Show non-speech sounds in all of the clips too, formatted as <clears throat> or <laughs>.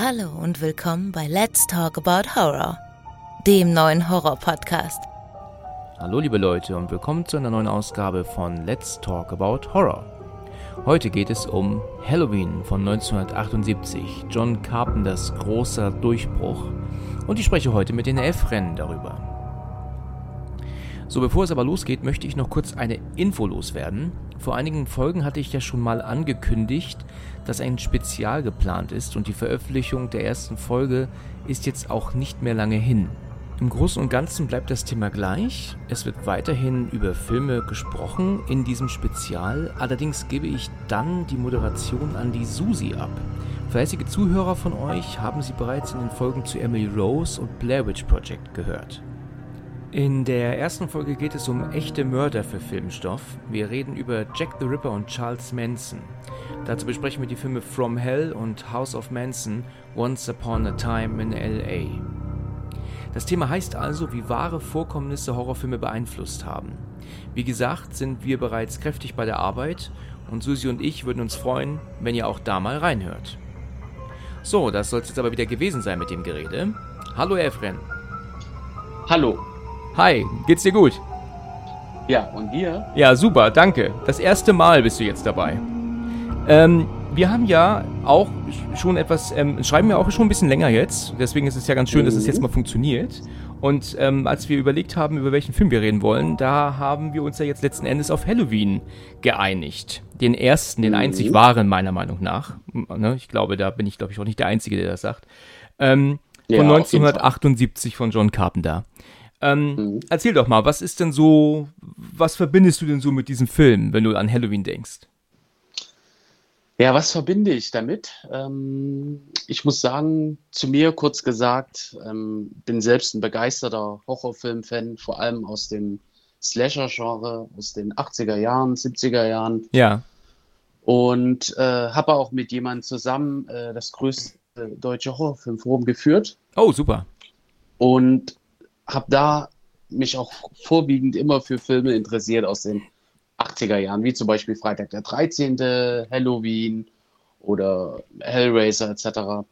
Hallo und willkommen bei Let's Talk About Horror, dem neuen Horror-Podcast. Hallo liebe Leute und willkommen zu einer neuen Ausgabe von Let's Talk About Horror. Heute geht es um Halloween von 1978, John Carpenters großer Durchbruch. Und ich spreche heute mit den F-Rennen darüber. So, bevor es aber losgeht, möchte ich noch kurz eine Info loswerden. Vor einigen Folgen hatte ich ja schon mal angekündigt, dass ein Spezial geplant ist und die Veröffentlichung der ersten Folge ist jetzt auch nicht mehr lange hin. Im Großen und Ganzen bleibt das Thema gleich. Es wird weiterhin über Filme gesprochen in diesem Spezial. Allerdings gebe ich dann die Moderation an die Susi ab. Fleißige Zuhörer von euch haben sie bereits in den Folgen zu Emily Rose und Blair Witch Project gehört. In der ersten Folge geht es um echte Mörder für Filmstoff. Wir reden über Jack the Ripper und Charles Manson. Dazu besprechen wir die Filme From Hell und House of Manson Once Upon a Time in LA. Das Thema heißt also, wie wahre Vorkommnisse Horrorfilme beeinflusst haben. Wie gesagt, sind wir bereits kräftig bei der Arbeit und Susi und ich würden uns freuen, wenn ihr auch da mal reinhört. So, das soll es jetzt aber wieder gewesen sein mit dem Gerede. Hallo Efren. Hallo. Hi, geht's dir gut? Ja, und dir? Ja, super, danke. Das erste Mal bist du jetzt dabei. Ähm, wir haben ja auch schon etwas, ähm, schreiben wir auch schon ein bisschen länger jetzt. Deswegen ist es ja ganz schön, dass es jetzt mal funktioniert. Und ähm, als wir überlegt haben, über welchen Film wir reden wollen, da haben wir uns ja jetzt letzten Endes auf Halloween geeinigt. Den ersten, den einzig wahren, meiner Meinung nach. Ne? Ich glaube, da bin ich, glaube ich, auch nicht der Einzige, der das sagt. Ähm, Ja, von jeden 1978 von John Carpenter. Ähm, Mhm. Erzähl doch mal, was ist denn so, was verbindest du denn so mit diesem Film, wenn du an Halloween denkst? Ja, was verbinde ich damit? Ähm, ich muss sagen, zu mir kurz gesagt, ähm, bin selbst ein begeisterter Horrorfilm-Fan, vor allem aus dem Slasher-Genre, aus den 80er Jahren, 70er Jahren. Ja, Und äh, habe auch mit jemandem zusammen äh, das größte deutsche Horrorfilmforum geführt. oh super. und habe da mich auch vorwiegend immer für Filme interessiert aus den 80er Jahren, wie zum Beispiel Freitag der 13., Halloween oder Hellraiser etc.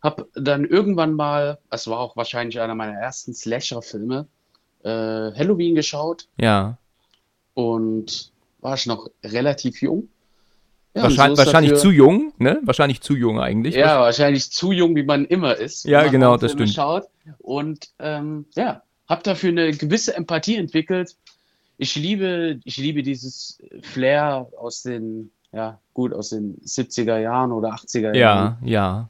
Hab dann irgendwann mal, es war auch wahrscheinlich einer meiner ersten Slasher-Filme, äh, Halloween geschaut Ja. und war ich noch relativ jung. Ja, wahrscheinlich so wahrscheinlich dafür- zu jung, ne? Wahrscheinlich zu jung eigentlich. Ja, wahrscheinlich zu jung, wie man immer ist. Ja, genau, das stimmt. Schaut. Und ähm, ja, habe dafür eine gewisse Empathie entwickelt. Ich liebe, ich liebe dieses Flair aus den, ja, gut, aus den 70er Jahren oder 80er Jahren. Ja, ja.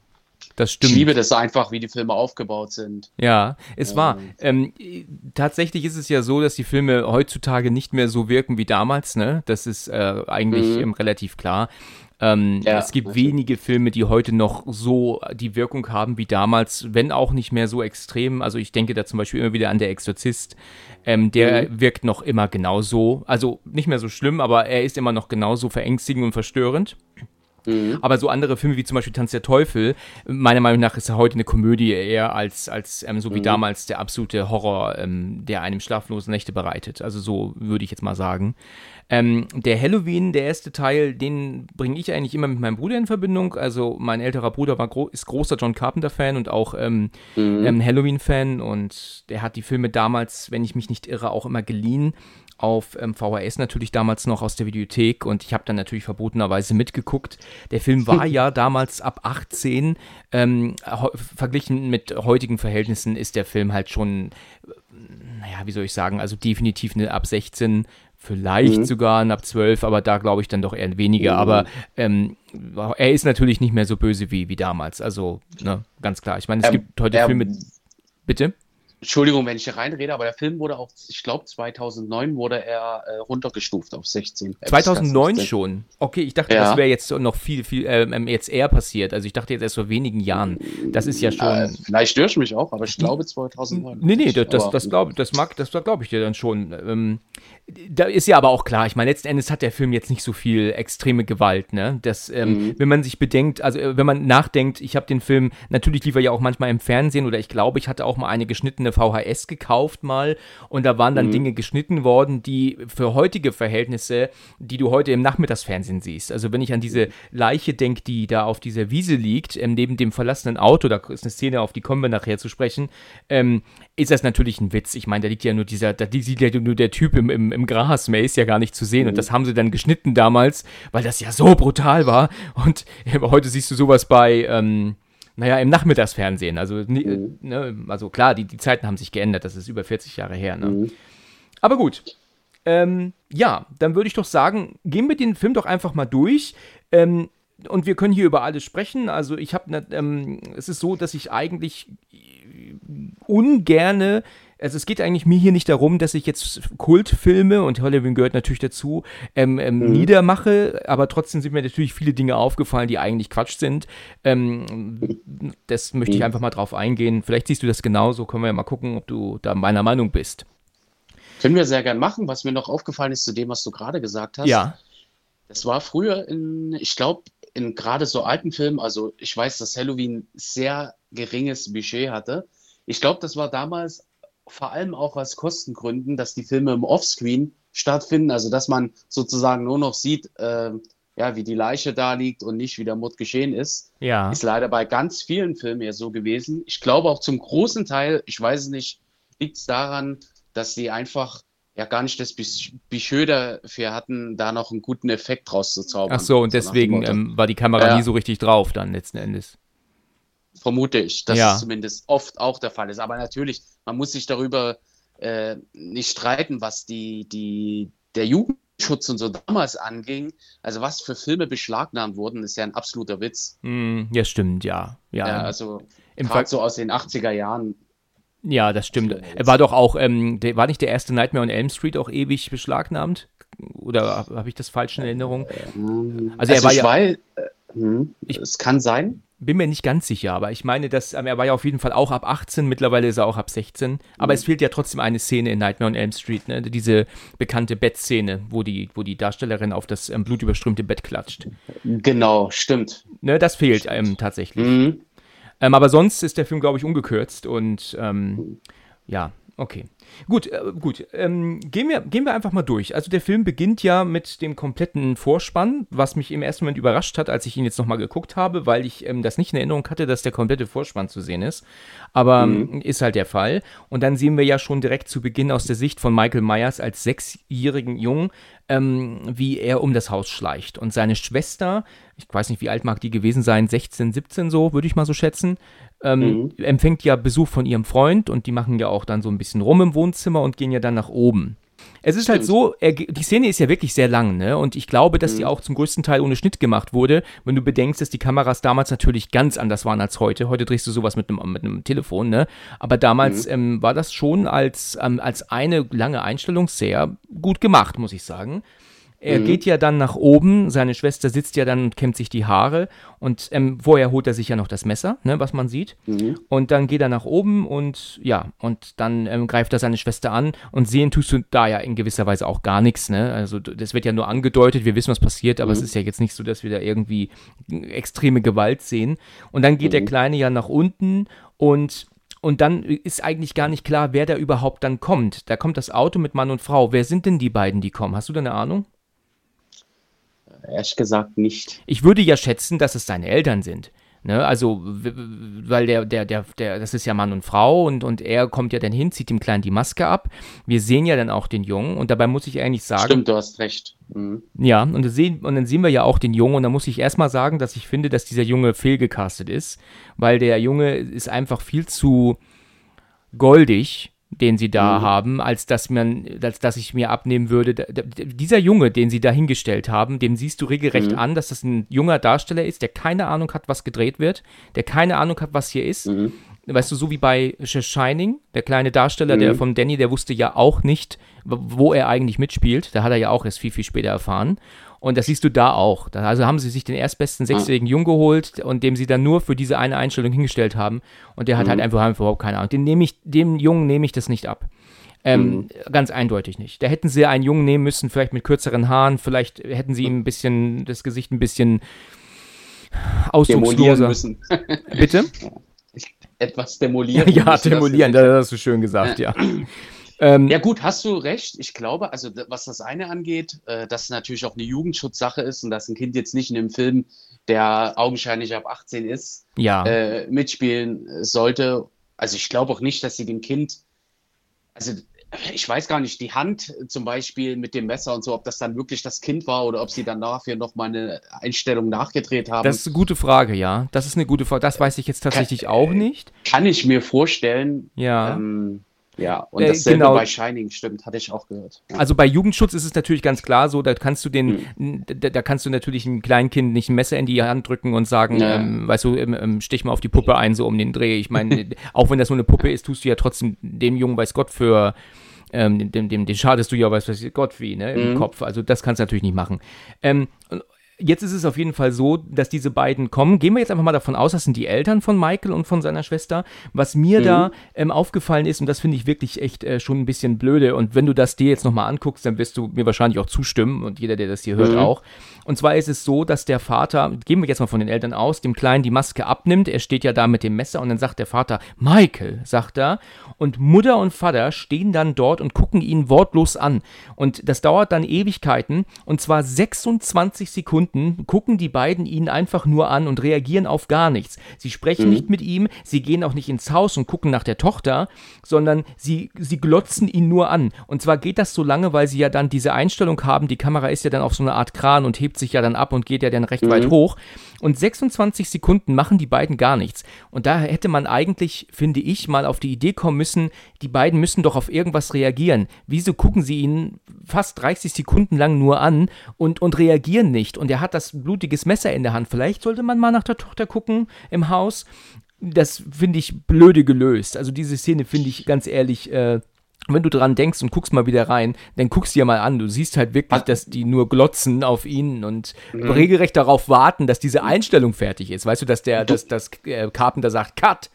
Das Ich stimmt. liebe das einfach, wie die Filme aufgebaut sind. Ja, es Ja. war. Ähm, äh, tatsächlich ist es ja so, dass die Filme heutzutage nicht mehr so wirken wie damals, ne? Das ist äh, eigentlich Mhm. ähm, relativ klar. Ähm, Ja, es gibt natürlich. wenige Filme, die heute noch so die Wirkung haben wie damals, wenn auch nicht mehr so extrem. Also ich denke da zum Beispiel immer wieder an Der Exorzist. Ähm, der Mhm. wirkt noch immer genauso. Also nicht mehr so schlimm, aber er ist immer noch genauso verängstigend und verstörend. Mhm. Aber so andere Filme wie zum Beispiel Tanz der Teufel, meiner Meinung nach ist er heute eine Komödie eher als, als ähm, so wie Mhm. damals der absolute Horror, ähm, der einem schlaflose Nächte bereitet. Also so würde ich jetzt mal sagen. Ähm, der Halloween, der erste Teil, den bringe ich eigentlich immer mit meinem Bruder in Verbindung. Also mein älterer Bruder war gro ist großer John Carpenter-Fan und auch ähm, Mhm. ähm, Halloween-Fan und der hat die Filme damals, wenn ich mich nicht irre, auch immer geliehen. Auf ähm, VHS natürlich damals noch aus der Videothek und ich habe dann natürlich verbotenerweise mitgeguckt. Der Film war <laughs> ja damals ab 18. Ähm, verglichen mit heutigen Verhältnissen ist der Film halt schon, äh, naja, wie soll ich sagen, also definitiv eine ab 16, vielleicht Mhm. sogar ab 12, aber da glaube ich dann doch eher weniger. Mhm. Aber ähm, er ist natürlich nicht mehr so böse wie, wie damals. Also, ne, ganz klar. Ich meine, es Er- gibt heute Filme. Bitte? Entschuldigung, wenn ich hier reinrede, aber der Film wurde auch, ich glaube 2009 wurde er äh, runtergestuft auf 16. FSK 2009 16. schon. Okay, ich dachte, Ja. das wäre jetzt noch viel, viel, ähm, jetzt eher passiert. Also ich dachte jetzt erst vor wenigen Jahren. Das ist ja schon. Äh, vielleicht störe ich mich auch, aber ich glaube 2009. Nee, nee, das, das, das glaube das mag, das glaube ich dir dann schon. Ähm, da ist ja aber auch klar, ich meine, letzten Endes hat der Film jetzt nicht so viel extreme Gewalt, ne? Das, ähm, Mhm. wenn man sich bedenkt, also äh, wenn man nachdenkt, ich habe den Film, natürlich lief er ja auch manchmal im Fernsehen oder ich glaube, ich hatte auch mal eine geschnittene eine VHS gekauft mal und da waren dann Mhm. Dinge geschnitten worden, die für heutige Verhältnisse, die du heute im Nachmittagsfernsehen siehst. Also wenn ich an diese Leiche denke, die da auf dieser Wiese liegt, ähm, neben dem verlassenen Auto, da ist eine Szene, auf die kommen wir nachher zu sprechen, ähm, ist das natürlich ein Witz. Ich meine, da liegt ja nur dieser, da liegt ja nur der Typ im, im, im Gras, mehr ist ja gar nicht zu sehen. Und das haben sie dann geschnitten damals, weil das ja so brutal war. Und äh, <laughs> heute siehst du sowas bei, ähm, naja, im Nachmittagsfernsehen. Also, äh, ne, also klar, die, die Zeiten haben sich geändert, das ist über 40 Jahre her. Ne? Mhm. Aber gut. Ähm, ja, dann würde ich doch sagen, gehen wir den Film doch einfach mal durch. Ähm, und wir können hier über alles sprechen. Also ich habe, ähm, es ist so, dass ich eigentlich ungerne, also es geht eigentlich mir hier nicht darum, dass ich jetzt Kultfilme und Halloween gehört natürlich dazu, ähm, ähm, niedermache, aber trotzdem sind mir natürlich viele Dinge aufgefallen, die eigentlich Quatsch sind. Ähm, das möchte ich einfach mal drauf eingehen. Vielleicht siehst du das genauso, können wir ja mal gucken, ob du da meiner Meinung bist. Können wir sehr gern machen. Was mir noch aufgefallen ist zu dem, was du gerade gesagt hast. Ja. Das war früher in, ich glaube, in gerade so alten Filmen, also ich weiß, dass Halloween sehr geringes Budget hatte. Ich glaube, das war damals vor allem auch aus Kostengründen, dass die Filme im Offscreen stattfinden, also dass man sozusagen nur noch sieht, äh, ja, wie die Leiche da liegt und nicht, wie der Mord geschehen ist. Ja. Ist leider bei ganz vielen Filmen ja so gewesen. Ich glaube auch zum großen Teil, ich weiß es nicht, liegt es daran, dass sie einfach ja gar nicht das Budget dafür hatten, da noch einen guten Effekt rauszuzaubern. Ach so, und dem deswegen ähm, war die Kamera Ja. nie so richtig drauf dann letzten Endes. vermute ich, dass Ja. es zumindest oft auch der Fall ist. Aber natürlich, man muss sich darüber äh, nicht streiten, was die, die, der Jugendschutz und so damals anging. Also was für Filme beschlagnahmt wurden, ist ja ein absoluter Witz. Hm, ja, stimmt, ja. Ja, Ja, im- also im gerade so aus den 80er Jahren. ja das stimmt. Er war doch auch, ähm, der, war nicht der erste Nightmare on Elm Street auch ewig beschlagnahmt? Oder habe hab ich das falsch in Erinnerung? Also er war ich ja- weiß, äh, hm, Ich- es kann sein. Bin mir nicht ganz sicher, aber ich meine, dass ähm, er war ja auf jeden Fall auch ab 18, mittlerweile ist er auch ab 16. Aber es fehlt ja trotzdem eine Szene in Nightmare on Elm Street, ne? Diese bekannte Bettszene, wo die, wo die Darstellerin auf das ähm, blutüberströmte Bett klatscht. Genau, stimmt. Ne, das fehlt ähm, tatsächlich. Mhm. Ähm, aber sonst ist der Film, glaube ich, ungekürzt und ähm, ja, okay. Gut, äh, gut. Ähm, gehen, wir, gehen wir einfach mal durch. Also der Film beginnt ja mit dem kompletten Vorspann, was mich im ersten Moment überrascht hat, als ich ihn jetzt nochmal geguckt habe, weil ich ähm, das nicht in Erinnerung hatte, dass der komplette Vorspann zu sehen ist. Aber ähm, ist halt der Fall. Und dann sehen wir ja schon direkt zu Beginn aus der Sicht von Michael Myers als sechsjährigen Jungen, ähm, wie er um das Haus schleicht. Und seine Schwester, ich weiß nicht, wie alt mag die gewesen sein, 16, 17 so, würde ich mal so schätzen, ähm, empfängt ja Besuch von ihrem Freund und die machen ja auch dann so ein bisschen rum im Wohnzimmer und gehen ja dann nach oben. Es ist halt Stimmt. so, er, die Szene ist ja wirklich sehr lang, ne? Und ich glaube, dass die auch zum größten Teil ohne Schnitt gemacht wurde, wenn du bedenkst, dass die Kameras damals natürlich ganz anders waren als heute. Heute drehst du sowas mit einem, mit einem Telefon, ne? Aber damals ähm, war das schon als, ähm, als eine lange Einstellung sehr gut gemacht, muss ich sagen. Er geht ja dann nach oben, seine Schwester sitzt ja dann und kämmt sich die Haare und ähm, vorher holt er sich ja noch das Messer, ne, was man sieht. Und dann geht er nach oben und ja, und dann ähm, greift er seine Schwester an und sehen tust du da ja in gewisser Weise auch gar nichts, ne? Also das wird ja nur angedeutet, wir wissen, was passiert, aber es ist ja jetzt nicht so, dass wir da irgendwie extreme Gewalt sehen. Und dann geht der Kleine ja nach unten und und dann ist eigentlich gar nicht klar, wer da überhaupt dann kommt. Da kommt das Auto mit Mann und Frau. Wer sind denn die beiden, die kommen? Hast du da eine Ahnung? Ehrlich gesagt nicht. Ich würde ja schätzen, dass es seine Eltern sind. Ne? Also, weil der, der, der, der, das ist ja Mann und Frau und, und er kommt ja dann hin, zieht dem Kleinen die Maske ab. Wir sehen ja dann auch den Jungen und dabei muss ich eigentlich sagen, Stimmt, du hast recht. Mhm. ja, und, sehen, und dann sehen wir ja auch den Jungen und da muss ich erstmal sagen, dass ich finde, dass dieser Junge fehlgecastet ist, weil der Junge ist einfach viel zu goldig, den sie da haben, als dass man, als dass ich mir abnehmen würde. Da, da, dieser Junge, den sie da hingestellt haben, dem siehst du regelrecht an, dass das ein junger Darsteller ist, der keine Ahnung hat, was gedreht wird, der keine Ahnung hat, was hier ist. Weißt du, so wie bei The Shining, der kleine Darsteller, der von Danny, der wusste ja auch nicht, wo er eigentlich mitspielt. Da hat er ja auch erst viel, viel später erfahren. Und das siehst du da auch. Also haben sie sich den erstbesten sechsjährigen Jungen geholt und dem sie dann nur für diese eine Einstellung hingestellt haben. Und der hat halt einfach, einfach überhaupt keine Ahnung. Den, nehme ich, dem Jungen nehme ich das nicht ab. Ähm, Ganz eindeutig nicht. Da hätten sie einen Jungen nehmen müssen, vielleicht mit kürzeren Haaren, vielleicht hätten sie ihm ein bisschen, das Gesicht ein bisschen ausdrucksloser. müssen. Bitte? <laughs> etwas demolieren. ja, demolieren, das, das hast du schön gesagt, ja. Ähm, ja gut, hast du recht. Ich glaube, also was das eine angeht, äh, dass es natürlich auch eine Jugendschutzsache ist und dass ein Kind jetzt nicht in einem Film, der augenscheinlich ab 18 ist, ja. äh, mitspielen sollte. Also ich glaube auch nicht, dass sie dem Kind, also ich weiß gar nicht, die Hand zum Beispiel mit dem Messer und so, ob das dann wirklich das Kind war oder ob sie dann dafür nochmal eine Einstellung nachgedreht haben. Das ist eine gute Frage, ja. Das ist eine gute Frage. Das weiß ich jetzt tatsächlich kann, auch nicht. Kann ich mir vorstellen. Ja. Ähm, ja, und äh, dasselbe genau. bei Shining, stimmt, hatte ich auch gehört. Ja. Also bei Jugendschutz ist es natürlich ganz klar so, da kannst du den, hm. da, da, kannst du natürlich einem Kleinkind nicht ein Messer in die Hand drücken und sagen, ja. ähm, weißt du, ähm, stich mal auf die Puppe ein, so um den Dreh. Ich meine, <laughs> auch wenn das nur eine Puppe ist, tust du ja trotzdem dem Jungen, weiß Gott, für ähm, dem, dem, dem schadest du ja, weiß, weiß Gott wie, ne, im mhm. Kopf. Also das kannst du natürlich nicht machen. Ähm, jetzt ist es auf jeden Fall so, dass diese beiden kommen. Gehen wir jetzt einfach mal davon aus, das sind die Eltern von Michael und von seiner Schwester. Was mir mhm. da ähm, aufgefallen ist, und das finde ich wirklich echt äh, schon ein bisschen blöde, und wenn du das dir jetzt nochmal anguckst, dann wirst du mir wahrscheinlich auch zustimmen und jeder, der das hier hört, mhm. auch. Und zwar ist es so, dass der Vater, gehen wir jetzt mal von den Eltern aus, dem Kleinen die Maske abnimmt. Er steht ja da mit dem Messer und dann sagt der Vater, Michael, sagt er. Und Mutter und Vater stehen dann dort und gucken ihn wortlos an. Und das dauert dann Ewigkeiten. Und zwar 26 Sekunden gucken die beiden ihn einfach nur an und reagieren auf gar nichts. Sie sprechen mhm. nicht mit ihm, sie gehen auch nicht ins Haus und gucken nach der Tochter, sondern sie, sie glotzen ihn nur an. Und zwar geht das so lange, weil sie ja dann diese Einstellung haben, die Kamera ist ja dann auf so eine Art Kran und hebt sich ja dann ab und geht ja dann recht mhm. weit hoch. Und 26 Sekunden machen die beiden gar nichts. Und da hätte man eigentlich, finde ich, mal auf die Idee kommen müssen, die beiden müssen doch auf irgendwas reagieren. Wieso gucken sie ihn fast 30 Sekunden lang nur an und, und reagieren nicht? Und er hat das blutiges Messer in der Hand. Vielleicht sollte man mal nach der Tochter gucken im Haus. Das finde ich blöde gelöst. Also diese Szene finde ich ganz ehrlich äh, wenn du dran denkst und guckst mal wieder rein, dann guckst du dir mal an. Du siehst halt wirklich, dass die nur glotzen auf ihn und mhm. regelrecht darauf warten, dass diese Einstellung fertig ist. Weißt du, dass der, dass das äh, Carpenter sagt, Cut,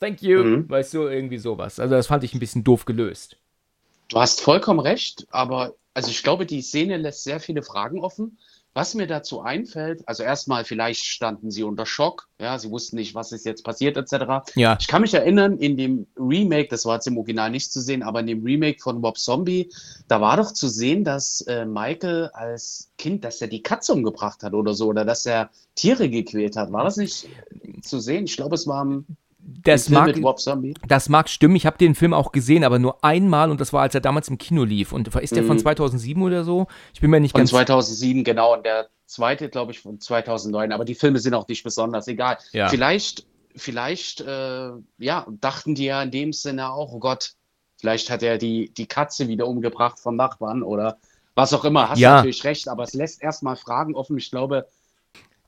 thank you, mhm. weißt du, irgendwie sowas. Also das fand ich ein bisschen doof gelöst. Du hast vollkommen recht, aber also ich glaube, die Szene lässt sehr viele Fragen offen. Was mir dazu einfällt, also erstmal, vielleicht standen sie unter Schock, ja, sie wussten nicht, was ist jetzt passiert, etc. Ja. Ich kann mich erinnern, in dem Remake, das war jetzt im Original nicht zu sehen, aber in dem Remake von Rob Zombie, da war doch zu sehen, dass äh, Michael als Kind, dass er die Katze umgebracht hat oder so, oder dass er Tiere gequält hat. War das nicht zu sehen? Ich glaube, es war am das mag, das mag stimmen. Ich habe den Film auch gesehen, aber nur einmal und das war, als er damals im Kino lief. Und ist der mhm. von 2007 oder so? Ich bin mir nicht von ganz. Von 2007, genau. Und der zweite, glaube ich, von 2009. Aber die Filme sind auch nicht besonders. Egal. Ja. Vielleicht, vielleicht, äh, ja, dachten die ja in dem Sinne auch, oh Gott, vielleicht hat er die, die Katze wieder umgebracht vom Nachbarn oder was auch immer. Hast ja. natürlich recht, aber es lässt erstmal Fragen offen. Ich glaube,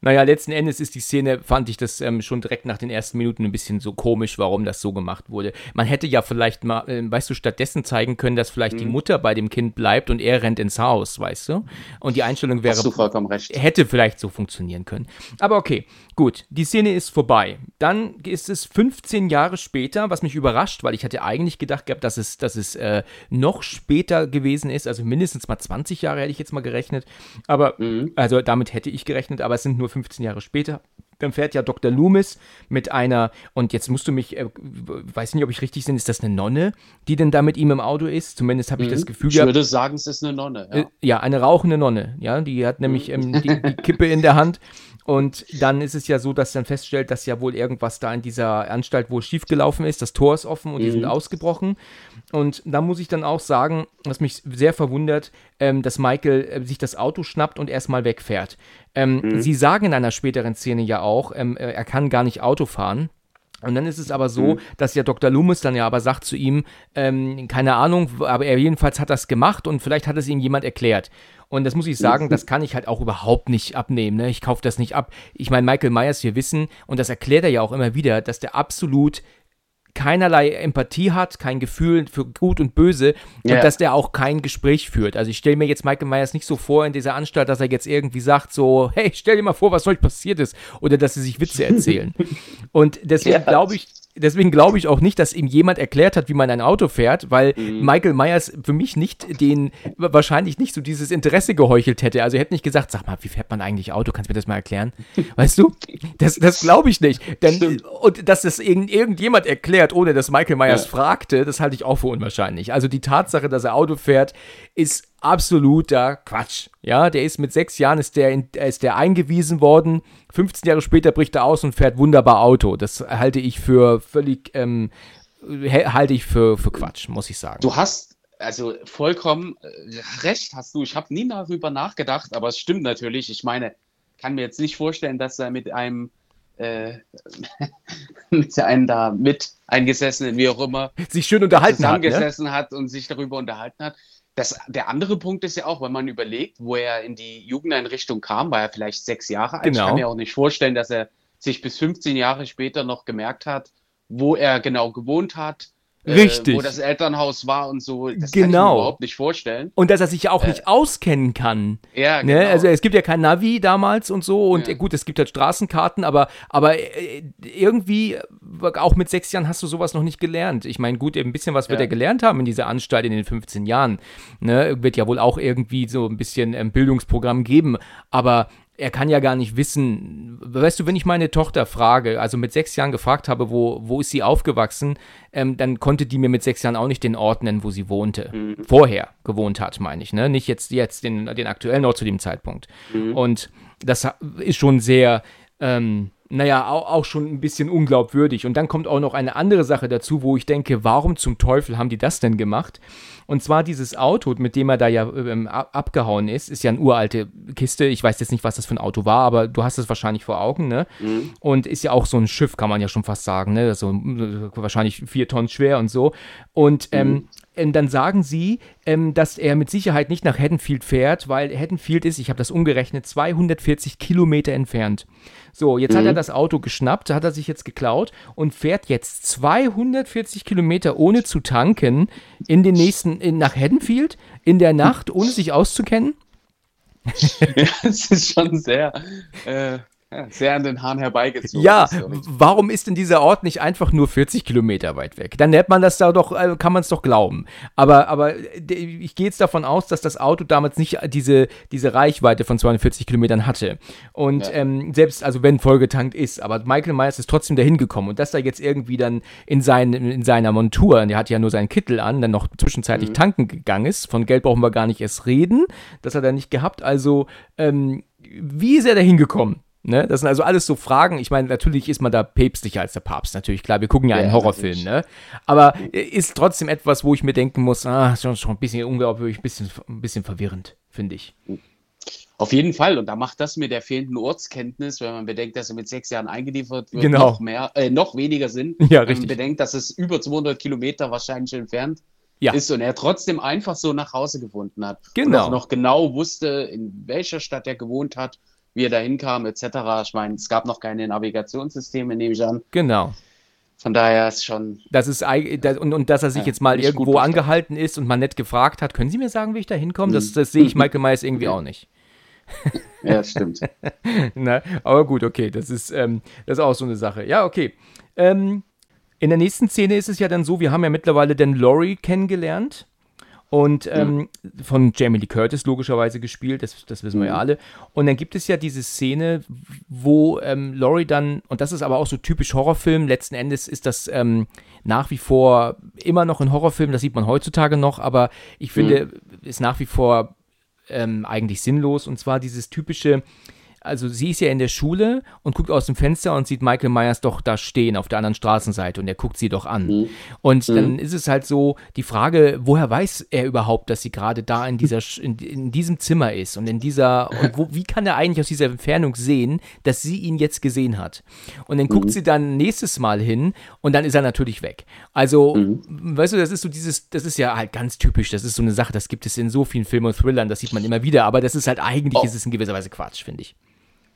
naja, letzten Endes ist die Szene, fand ich das ähm, schon direkt nach den ersten Minuten ein bisschen so komisch, warum das so gemacht wurde. Man hätte ja vielleicht mal, äh, weißt du, stattdessen zeigen können, dass vielleicht mhm. die Mutter bei dem Kind bleibt und er rennt ins Haus, weißt du? Und die Einstellung wäre. Hast du vollkommen recht. Hätte vielleicht so funktionieren können. Aber okay, gut, die Szene ist vorbei. Dann ist es 15 Jahre später, was mich überrascht, weil ich hatte eigentlich gedacht gehabt, dass es, dass es äh, noch später gewesen ist, also mindestens mal 20 Jahre hätte ich jetzt mal gerechnet. Aber, mhm. also damit hätte ich gerechnet, aber es sind nur 15 Jahre später. Dann fährt ja Dr. Loomis mit einer, und jetzt musst du mich, äh, weiß nicht, ob ich richtig bin, ist das eine Nonne, die denn da mit ihm im Auto ist? Zumindest habe ich mhm. das Gefühl Ich würde sagen, es ist eine Nonne. Ja, äh, ja eine rauchende Nonne. Ja, die hat nämlich mhm. ähm, <laughs> die, die Kippe in der Hand und dann ist es ja so, dass dann feststellt, dass ja wohl irgendwas da in dieser Anstalt wohl schiefgelaufen ist. Das Tor ist offen und mhm. die sind mhm. ausgebrochen. Und da muss ich dann auch sagen, was mich sehr verwundert, ähm, dass Michael äh, sich das Auto schnappt und erstmal wegfährt. Ähm, mhm. Sie sagen in einer späteren Szene ja auch, ähm, äh, er kann gar nicht Auto fahren. Und dann ist es aber so, mhm. dass ja Dr. Loomis dann ja aber sagt zu ihm, ähm, keine Ahnung, aber er jedenfalls hat das gemacht und vielleicht hat es ihm jemand erklärt. Und das muss ich sagen, das kann ich halt auch überhaupt nicht abnehmen. Ne? Ich kaufe das nicht ab. Ich meine, Michael Myers, wir wissen, und das erklärt er ja auch immer wieder, dass der absolut keinerlei Empathie hat, kein Gefühl für Gut und Böse yeah. und dass der auch kein Gespräch führt. Also ich stelle mir jetzt Michael Myers nicht so vor in dieser Anstalt, dass er jetzt irgendwie sagt so, hey, stell dir mal vor, was euch passiert ist oder dass sie sich Witze erzählen. <laughs> und deswegen ja. glaube ich, deswegen glaube ich auch nicht, dass ihm jemand erklärt hat, wie man ein Auto fährt, weil mhm. Michael Myers für mich nicht den, wahrscheinlich nicht so dieses Interesse geheuchelt hätte. Also er hätte nicht gesagt, sag mal, wie fährt man eigentlich Auto? Kannst du mir das mal erklären? <laughs> Weißt du? Das, das glaube ich nicht. Denn, und dass das irgend, irgendjemand erklärt, ohne dass Michael Myers ja. fragte, das halte ich auch für unwahrscheinlich. Also die Tatsache, dass er Auto fährt, ist absoluter Quatsch. Ja, der ist mit sechs Jahren ist der, in, ist der eingewiesen worden. 15 Jahre später bricht er aus und fährt wunderbar Auto. Das halte ich für völlig, ähm, halte ich für, für Quatsch, muss ich sagen. Du hast also vollkommen äh, recht hast du. Ich habe nie darüber nachgedacht, aber es stimmt natürlich. Ich meine, kann mir jetzt nicht vorstellen, dass er mit einem äh, <laughs> mit einem da mit eingesessenen, wie auch immer, sich schön unterhalten hat, ne? hat und sich darüber unterhalten hat. Das, der andere Punkt ist ja auch, wenn man überlegt, wo er in die Jugendeinrichtung kam, war er vielleicht sechs Jahre alt. Genau. Ich kann mir auch nicht vorstellen, dass er sich bis 15 Jahre später noch gemerkt hat, wo er genau gewohnt hat, Richtig. Äh, wo das Elternhaus war und so. Das genau. kann ich mir genau. überhaupt nicht vorstellen. Und dass er sich ja auch äh, nicht auskennen kann. Ja, ne? genau. Also es gibt ja kein Navi damals und so. Und ja. gut, es gibt halt Straßenkarten, aber, aber äh, irgendwie, auch mit sechs Jahren hast du sowas noch nicht gelernt. Ich meine, gut, ein bisschen was wird ja. er gelernt haben in dieser Anstalt in den 15 Jahren. Ne? Wird ja wohl auch irgendwie so ein bisschen ähm, Bildungsprogramm geben. Aber er kann ja gar nicht wissen, weißt du, wenn ich meine Tochter frage, also mit sechs Jahren gefragt habe, wo, wo ist sie aufgewachsen, ähm, dann konnte die mir mit sechs Jahren auch nicht den Ort nennen, wo sie wohnte. Mhm. Vorher gewohnt hat, meine ich, ne? Nicht jetzt, jetzt den, den aktuellen Ort zu dem Zeitpunkt. Mhm. Und das ist schon sehr, ähm, naja, auch, auch schon ein bisschen unglaubwürdig. Und dann kommt auch noch eine andere Sache dazu, wo ich denke, warum zum Teufel haben die das denn gemacht? Und zwar dieses Auto, mit dem er da ja ähm, abgehauen ist, ist ja eine uralte Kiste. Ich weiß jetzt nicht, was das für ein Auto war, aber du hast es wahrscheinlich vor Augen, ne? Mhm. Und ist ja auch so ein Schiff, kann man ja schon fast sagen, ne? So äh, wahrscheinlich vier Tonnen schwer und so. Und ähm, mhm. Ähm, dann sagen sie, ähm, dass er mit Sicherheit nicht nach Haddonfield fährt, weil Haddonfield ist, ich habe das umgerechnet, 240 Kilometer entfernt. So, jetzt mhm. hat er mhm. das Auto geschnappt, hat er sich jetzt geklaut und fährt jetzt 240 Kilometer ohne zu tanken in den nächsten, in, nach Haddonfield in der Nacht, ohne sich auszukennen. <laughs> ja, es ist schon sehr, äh, sehr an den Haaren herbeigezogen. Ja, warum ist denn dieser Ort nicht einfach nur 40 Kilometer weit weg? Dann nennt man das da doch, äh, kann man es doch glauben. Aber, aber ich gehe jetzt davon aus, dass das Auto damals nicht diese, diese Reichweite von 240 Kilometern hatte. Und ja. ähm, selbst, also wenn vollgetankt ist, aber Michael Myers ist trotzdem dahin gekommen. Und dass er jetzt irgendwie dann in, sein, in seiner Montur, der hat ja nur seinen Kittel an, dann noch zwischenzeitlich mhm. tanken gegangen ist, von Geld brauchen wir gar nicht erst reden, das hat er nicht gehabt. Also, ähm, wie ist er da hingekommen? Ne? Das sind also alles so Fragen. Ich meine, natürlich ist man da päpstlicher als der Papst, natürlich, klar. Wir gucken ja, ja einen Horrorfilm, ne? Aber ist trotzdem etwas, wo ich mir denken muss, ah, schon, schon ein bisschen unglaubwürdig, ein bisschen, ein bisschen verwirrend, finde ich. Auf jeden Fall. Und da macht das mit der fehlenden Ortskenntnis, wenn man bedenkt, dass er mit sechs Jahren eingeliefert wird, genau. noch, mehr, äh, noch weniger Sinn. <laughs> Ja, wenn richtig. man bedenkt, dass es über 200 Kilometer wahrscheinlich entfernt ja. ist und er trotzdem einfach so nach Hause gefunden hat. Genau. Und auch noch genau wusste, in welcher Stadt er gewohnt hat wie er da hinkam, etc. Ich meine, es gab noch keine Navigationssysteme, nehme ich an. Genau. Von daher ist schon. Das ist und, und dass er sich ja, jetzt mal irgendwo angehalten ist und mal nett gefragt hat, können Sie mir sagen, wie ich da hinkomme? Das, das sehe ich <laughs> Michael Myers irgendwie auch nicht. <laughs> Ja, stimmt. <laughs> Na, aber gut, okay, das ist, ähm, das ist auch so eine Sache. Ja, okay. Ähm, in der nächsten Szene ist es ja dann so, wir haben ja mittlerweile den Laurie kennengelernt. Und ähm, mhm. von Jamie Lee Curtis logischerweise gespielt, das, das wissen wir ja mhm. alle. Und dann gibt es ja diese Szene, wo ähm, Laurie dann, und das ist aber auch so typisch Horrorfilm, letzten Endes ist das ähm, nach wie vor immer noch ein Horrorfilm, das sieht man heutzutage noch, aber ich finde, mhm. ist nach wie vor ähm, eigentlich sinnlos. Und zwar dieses typische, also sie ist ja in der Schule und guckt aus dem Fenster und sieht Michael Myers doch da stehen auf der anderen Straßenseite und er guckt sie doch an. Mhm. Und mhm. dann ist es halt so die Frage, woher weiß er überhaupt, dass sie gerade da in dieser in, in, diesem Zimmer ist und in dieser und wo, wie kann er eigentlich aus dieser Entfernung sehen, dass sie ihn jetzt gesehen hat? Und dann guckt mhm. sie dann nächstes Mal hin und dann ist er natürlich weg. Also, mhm. weißt du, das ist so dieses, das ist ja halt ganz typisch, das ist so eine Sache, das gibt es in so vielen Filmen und Thrillern, das sieht man immer wieder, aber das ist halt eigentlich oh. ist es in gewisser Weise Quatsch, finde ich.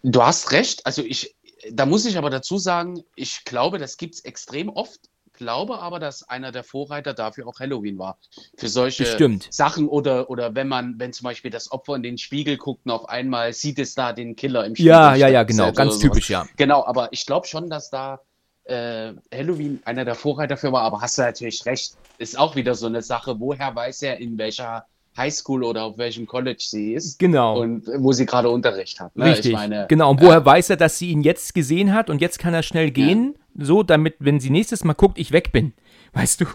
Du hast recht. Also ich, da muss ich aber dazu sagen, ich glaube, das gibt es extrem oft. Glaube aber, dass einer der Vorreiter dafür auch Halloween war. Für solche Bestimmt. Sachen oder, oder wenn man, wenn zum Beispiel das Opfer in den Spiegel guckt und auf einmal sieht es da den Killer im Spiegel. Ja, ja, ja, genau. Ganz typisch, ja. Genau, aber ich glaube schon, dass da äh, Halloween einer der Vorreiter für war, aber hast du natürlich recht. Ist auch wieder so eine Sache, woher weiß er, in welcher Highschool oder auf welchem College sie ist. Genau. Und wo sie gerade Unterricht hat. Ne? Richtig. Meine, genau. Und woher äh, weiß er, dass sie ihn jetzt gesehen hat und jetzt kann er schnell gehen, ja. so damit, wenn sie nächstes Mal guckt, ich weg bin. <laughs> Weißt du?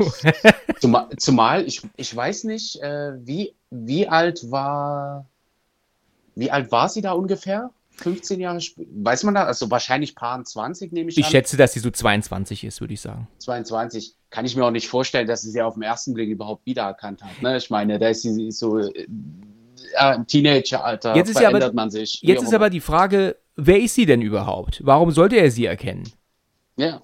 zumal, zumal, ich, ich weiß nicht, äh, wie, wie alt war wie alt war sie da ungefähr? 15 Jahre später? Weiß man da? Also wahrscheinlich paar 20 nehme ich, ich an. Ich schätze, dass sie so 22 ist, würde ich sagen. 22. Kann ich mir auch nicht vorstellen, dass sie sie auf den ersten Blick überhaupt wiedererkannt hat. Ne? Ich meine, da ist sie so äh, im Teenageralter, jetzt ist verändert aber, man sich. Jetzt ist aber die Frage, wer ist sie denn überhaupt? Warum sollte er sie erkennen? Ja.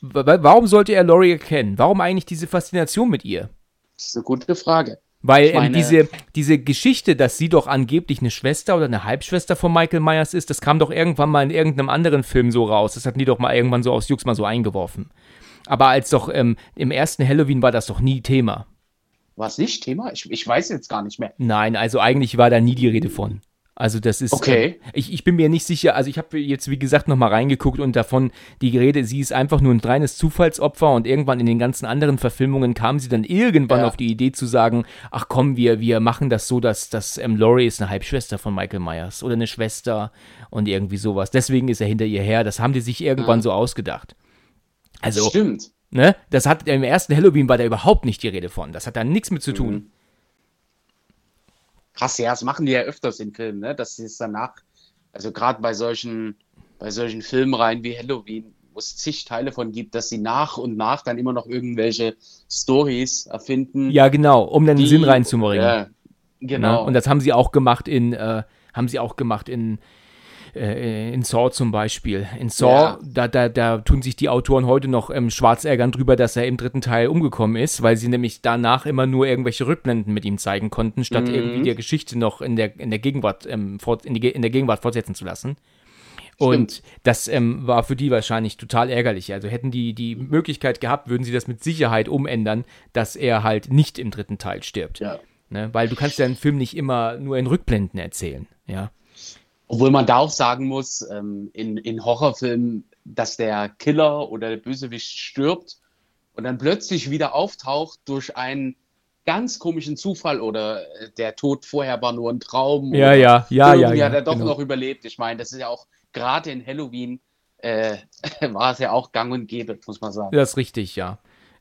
Warum sollte er Laurie erkennen? Warum eigentlich diese Faszination mit ihr? Das ist eine gute Frage. Weil ähm, meine, ähm, diese, diese Geschichte, dass sie doch angeblich eine Schwester oder eine Halbschwester von Michael Myers ist, das kam doch irgendwann mal in irgendeinem anderen Film so raus. Das hatten die doch mal irgendwann so aus Jux mal so eingeworfen. Aber als doch ähm, im ersten Halloween war das doch nie Thema. War es nicht Thema? Ich, ich weiß jetzt gar nicht mehr. Nein, also eigentlich war da nie die Rede von. Also das ist. Okay. Äh, ich, ich bin mir nicht sicher. Also ich habe jetzt, wie gesagt, nochmal reingeguckt und davon die Rede, sie ist einfach nur ein reines Zufallsopfer und irgendwann in den ganzen anderen Verfilmungen kam sie dann irgendwann ja. auf die Idee zu sagen, ach komm, wir, wir machen das so, dass, dass ähm, Laurie ist eine Halbschwester von Michael Myers oder eine Schwester und irgendwie sowas. Deswegen ist er hinter ihr her. Das haben die sich irgendwann ja. so ausgedacht. Also. Stimmt. Ne? Das hat im ersten Halloween war da überhaupt nicht die Rede von. Das hat da nichts mit zu tun. Mhm. Krass, ja, das machen die ja öfters in Filmen, ne? dass sie es danach, also gerade bei solchen, bei solchen Filmreihen wie Halloween, wo es zig Teile von gibt, dass sie nach und nach dann immer noch irgendwelche Stories erfinden. Ja, genau, um dann den Sinn reinzubringen. Ja, genau. Ne? Und das haben sie auch gemacht in, äh, haben sie auch gemacht in äh, in Saw zum Beispiel. In Saw, ja. da, da, da tun sich die Autoren heute noch ähm, schwarz ärgern drüber, dass er im dritten Teil umgekommen ist, weil sie nämlich danach immer nur irgendwelche Rückblenden mit ihm zeigen konnten, statt mhm. irgendwie der Geschichte noch in der, in der Gegenwart, ähm, fort, in, die, in der Gegenwart fortsetzen zu lassen. Und Stimmt. das ähm, war für die wahrscheinlich total ärgerlich. Also hätten die die Möglichkeit gehabt, würden sie das mit Sicherheit umändern, dass er halt nicht im dritten Teil stirbt. Ja. Ne? Weil du kannst ja einen Film nicht immer nur in Rückblenden erzählen. Ja. Obwohl man da auch sagen muss, ähm, in, in Horrorfilmen, dass der Killer oder der Bösewicht stirbt und dann plötzlich wieder auftaucht durch einen ganz komischen Zufall oder äh, der Tod vorher war nur ein Traum. Ja, ja, ja, ja. ja, hat er doch genau. noch überlebt. Ich meine, das ist ja auch gerade in Halloween äh, <laughs> war es ja auch gang und gäbe, muss man sagen. Das ist richtig, ja.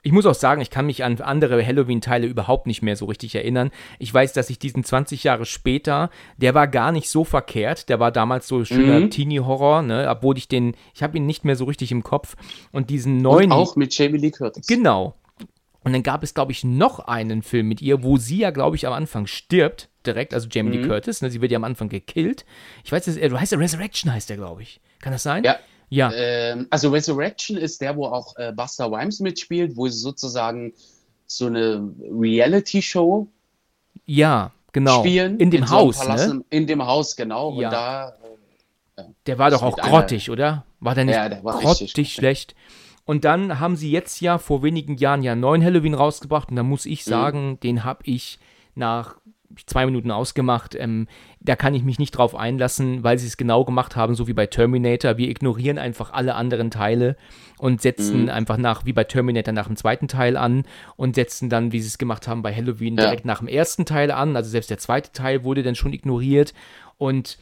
Ich muss auch sagen, ich kann mich an andere Halloween-Teile überhaupt nicht mehr so richtig erinnern. Ich weiß, dass ich diesen 20 Jahre später, der war gar nicht so verkehrt. Der war damals so schöner mhm. Teenie-Horror, ne? Obwohl ich den, ich habe ihn nicht mehr so richtig im Kopf. Und diesen neuen. Und auch mit Jamie Lee Curtis. Genau. Und dann gab es, glaube ich, noch einen Film mit ihr, wo sie ja, glaube ich, am Anfang stirbt, direkt, also Jamie mhm. Lee Curtis, ne? Sie wird ja am Anfang gekillt. Ich weiß, das, du heißt der Resurrection, heißt der, glaube ich. Kann das sein? Ja. Ja. Ähm, also Resurrection ist der, wo auch äh, Buster Rhymes mitspielt, wo sie sozusagen so eine Reality-Show ja, genau. spielen. In dem in Haus, so ne? In dem Haus, genau. Ja. Und da, äh, der war doch auch grottig, einer, oder? War der nicht ja, der war grottig schlecht? Und dann haben sie jetzt ja vor wenigen Jahren ja einen neuen Halloween rausgebracht und da muss ich mhm. sagen, mhm. den habe ich nach zwei Minuten ausgemacht. Ähm, da kann ich mich nicht drauf einlassen, weil sie es genau gemacht haben, so wie bei Terminator. Wir ignorieren einfach alle anderen Teile und setzen mhm. einfach nach, wie bei Terminator, nach dem zweiten Teil an und setzen dann, wie sie es gemacht haben bei Halloween, ja. direkt nach dem ersten Teil an. Also selbst der zweite Teil wurde dann schon ignoriert. Und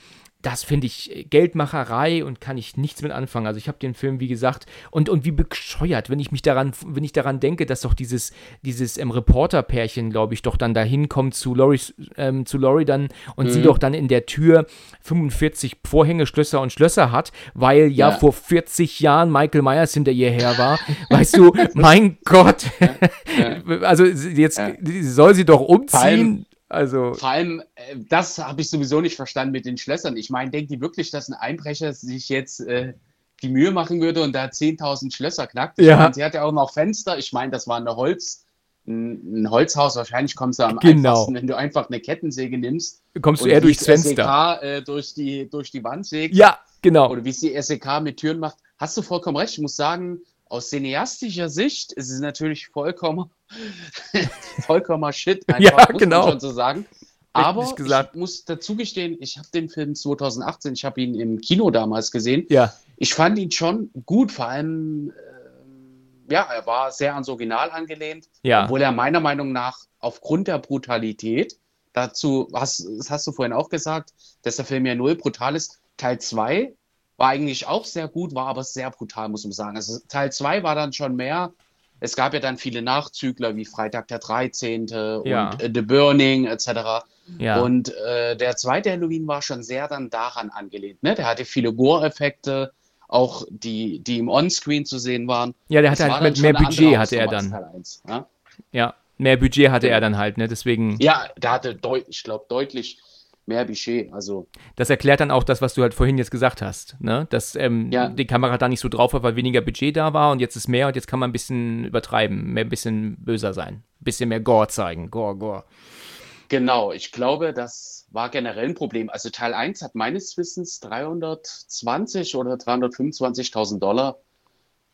das finde ich Geldmacherei und kann ich nichts mit anfangen. Also ich habe den Film, wie gesagt, und, und wie bescheuert, wenn ich mich daran, wenn ich daran denke, dass doch dieses, dieses ähm, Reporter-Pärchen, glaube ich, doch dann dahin kommt zu Lori, ähm, zu Lori dann und mhm. sie doch dann in der Tür 45 Vorhänge, Schlösser und Schlösser hat, weil ja, ja. vor 40 Jahren Michael Myers hinter ihr her war. <laughs> weißt du, mein Gott. Ja. <laughs> also jetzt soll sie doch umziehen. Also Vor allem, äh, das habe ich sowieso nicht verstanden mit den Schlössern. Ich meine, denkt die wirklich, dass ein Einbrecher sich jetzt äh, die Mühe machen würde und da 10.000 Schlösser knackt? Ja. Meine, sie hat ja auch noch Fenster. Ich meine, das war eine Holz, ein, ein Holzhaus. Wahrscheinlich kommst du am genau. einfachsten, wenn du einfach eine Kettensäge nimmst. Kommst du eher durchs Fenster. SEK, äh, durch, die, durch die Wand sägt. Ja, genau. Oder wie es die SEK mit Türen macht. Hast du vollkommen recht. Ich muss sagen, aus cineastischer Sicht ist es natürlich vollkommen, <laughs> vollkommen Shit, einfach, ja, muss genau. man schon so sagen. Aber ich muss dazu gestehen, ich habe den Film 2018, ich habe ihn im Kino damals gesehen. Ja. ich fand ihn schon gut, vor allem, äh, ja, er war sehr ans Original angelehnt, Ja. obwohl er meiner Meinung nach aufgrund der Brutalität, dazu, hast, das hast du vorhin auch gesagt, dass der Film ja null brutal ist. Teil 2 war eigentlich auch sehr gut, war aber sehr brutal, muss man sagen. Also Teil 2 war dann schon mehr. Es gab ja dann viele Nachzügler wie Freitag der 13. Ja. und äh, The Burning etc. Ja. Und äh, der zweite Halloween war schon sehr dann daran angelehnt. Ne? Der hatte viele Gore-Effekte, auch die, die im Onscreen zu sehen waren. ja, der hatte halt dann mehr Budget hatte er dann. Teil 1, ja? Ja, mehr Budget hatte er dann halt, ne? Deswegen, ja, der hatte deutlich, ich glaube, deutlich mehr Budget. Also, das erklärt dann auch das, was du halt vorhin jetzt gesagt hast, ne? Dass ähm, Ja. die Kamera da nicht so drauf war, weil weniger Budget da war und jetzt ist mehr und jetzt kann man ein bisschen übertreiben, mehr ein bisschen böser sein, ein bisschen mehr Gore zeigen, Gore, Gore. genau, ich glaube, das war generell ein Problem. Also Teil 1 hat meines Wissens 320 oder 325.000 Dollar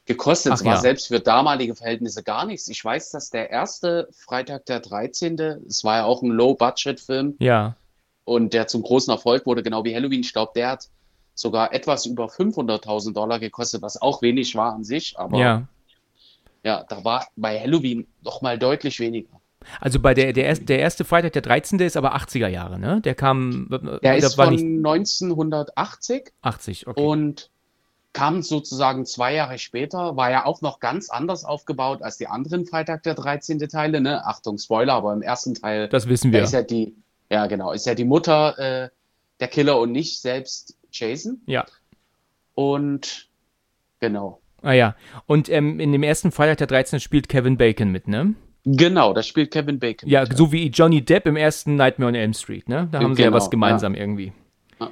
gekostet. Es war ja. selbst für damalige Verhältnisse gar nichts. Ich weiß, dass der erste Freitag der 13., es war ja auch ein Low-Budget-Film, Ja, und der zum großen Erfolg wurde, genau wie Halloween. Ich glaube, der hat sogar etwas über 500.000 Dollar gekostet, was auch wenig war an sich, aber ja. ja, da war bei Halloween noch mal deutlich weniger. Also bei der, der, erste, der erste Freitag, der 13. ist aber 80er Jahre, ne? Der kam, Der der ist war von nicht 1980 80, okay. und kam sozusagen zwei Jahre später, war ja auch noch ganz anders aufgebaut als die anderen Freitag der 13. Teile, ne? Achtung, Spoiler, aber im ersten Teil das wissen da wir. ist ja die, ja genau, ist ja die Mutter äh, der Killer und nicht selbst Jason. Ja. Und genau. Ah ja. Und ähm, in dem ersten Freitag der 13. spielt Kevin Bacon mit, ne? Genau, da spielt Kevin Bacon. Ja, mit, so wie Johnny Depp im ersten Nightmare on Elm Street, ne? Da haben sie ja Genau, was gemeinsam irgendwie.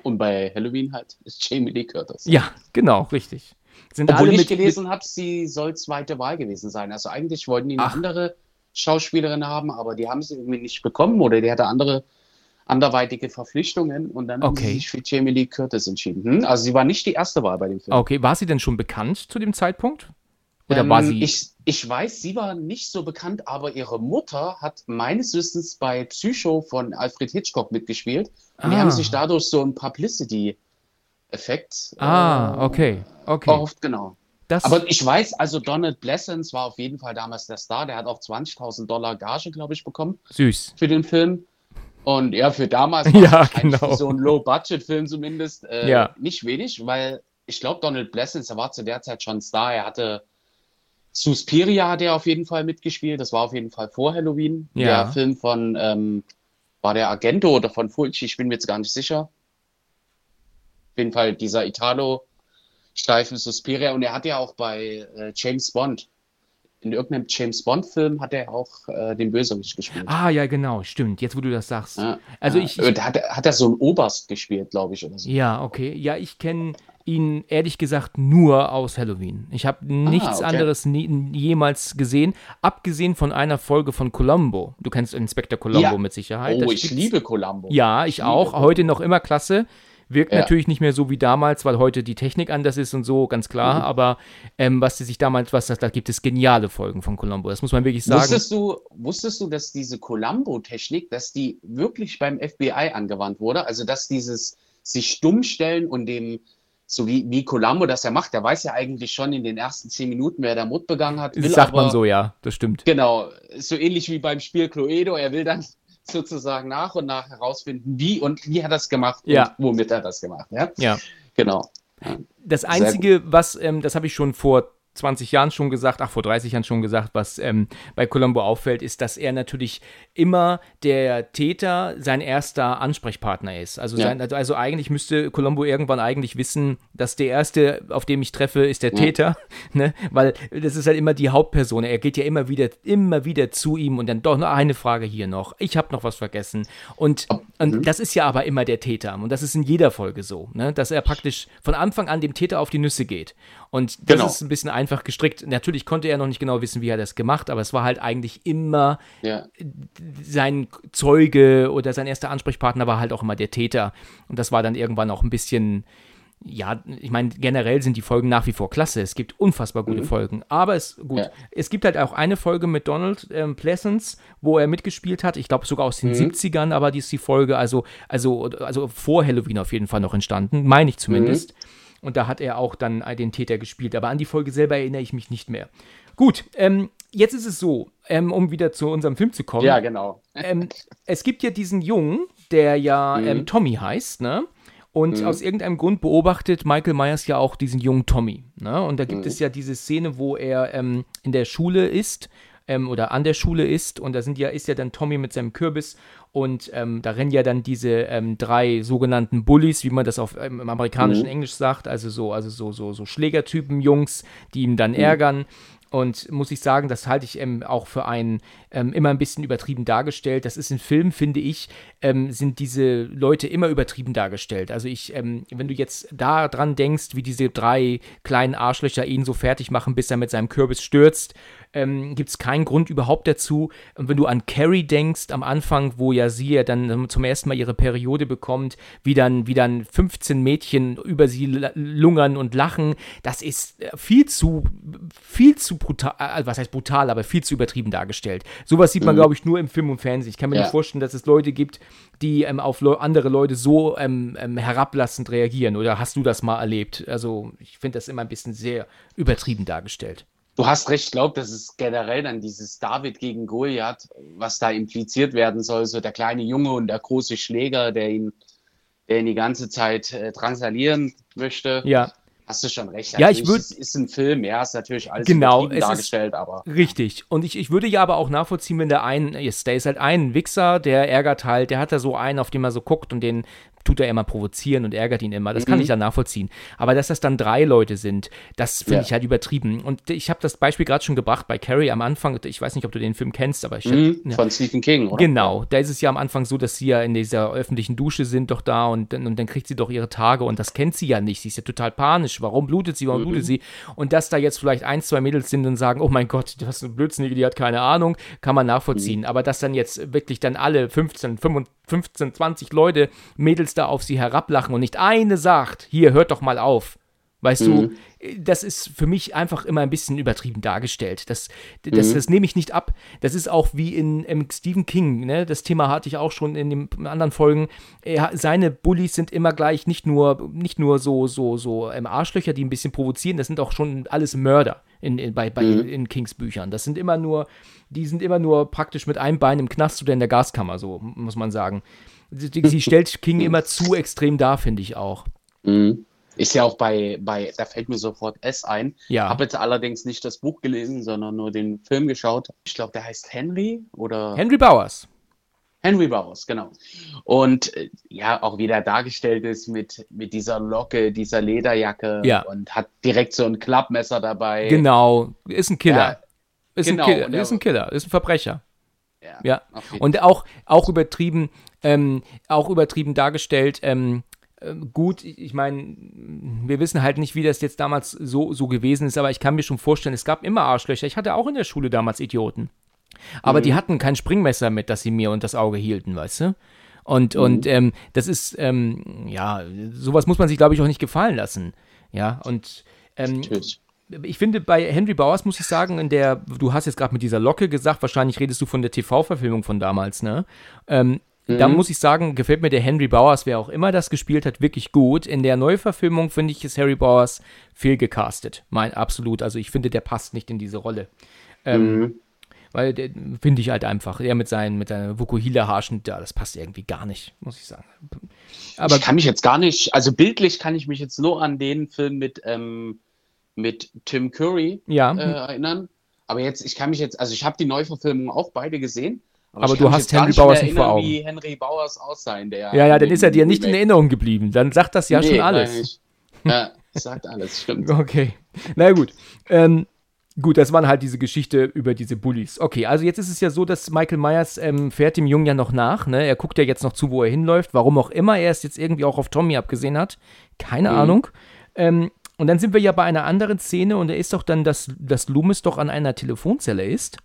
Und bei Halloween halt ist Jamie Lee Curtis. Ja, genau, richtig. Sind Obwohl alle ich gelesen habe, sie soll zweite Wahl gewesen sein. Also eigentlich wollten die eine Ach. andere Schauspielerin haben, aber die haben sie irgendwie nicht bekommen oder die hatte andere anderweitige Verpflichtungen und dann haben Okay. sie sich für Jamie Lee Curtis entschieden. Hm? Also sie war nicht die erste Wahl bei dem Film. Okay, war sie denn schon bekannt zu dem Zeitpunkt? Oder war Ähm, sie. Ich, ich weiß, sie war nicht so bekannt, aber ihre Mutter hat meines Wissens bei Psycho von Alfred Hitchcock mitgespielt. Und die Ah. haben sich dadurch so einen Publicity-Effekt ah, äh, okay, okay. erhofft, genau. Das, Aber ich weiß, also Donald Blessens war auf jeden Fall damals der Star. Der hat auch 20.000 Dollar Gage, glaube ich, bekommen süß. für den Film. Und ja, für damals <laughs> Ja, es wahrscheinlich genau. so ein Low-Budget-Film zumindest äh, Ja. nicht wenig, weil ich glaube, Donald Blessens, der war zu der Zeit schon Star. Er hatte Suspiria hat er auf jeden Fall mitgespielt. Das war auf jeden Fall vor Halloween. Ja. Der Film von, ähm, war der Argento oder von Fulci? Ich bin mir jetzt gar nicht sicher. Auf jeden Fall dieser Italo-Streifen Suspiria. Und er hat ja auch bei äh, James Bond, in irgendeinem James Bond-Film hat er auch äh, den Bösewicht gespielt. Ah, ja, genau, stimmt. Jetzt, wo du das sagst. Ja, Also ja. ich- Äh, hat, er- hat er so einen Oberst gespielt, glaube ich, oder so. Ja, okay. Ja, ich kenne ihn ehrlich gesagt nur aus Halloween. Ich habe nichts Ah, okay. anderes nie, jemals gesehen, abgesehen von einer Folge von Columbo. Du kennst Inspektor Columbo Ja. mit Sicherheit. Oh, Das ich liebe Columbo. Ja, ich liebe auch. Heute noch immer klasse. Wirkt Ja. natürlich nicht mehr so wie damals, weil heute die Technik anders ist und so, ganz klar. Mhm. Aber ähm, was sie sich damals, was das, da gibt es geniale Folgen von Columbo. Das muss man wirklich sagen. Wusstest du, wusstest du, dass diese Columbo-Technik, dass die wirklich beim FBI angewandt wurde? Also, dass dieses sich stumm stellen und dem, so wie, wie Columbo das ja macht, der weiß ja eigentlich schon in den ersten zehn Minuten, wer da Mord begangen hat. will sagt aber, man so, ja, das stimmt. Genau, so ähnlich wie beim Spiel Cluedo. Er will dann sozusagen nach und nach herausfinden, wie und wie hat er das gemacht Ja. und womit er das gemacht. Ja, Ja. genau. Das Einzige, was, ähm, das habe ich schon vor 20 Jahren schon gesagt, ach, vor 30 Jahren schon gesagt, was ähm, bei Columbo auffällt, ist, dass er natürlich immer der Täter sein erster Ansprechpartner ist. Also, Ja. sein, also, also eigentlich müsste Columbo irgendwann eigentlich wissen, dass der Erste, auf dem ich treffe, ist der Ja. Täter, <laughs> ne? weil das ist halt immer die Hauptperson. Er geht ja immer wieder, immer wieder zu ihm und dann doch noch eine Frage hier noch. Ich habe noch was vergessen. Und, und Mhm. das ist ja aber immer der Täter. Und das ist in jeder Folge so, ne? dass er praktisch von Anfang an dem Täter auf die Nüsse geht. Und das Genau. ist ein bisschen einfach gestrickt. Natürlich konnte er noch nicht genau wissen, wie er das gemacht, aber es war halt eigentlich immer Ja. sein Zeuge oder sein erster Ansprechpartner war halt auch immer der Täter. Und das war dann irgendwann auch ein bisschen, ja, ich meine, generell sind die Folgen nach wie vor klasse. Es gibt unfassbar gute Folgen. Aber es, gut, Ja. es gibt halt auch eine Folge mit Donald ähm, Pleasance, wo er mitgespielt hat. Ich glaube sogar aus den 70ern, aber die ist die Folge, also, also, also vor Halloween auf jeden Fall noch entstanden, meine ich zumindest. Und da hat er auch dann den Täter gespielt. Aber an die Folge selber erinnere ich mich nicht mehr. Gut, ähm, jetzt ist es so, ähm, um wieder zu unserem Film zu kommen. Ja, genau. <laughs> ähm, es gibt ja diesen Jungen, der ja mhm. ähm, Tommy heißt, ne? Und mhm. aus irgendeinem Grund beobachtet Michael Myers ja auch diesen jungen Tommy. Ne? Und da gibt mhm. es ja diese Szene, wo er ähm, in der Schule ist ähm, oder an der Schule ist und da sind ja, ist ja dann Tommy mit seinem Kürbis und ähm, da rennen ja dann diese ähm, drei sogenannten Bullies, wie man das auf ähm, im amerikanischen mhm. Englisch sagt, also so, also so, so, so Schlägertypen Jungs, die ihn dann mhm. ärgern und muss ich sagen, das halte ich ähm, auch für ein ähm, immer ein bisschen übertrieben dargestellt. Das ist in Filmen, finde ich, ähm, sind diese Leute immer übertrieben dargestellt. Also ich, ähm, wenn du jetzt da dran denkst, wie diese drei kleinen Arschlöcher ihn so fertig machen, bis er mit seinem Kürbis stürzt, ähm, gibt es keinen Grund überhaupt dazu. Und wenn du an Carrie denkst, am Anfang, wo ja sie ja dann zum ersten Mal ihre Periode bekommt, wie dann, wie dann 15 Mädchen über sie lungern und lachen, das ist äh, viel zu, viel zu brutal, äh, was heißt brutal, aber viel zu übertrieben dargestellt. Sowas sieht man, mhm. glaube ich, nur im Film und Fernsehen. Ich kann mir ja. nicht vorstellen, dass es Leute gibt, die ähm, auf le andere Leute so ähm, ähm, herablassend reagieren. Oder hast du das mal erlebt? Also, ich finde das immer ein bisschen sehr übertrieben dargestellt. Du hast recht, ich glaube, das ist generell dann dieses David gegen Goliath, was da impliziert werden soll, so der kleine Junge und der große Schläger, der ihn, der ihn die ganze Zeit äh, drangsalieren möchte. Ja. Hast du schon recht. Ja, ich würde. Es ist ein Film, ja, ist natürlich alles genau, dargestellt, aber. Richtig. Und ich, ich würde ja aber auch nachvollziehen, wenn der ein, ist, der ist halt ein Wichser, der ärgert halt, der hat da so einen, auf den man so guckt und den tut er immer provozieren und ärgert ihn immer. Das mhm. kann ich dann nachvollziehen. Aber dass das dann drei Leute sind, das finde ja. ich halt übertrieben. Und ich habe das Beispiel gerade schon gebracht bei Carrie am Anfang. Ich weiß nicht, ob du den Film kennst, aber ich. Mhm, ja. Von Stephen King, oder? Genau. Da ist es ja am Anfang so, dass sie ja in dieser öffentlichen Dusche sind, doch da und, und dann kriegt sie doch ihre Tage und das kennt sie ja nicht. Sie ist ja total panisch. Warum blutet sie? Warum mhm. blutet sie? Und dass da jetzt vielleicht ein, zwei Mädels sind und sagen, oh mein Gott, das ist eine Blödsinnige, die hat keine Ahnung, kann man nachvollziehen. Mhm. Aber dass dann jetzt wirklich dann alle 15, 15, 20 Leute, Mädels da auf sie herab ablachen und nicht eine sagt, hier, hört doch mal auf. Weißt mhm. du, das ist für mich einfach immer ein bisschen übertrieben dargestellt. Das, das, mhm. das nehme ich nicht ab. Das ist auch wie in, in Stephen King, ne? Das Thema hatte ich auch schon in den anderen Folgen. Er, seine Bullies sind immer gleich nicht nur, nicht nur so, so, so ähm, Arschlöcher, die ein bisschen provozieren, das sind auch schon alles Mörder in, in, bei, bei, mhm. in Kings Büchern. Das sind immer nur, die sind immer nur praktisch mit einem Bein im Knast oder in der Gaskammer, so muss man sagen sie, sie stellt King <laughs> immer zu extrem dar, finde ich auch. Mhm. Ist ja auch bei, bei, da fällt mir sofort S ein. Ja. Habe jetzt allerdings nicht das Buch gelesen, sondern nur den Film geschaut. Ich glaube, der heißt Henry oder. Henry Bowers. Henry Bowers, genau. Und äh, ja, auch wie der dargestellt ist mit, mit dieser Locke, dieser Lederjacke ja. und hat direkt so ein Klappmesser dabei. Genau, ist ein Killer. Ja, ist, genau, ein Killer. ist ein Killer, ist ein Verbrecher. Ja. ja. Und auch, auch übertrieben, ähm, auch übertrieben dargestellt, ähm, äh, gut, ich meine, wir wissen halt nicht, wie das jetzt damals so, so gewesen ist, aber ich kann mir schon vorstellen, es gab immer Arschlöcher. Ich hatte auch in der Schule damals Idioten. Aber mhm. die hatten kein Springmesser mit, das sie mir und das Auge hielten, weißt du? Und, mhm. und ähm, das ist, ähm, ja, sowas muss man sich, glaube ich, auch nicht gefallen lassen. Ja, und ähm, ich finde, bei Henry Bowers muss ich sagen, in der, du hast jetzt gerade mit dieser Locke gesagt, wahrscheinlich redest du von der TV-Verfilmung von damals, ne? Ähm, mhm. Da muss ich sagen, gefällt mir der Henry Bowers, wer auch immer das gespielt hat, wirklich gut. In der Neuverfilmung finde ich, ist Harry Bowers fehlgecastet. Mein absolut. Also ich finde, der passt nicht in diese Rolle. Ähm, mhm. Weil der finde ich halt einfach, er mit seinen, mit seinem Vukuhila-Haarschnitt, ja, das passt irgendwie gar nicht, muss ich sagen. Aber ich kann mich jetzt gar nicht, also bildlich kann ich mich jetzt nur an den Film mit, ähm, mit Tim Curry ja. äh, erinnern. Aber jetzt, ich kann mich jetzt, also ich habe die Neuverfilmung auch beide gesehen. Aber, aber du hast Henry Bowers nicht vor Augen. wie Henry Bowers aussah in der. Ja, ja, dann ist er dir nicht in Erinnerung geblieben. Dann sagt das ja nee, schon alles. Ja, sagt alles, stimmt. <laughs> Okay. Na gut. Ähm, gut, das waren halt diese Geschichte über diese Bullies. Okay, also jetzt ist es ja so, dass Michael Myers ähm, fährt dem Jungen ja noch nach. Ne? Er guckt ja jetzt noch zu, wo er hinläuft. Warum auch immer er es jetzt irgendwie auch auf Tommy abgesehen hat. Keine mhm. Ahnung. Ähm, und dann sind wir ja bei einer anderen Szene und er ist doch dann, dass, dass Loomis doch an einer Telefonzelle ist.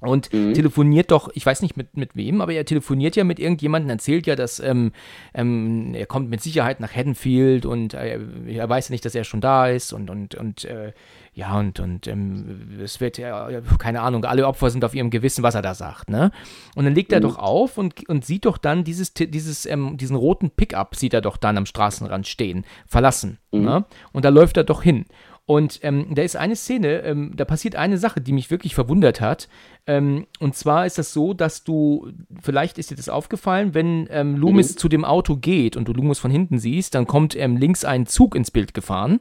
Und mhm. telefoniert doch, ich weiß nicht mit, mit wem, aber er telefoniert ja mit irgendjemandem, erzählt ja, dass ähm, ähm, er kommt mit Sicherheit nach Haddonfield und äh, er weiß ja nicht, dass er schon da ist und, und, und äh, ja, und, und ähm, es wird ja, keine Ahnung, alle Opfer sind auf ihrem Gewissen, was er da sagt, ne? Und dann legt er mhm. doch auf und, und sieht doch dann dieses, dieses, ähm, diesen roten Pickup, sieht er doch dann am Straßenrand stehen, verlassen, mhm. ne? Und da läuft er doch hin. Und ähm, da ist eine Szene, ähm, da passiert eine Sache, die mich wirklich verwundert hat. Ähm, und zwar ist das so, dass du, vielleicht ist dir das aufgefallen, wenn ähm, Loomis mhm. zu dem Auto geht und du Loomis von hinten siehst, dann kommt ähm, links ein Zug ins Bild gefahren.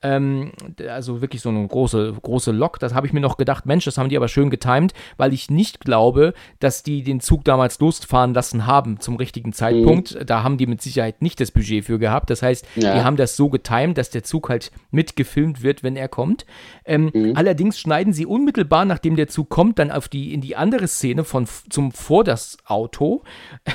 Ähm, also wirklich so eine große, große Lok. Das habe ich mir noch gedacht, Mensch, das haben die aber schön getimt, weil ich nicht glaube, dass die den Zug damals losfahren lassen haben zum richtigen Zeitpunkt. Mhm. Da haben die mit Sicherheit nicht das Budget für gehabt. Das heißt, ja. die haben das so getimt, dass der Zug halt mitgefilmt wird, wenn er kommt. Ähm, mhm. Allerdings schneiden sie unmittelbar, nachdem der Zug kommt, dann auf die, in die andere Szene von zum vor das Auto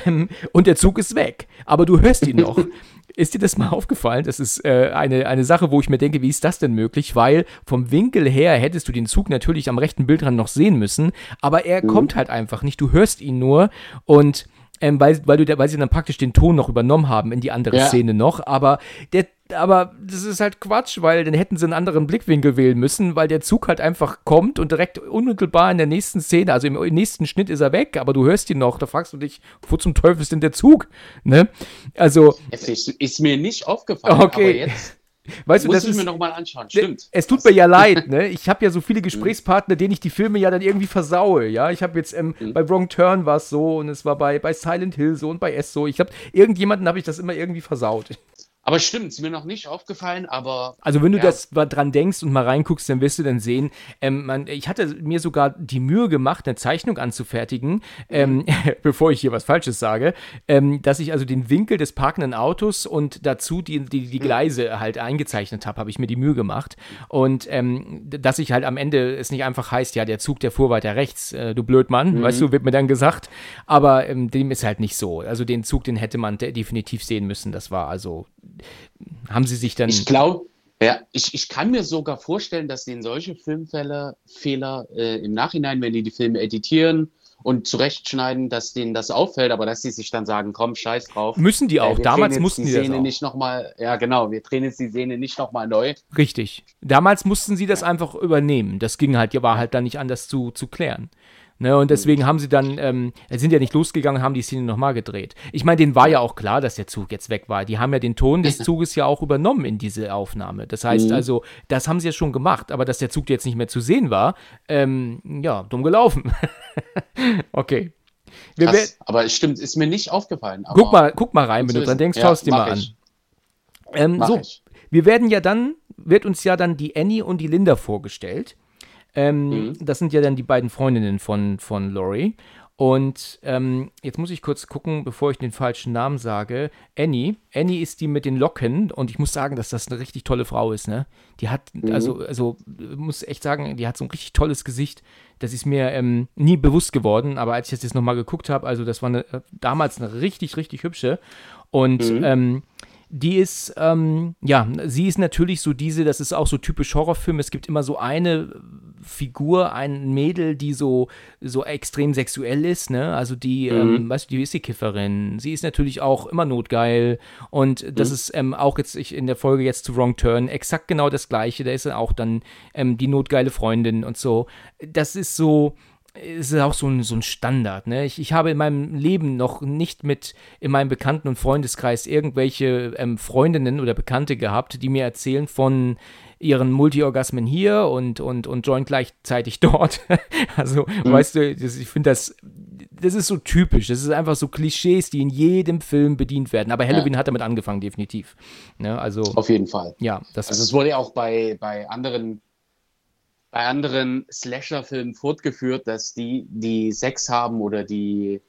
ähm, und der Zug ist weg. Aber du hörst ihn noch. <laughs> Ist dir das mal aufgefallen? Das ist äh, eine, eine Sache, wo ich mir denke, wie ist das denn möglich? Weil vom Winkel her hättest du den Zug natürlich am rechten Bildrand noch sehen müssen, aber er mhm. kommt halt einfach nicht. Du hörst ihn nur und ähm, weil, weil, du, weil sie dann praktisch den Ton noch übernommen haben in die andere ja. Szene noch, aber der aber das ist halt Quatsch, weil dann hätten sie einen anderen Blickwinkel wählen müssen, weil der Zug halt einfach kommt und direkt unmittelbar in der nächsten Szene, also im nächsten Schnitt ist er weg, aber du hörst ihn noch. Da fragst du dich, wo zum Teufel ist denn der Zug? Ne? Also. Es ist, ist mir nicht aufgefallen, okay. aber jetzt. <laughs> Weißt du, Muss das ich ist, mir nochmal anschauen, stimmt. Es tut mir ja leid, ne? Ich habe ja so viele <laughs> Gesprächspartner, denen ich die Filme ja dann irgendwie versaue, ja? Ich habe jetzt, ähm, mhm. bei Wrong Turn war es so und es war bei, bei Silent Hill so und bei S so. Ich habe, irgendjemanden habe ich das immer irgendwie versaut. Aber stimmt, ist mir noch nicht aufgefallen, aber. Also, wenn du ja. das dran denkst und mal reinguckst, dann wirst du dann sehen, ähm, man, ich hatte mir sogar die Mühe gemacht, eine Zeichnung anzufertigen, ähm, <laughs> bevor ich hier was Falsches sage, ähm, dass ich also den Winkel des parkenden Autos und dazu die, die, die Gleise halt eingezeichnet habe, habe ich mir die Mühe gemacht. Und ähm, dass ich halt am Ende es nicht einfach heißt, ja, der Zug, der fuhr weiter rechts, äh, du Blödmann, mhm. weißt du, wird mir dann gesagt. Aber ähm, dem ist halt nicht so. Also, den Zug, den hätte man definitiv sehen müssen. Das war also haben sie sich dann. Ich glaube, ja, ich, ich kann mir sogar vorstellen, dass denen solche Filmfehler Fehler, äh, im Nachhinein, wenn die die Filme editieren und zurechtschneiden, dass denen das auffällt, aber dass sie sich dann sagen, komm, scheiß drauf. Müssen die auch. Äh, Damals mussten die, die Szene das auch. nicht noch mal, ja genau, wir drehen jetzt die Szene nicht nochmal neu. Richtig. Damals mussten sie das einfach übernehmen. Das ging halt, war halt dann nicht anders zu, zu klären. Ne, und deswegen haben sie dann, ähm, sind ja nicht losgegangen, haben die Szene nochmal gedreht. Ich meine, denen war ja auch klar, dass der Zug jetzt weg war. Die haben ja den Ton des Zuges ja auch übernommen in diese Aufnahme. Das heißt mhm. also, das haben sie ja schon gemacht, aber dass der Zug jetzt nicht mehr zu sehen war, ähm, ja, dumm gelaufen. <laughs> okay. Krass, aber es stimmt, ist mir nicht aufgefallen. guck, mal, guck mal rein, wenn du dran denkst, ja, schaust dir mal an. Ähm, so, ich. wir werden ja dann, wird uns ja dann die Annie und die Linda vorgestellt. Ähm, mhm. Das sind ja dann die beiden Freundinnen von, von Laurie. Und ähm, jetzt muss ich kurz gucken, bevor ich den falschen Namen sage. Annie. Annie ist die mit den Locken und ich muss sagen, dass das eine richtig tolle Frau ist, ne? Die hat, mhm. also, also, muss echt sagen, die hat so ein richtig tolles Gesicht. Das ist mir ähm, nie bewusst geworden, aber als ich das jetzt nochmal geguckt habe, also das war eine, damals eine richtig, richtig hübsche. Und mhm. ähm, die ist, ähm, ja, sie ist natürlich so diese, das ist auch so typisch Horrorfilm. Es gibt immer so eine Figur, ein Mädel, die so, so extrem sexuell ist, ne? Also die, mhm. ähm, weißt du, die ist die Kifferin. Sie ist natürlich auch immer notgeil. Und das mhm. ist ähm, auch jetzt ich, in der Folge jetzt zu Wrong Turn exakt genau das Gleiche. Da ist auch dann ähm, die notgeile Freundin und so. Das ist so ist auch so ein, so ein Standard. Ne? Ich, ich habe in meinem Leben noch nicht mit in meinem Bekannten- und Freundeskreis irgendwelche ähm, Freundinnen oder Bekannte gehabt, die mir erzählen von ihren Multiorgasmen hier und, und, und joint gleichzeitig <laughs> dort. also, mhm. weißt du, das, ich finde das, das ist so typisch. Das ist einfach so Klischees, die in jedem Film bedient werden. Aber Halloween ja. hat damit angefangen, definitiv. Ne? Also, Auf jeden Fall. Ja, das also es wurde ja auch bei, bei anderen bei anderen Slasher-Filmen fortgeführt, dass die, die Sex haben oder die,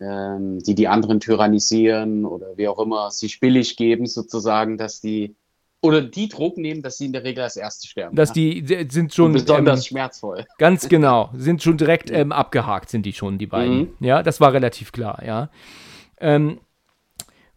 ähm, die die anderen tyrannisieren oder wie auch immer sich billig geben, sozusagen, dass die oder die Druck nehmen, dass sie in der Regel als Erste sterben. Dass die sind schon. Und besonders ähm, schmerzvoll. <laughs> Ganz genau. Sind schon direkt ähm, abgehakt, sind die schon, die beiden. Mhm. Ja, das war relativ klar, ja. Ähm,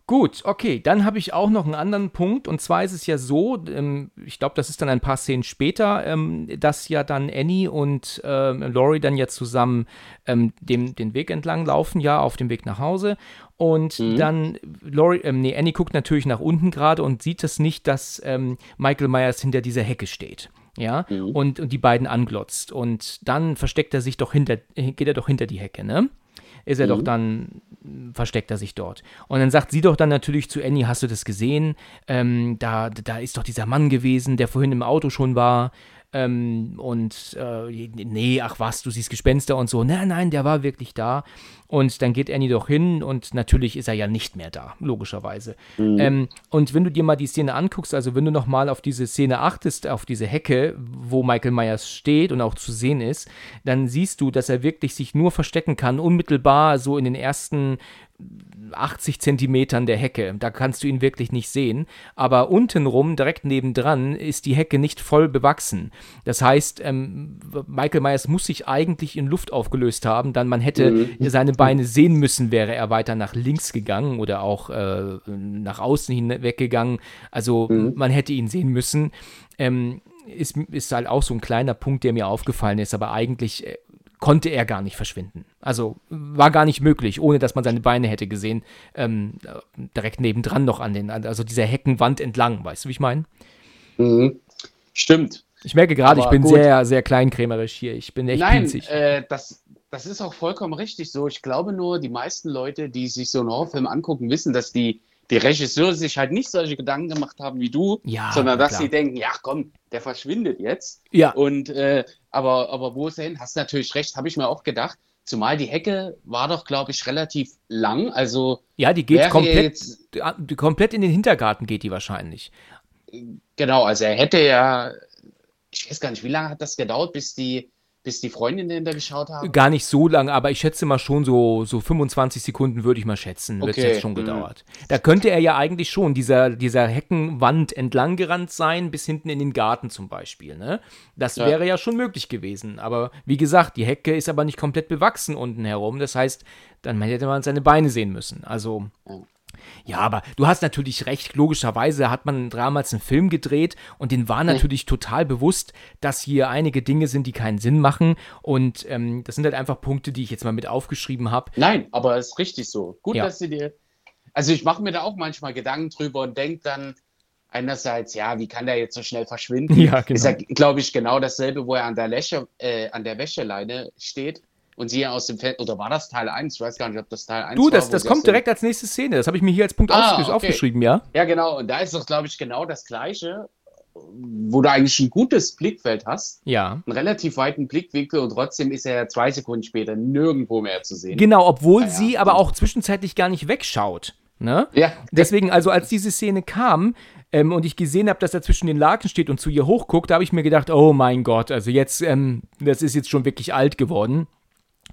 Gut, okay, dann habe ich auch noch einen anderen Punkt. Und zwar ist es ja so, ähm, ich glaube, das ist dann ein paar Szenen später, ähm, dass ja dann Annie und ähm, Laurie dann ja zusammen ähm, dem, den Weg entlang laufen, ja, auf dem Weg nach Hause. Und Mhm. dann, Laurie, ähm, nee, Annie guckt natürlich nach unten gerade und sieht es nicht, dass ähm, Michael Myers hinter dieser Hecke steht. Ja, Mhm. und, und die beiden anglotzt. Und dann versteckt er sich doch hinter, äh, geht er doch hinter die Hecke, ne? Ist er doch dann, versteckt er sich dort. Und dann sagt sie doch dann natürlich zu Annie, hast du das gesehen? Ähm, da, da ist doch dieser Mann gewesen, der vorhin im Auto schon war. Ähm, und äh, nee, ach was, du siehst Gespenster und so. Nein, nein, der war wirklich da. Und dann geht Annie doch hin und natürlich ist er ja nicht mehr da, logischerweise. Ähm, und wenn du dir mal die Szene anguckst, also wenn du nochmal auf diese Szene achtest, auf diese Hecke, wo Michael Myers steht und auch zu sehen ist, dann siehst du, dass er wirklich sich nur verstecken kann, unmittelbar so in den ersten 80 Zentimetern der Hecke. Da kannst du ihn wirklich nicht sehen. Aber untenrum, direkt nebendran, ist die Hecke nicht voll bewachsen. Das heißt, ähm, Michael Myers muss sich eigentlich in Luft aufgelöst haben, dann man hätte seine Beine sehen müssen, wäre er weiter nach links gegangen oder auch äh, nach außen hinweggegangen. Also man hätte ihn sehen müssen. Ähm, ist, ist halt auch so ein kleiner Punkt, der mir aufgefallen ist, aber eigentlich äh, konnte er gar nicht verschwinden. Also war gar nicht möglich, ohne dass man seine Beine hätte gesehen, ähm, äh, direkt nebendran noch an den, also dieser Heckenwand entlang, weißt du, wie ich meine? Mhm. Stimmt. Ich merke gerade, ich bin gut. sehr, sehr kleinkrämerisch hier. Ich bin echt Nein, pinzig. äh, das, das ist auch vollkommen richtig so. Ich glaube nur, die meisten Leute, die sich so einen Horrorfilm angucken, wissen, dass die, die Regisseure sich halt nicht solche Gedanken gemacht haben wie du, Ja, sondern dass klar. sie denken, ja komm, der verschwindet jetzt. ja, Und äh, aber, aber wo ist er hin? Hast natürlich recht, habe ich mir auch gedacht. Zumal die Hecke war doch, glaube ich, relativ lang. Also ja, die geht komplett, jetzt die- komplett in den Hintergarten geht die wahrscheinlich. genau, also er hätte ja, ich weiß gar nicht, wie lange hat das gedauert, bis die, bis die Freundinnen dahinter geschaut haben? Gar nicht so lang, aber ich schätze mal schon so, so 25 Sekunden würde ich mal schätzen, wird es Okay, jetzt schon mhm. gedauert. Da könnte er ja eigentlich schon dieser, dieser Heckenwand entlang gerannt sein, bis hinten in den Garten zum Beispiel. Ne? Das Ja. wäre ja schon möglich gewesen. Aber wie gesagt, die Hecke ist aber nicht komplett bewachsen unten herum. Das heißt, dann hätte man seine Beine sehen müssen. Also. Ja. Ja, aber du hast natürlich recht. Logischerweise hat man damals einen Film gedreht und den war natürlich total bewusst, dass hier einige Dinge sind, die keinen Sinn machen. Und ähm, das sind halt einfach Punkte, die ich jetzt mal mit aufgeschrieben habe. Nein, aber es ist richtig so. Gut, Ja. dass sie dir. Also ich mache mir da auch manchmal Gedanken drüber und denke dann einerseits, ja, wie kann der jetzt so schnell verschwinden? <laughs> Ja, genau. Ist ja, glaube ich, genau dasselbe, wo er an der, Läsche, äh, an der Wäscheleine steht und sie aus dem Fenster, oder war das Teil 1? Ich weiß gar nicht, ob das Teil 1 Du, war. das, wo das kommt direkt als nächste Szene. Das habe ich mir hier als Punkt Ah, aufgesch- okay. aufgeschrieben, ja? Ja, genau. Und da ist doch, glaube ich, genau das Gleiche, wo du eigentlich ein gutes Blickfeld hast, Ja. einen relativ weiten Blickwinkel und trotzdem ist er ja zwei Sekunden später nirgendwo mehr zu sehen. Genau, obwohl Ja, ja. sie aber auch zwischenzeitlich gar nicht wegschaut. Ne? Ja, Deswegen, also als diese Szene kam ähm, und ich gesehen habe, dass er zwischen den Laken steht und zu ihr hochguckt, da habe ich mir gedacht, oh mein Gott, also jetzt, ähm, das ist jetzt schon wirklich alt geworden.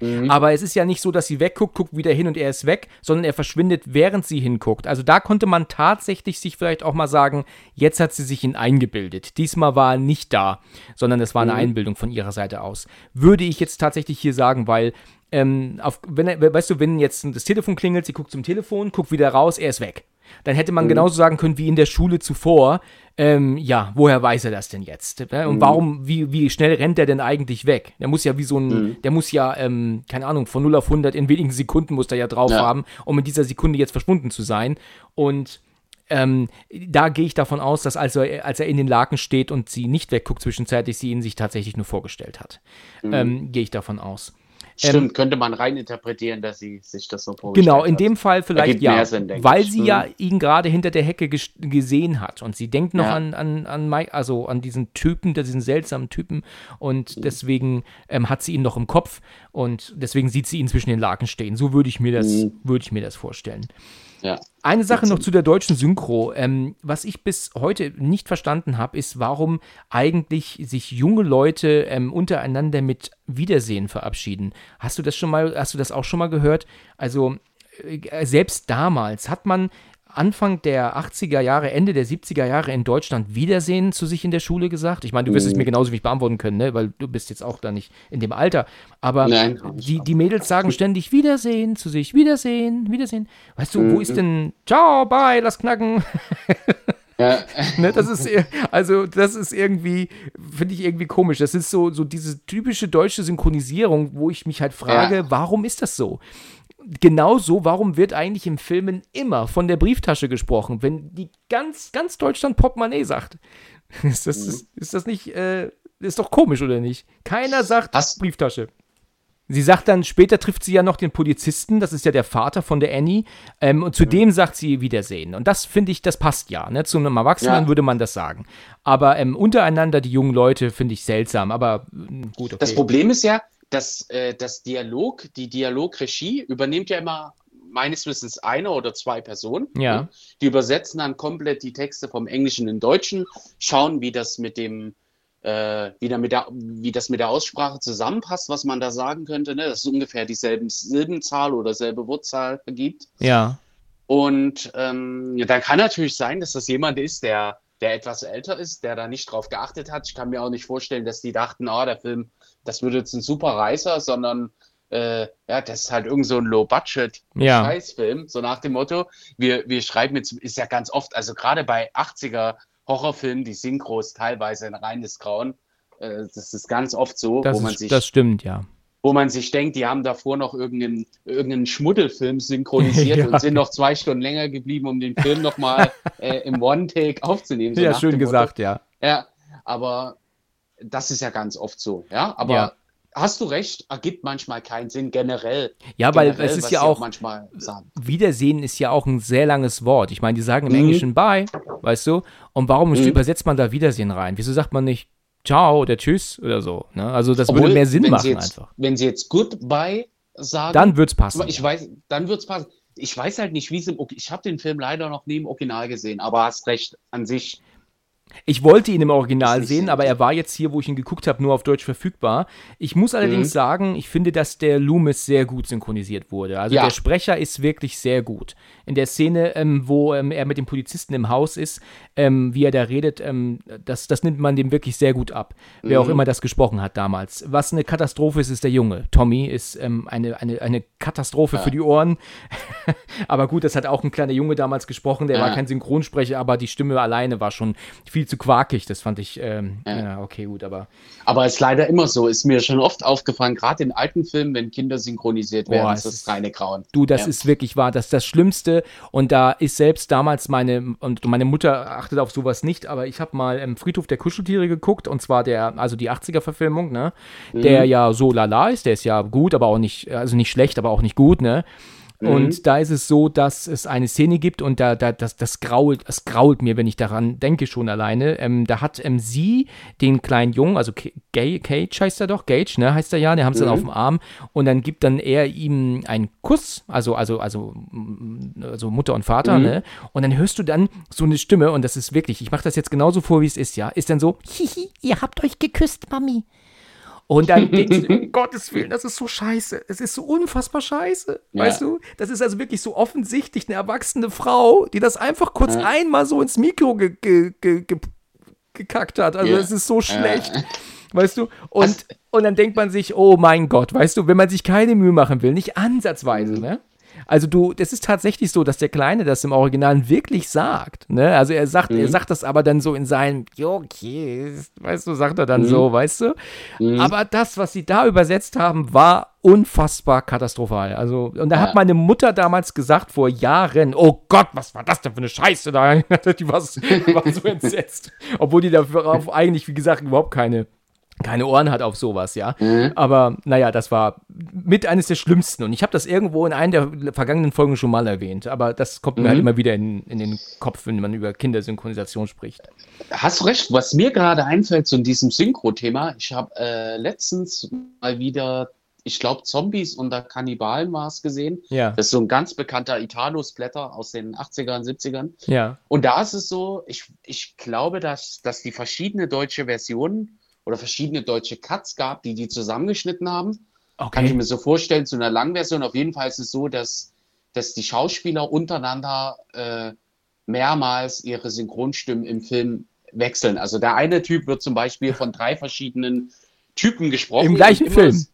Mhm. Aber es ist ja nicht so, dass sie wegguckt, guckt wieder hin und er ist weg, sondern er verschwindet, während sie hinguckt. Also da konnte man tatsächlich sich vielleicht auch mal sagen, jetzt hat sie sich ihn eingebildet. Diesmal war er nicht da, sondern es war eine Mhm. Einbildung von ihrer Seite aus. Würde ich jetzt tatsächlich hier sagen, weil, ähm, auf, wenn weißt du, wenn jetzt das Telefon klingelt, sie guckt zum Telefon, guckt wieder raus, er ist weg. Dann hätte Mhm. man genauso sagen können wie in der Schule zuvor, ähm, ja, woher weiß er das denn jetzt? Ne? Mhm. Und warum, wie, wie schnell rennt er denn eigentlich weg? Der muss ja wie so ein, Mhm. der muss ja, ähm, keine Ahnung, von 0 auf 100 in wenigen Sekunden muss er ja drauf Ja. haben, um in dieser Sekunde jetzt verschwunden zu sein. Und ähm, da gehe ich davon aus, dass als er, als er in den Laken steht und sie nicht wegguckt zwischenzeitlich, sie ihn sich tatsächlich nur vorgestellt hat. Mhm. Ähm, gehe ich davon aus. Stimmt, könnte man rein interpretieren, dass sie sich das so vorgestellt Genau, in dem Fall vielleicht ja, Sinn, weil ich. sie Mhm. ja ihn gerade hinter der Hecke ges gesehen hat und sie denkt noch Ja. an, an, an Mike, also an diesen Typen, diesen seltsamen Typen und Mhm. deswegen ähm, hat sie ihn noch im Kopf und deswegen sieht sie ihn zwischen den Laken stehen. So würde ich mir das, Mhm. würde ich mir das vorstellen. Ja. Eine Sache noch zu der deutschen Synchro. Ähm, was ich bis heute nicht verstanden habe, ist, warum eigentlich sich junge Leute ähm, untereinander mit Wiedersehen verabschieden. Hast du das schon mal, hast du das auch schon mal gehört? Also äh, selbst damals hat man Anfang der 80er Jahre, Ende der 70er Jahre in Deutschland Wiedersehen zu sich in der Schule gesagt? Ich meine, du wirst es mir genauso wie ich beantworten können, ne? weil du bist jetzt auch da nicht in dem Alter. Aber Nein. die, die Mädels sagen ständig Wiedersehen zu sich, Wiedersehen, Wiedersehen. Weißt du, wo ist denn Ciao, bye, lass knacken. <laughs> Ja. <laughs> Ne, das ist also das ist irgendwie finde ich irgendwie komisch. Das ist so so diese typische deutsche Synchronisierung, wo ich mich halt frage, Ja. warum ist das so? Genauso, warum wird eigentlich im Filmen immer von der Brieftasche gesprochen, wenn die ganz ganz Deutschland Portemonnaie sagt? <laughs> Ist das ist, ist das nicht äh, ist doch komisch oder nicht? Keiner sagt Hast- Brieftasche. Sie sagt dann, später trifft sie ja noch den Polizisten, das ist ja der Vater von der Annie, ähm, und zu dem sagt sie Wiedersehen. Und das finde ich, das passt ja. Ne? Zu einem Erwachsenen Ja. würde man das sagen. Aber ähm, untereinander, die jungen Leute, finde ich seltsam. Aber mm, gut, okay. Das Problem ist ja, dass äh, das Dialog, die Dialogregie übernimmt ja immer meines Wissens eine oder zwei Personen. Ja. Die übersetzen dann komplett die Texte vom Englischen in Deutschen, schauen, wie das mit dem äh, wie, da mit der, wie das mit der Aussprache zusammenpasst, was man da sagen könnte, ne? dass es ungefähr dieselben Silbenzahl oder selbe Wortzahl ergibt. ja, Und ähm, dann kann natürlich sein, dass das jemand ist, der, der etwas älter ist, der da nicht drauf geachtet hat. Ich kann mir auch nicht vorstellen, dass die dachten, ah, der Film, das wird jetzt ein super Reißer, sondern äh, ja, das ist halt irgend so ein Ja. Low-Budget-Scheißfilm, so nach dem Motto, wir, wir schreiben jetzt, ist ja ganz oft, also gerade bei 80er Horrorfilmen, die Synchros teilweise ein reines Grauen. Äh, das ist ganz oft so, das, wo man ist, sich das stimmt, ja. Wo man sich denkt, die haben davor noch irgendeinen, irgendeinen Schmuddelfilm synchronisiert <laughs> Ja. und sind noch zwei Stunden länger geblieben, um den Film nochmal <laughs> äh, im One-Take aufzunehmen. so Ja, schön gesagt, ja. Ja, aber das ist ja ganz oft so, ja. Aber Ja. hast du recht, ergibt manchmal keinen Sinn generell. Ja, weil generell, es ist ja auch, manchmal sagen. Wiedersehen ist ja auch ein sehr langes Wort. Ich meine, die sagen im Mhm. Englischen Bye, weißt du? Und warum Mhm. übersetzt man da Wiedersehen rein? Wieso sagt man nicht Ciao oder Tschüss oder so? Ne? Also das Obwohl, würde mehr Sinn machen jetzt, einfach. Wenn sie jetzt Goodbye sagen, Dann wird's passen. Ich weiß, dann wird's passen. Ich weiß halt nicht, wie es im Ich habe den Film leider noch nie im Original gesehen, aber hast recht, an sich. Ich wollte ihn im Original sehen, aber er war jetzt hier, wo ich ihn geguckt habe, nur auf Deutsch verfügbar. Ich muss allerdings Mhm. sagen, ich finde, dass der Loomis sehr gut synchronisiert wurde. Also Ja. der Sprecher ist wirklich sehr gut. In der Szene, ähm, wo ähm, er mit dem Polizisten im Haus ist, ähm, wie er da redet, ähm, das, das nimmt man dem wirklich sehr gut ab. Wer auch Mhm. immer das gesprochen hat damals. Was eine Katastrophe ist, ist der Junge. Tommy ist ähm, eine, eine, eine Katastrophe für die Ohren. <laughs> aber gut, das hat auch ein kleiner Junge damals gesprochen, der war Ja. kein Synchronsprecher, aber die Stimme alleine war schon viel zu quakig. Das fand ich, ja. Ja. okay, gut, aber Aber es ist leider immer so. Ist mir schon oft aufgefallen, gerade in alten Filmen, wenn Kinder synchronisiert werden, Boah, ist das reine Grauen. du, das Ja. ist wirklich wahr, das ist das Schlimmste. Und da ist selbst damals meine, und meine Mutter achtet auf sowas nicht, aber ich habe mal im Friedhof der Kuscheltiere geguckt, und zwar der, also die 80er-Verfilmung, ne? Der ja so lala ist, der ist ja gut, aber auch nicht, also nicht schlecht, aber auch nicht gut, ne? Und da ist es so, dass es eine Szene gibt und da, da das, das grault, es grault mir, wenn ich daran denke schon alleine. Ähm, da hat ähm, sie den kleinen Jungen, also Ga- Cage heißt er doch, Gage, ne, heißt er ja, der haben sie dann auf dem Arm und dann gibt dann er ihm einen Kuss, also also also also Mutter und Vater, ne? Und dann hörst du dann so eine Stimme und das ist wirklich, ich mache das jetzt genauso vor, wie es ist, ja, ist dann so, hihi, ihr habt euch geküsst, Mami. Und dann denkst du, um <laughs> Gottes Willen, das ist so scheiße. Es ist so unfassbar scheiße. Ja. Weißt du? Das ist also wirklich so offensichtlich eine erwachsene Frau, die das einfach kurz Ja. einmal so ins Mikro ge ge ge ge gekackt hat. Also Ja. es ist so schlecht. Ja. Weißt du? Und, Hast- und dann denkt man sich, oh mein Gott, weißt du, wenn man sich keine Mühe machen will, nicht ansatzweise, ne? Also du, das ist tatsächlich so, dass der Kleine das im Original wirklich sagt, ne? Also er sagt, Mhm. er sagt das aber dann so in seinem, jo, okay, weißt du, sagt er dann Mhm. so, weißt du? Aber das, was sie da übersetzt haben, war unfassbar katastrophal. Also, und da Ja. hat meine Mutter damals gesagt, vor Jahren, oh Gott, was war das denn für eine Scheiße da? <laughs> die war, so- war so entsetzt. Obwohl die darauf eigentlich, wie gesagt, überhaupt keine, keine Ohren hat auf sowas, ja. Aber naja, das war mit eines der schlimmsten. Und ich habe das irgendwo in einer der vergangenen Folgen schon mal erwähnt. Aber das kommt mir halt immer wieder in, in den Kopf, wenn man über Kindersynchronisation spricht. Hast du recht, was mir gerade einfällt zu diesem Synchro-Thema, ich habe äh, letztens mal wieder, ich glaube, Zombies unter Kannibalen war es gesehen. Ja, Das ist so ein ganz bekannter Italo-Splatter aus den 80ern, 70ern. ja. Und da ist es so, ich, ich glaube, dass, dass die verschiedene deutsche Versionen oder verschiedene deutsche Cuts gab, die die zusammengeschnitten haben. Kann ich Okay. mir so vorstellen, zu einer Langversion. Auf jeden Fall ist es so, dass, dass die Schauspieler untereinander äh, mehrmals ihre Synchronstimmen im Film wechseln. Also der eine Typ wird zum Beispiel von drei verschiedenen Typen gesprochen. Im gleichen Film.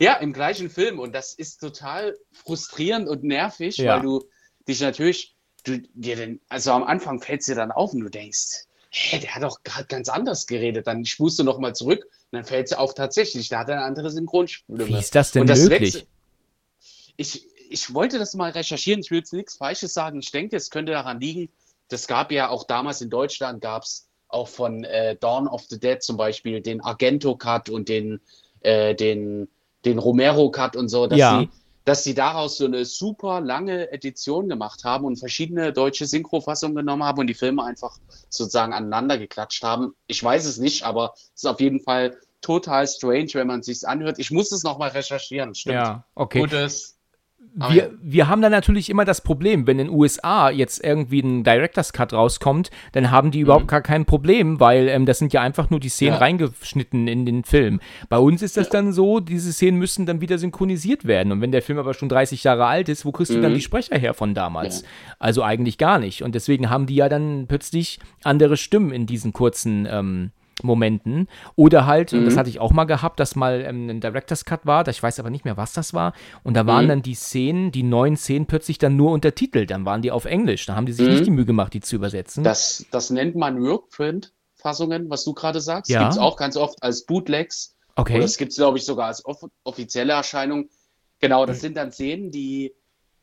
Ja, im gleichen Film. Und das ist total frustrierend und nervig, ja. weil du dich natürlich, du dir denn, also am Anfang fällt es dir dann auf und du denkst, hä, der hat doch gerade ganz anders geredet. Dann spust du nochmal zurück und dann fällt es auf tatsächlich, der hat eine andere Synchronstimme. Wie ist das denn das möglich? Wechsel, ich, ich wollte das mal recherchieren, ich will jetzt nichts Falsches sagen. Ich denke, es könnte daran liegen, das gab ja auch damals in Deutschland, gab es auch von äh, Dawn of the Dead zum Beispiel den Argento-Cut und den, äh, den, den Romero-Cut und so, dass, ja. sie, dass sie daraus so eine super lange Edition gemacht haben und verschiedene deutsche Synchrofassungen genommen haben und die Filme einfach sozusagen aneinander geklatscht haben. Ich weiß es nicht, aber es ist auf jeden Fall total strange, wenn man es sich anhört. Ich muss es nochmal recherchieren, stimmt. Ja, okay. Gutes wir, wir haben dann natürlich immer das Problem, wenn in den USA jetzt irgendwie ein Director's Cut rauskommt, dann haben die mhm. überhaupt gar kein Problem, weil ähm, das sind ja einfach nur die Szenen ja. reingeschnitten in den Film. Bei uns ist das ja. dann so, diese Szenen müssen dann wieder synchronisiert werden. Und wenn der Film aber schon 30 Jahre alt ist, wo kriegst mhm. du dann mhm. die Sprecher her von damals? Ja. Also eigentlich gar nicht. Und deswegen haben die ja dann plötzlich andere Stimmen in diesen kurzen ähm, Momenten. Oder halt, mhm. das hatte ich auch mal gehabt, dass mal ähm, ein Director's Cut war, ich weiß aber nicht mehr, was das war. Und da waren mhm. dann die Szenen, die neuen Szenen plötzlich dann nur untertitelt. Dann waren die auf Englisch. Da haben die sich mhm. nicht die Mühe gemacht, die zu übersetzen. Das, das nennt man Workprint-Fassungen, was du gerade sagst. Ja. Gibt es auch ganz oft als Bootlegs. Okay. Oder das gibt es, glaube ich, sogar als off offizielle Erscheinung. Genau, das sind dann Szenen, die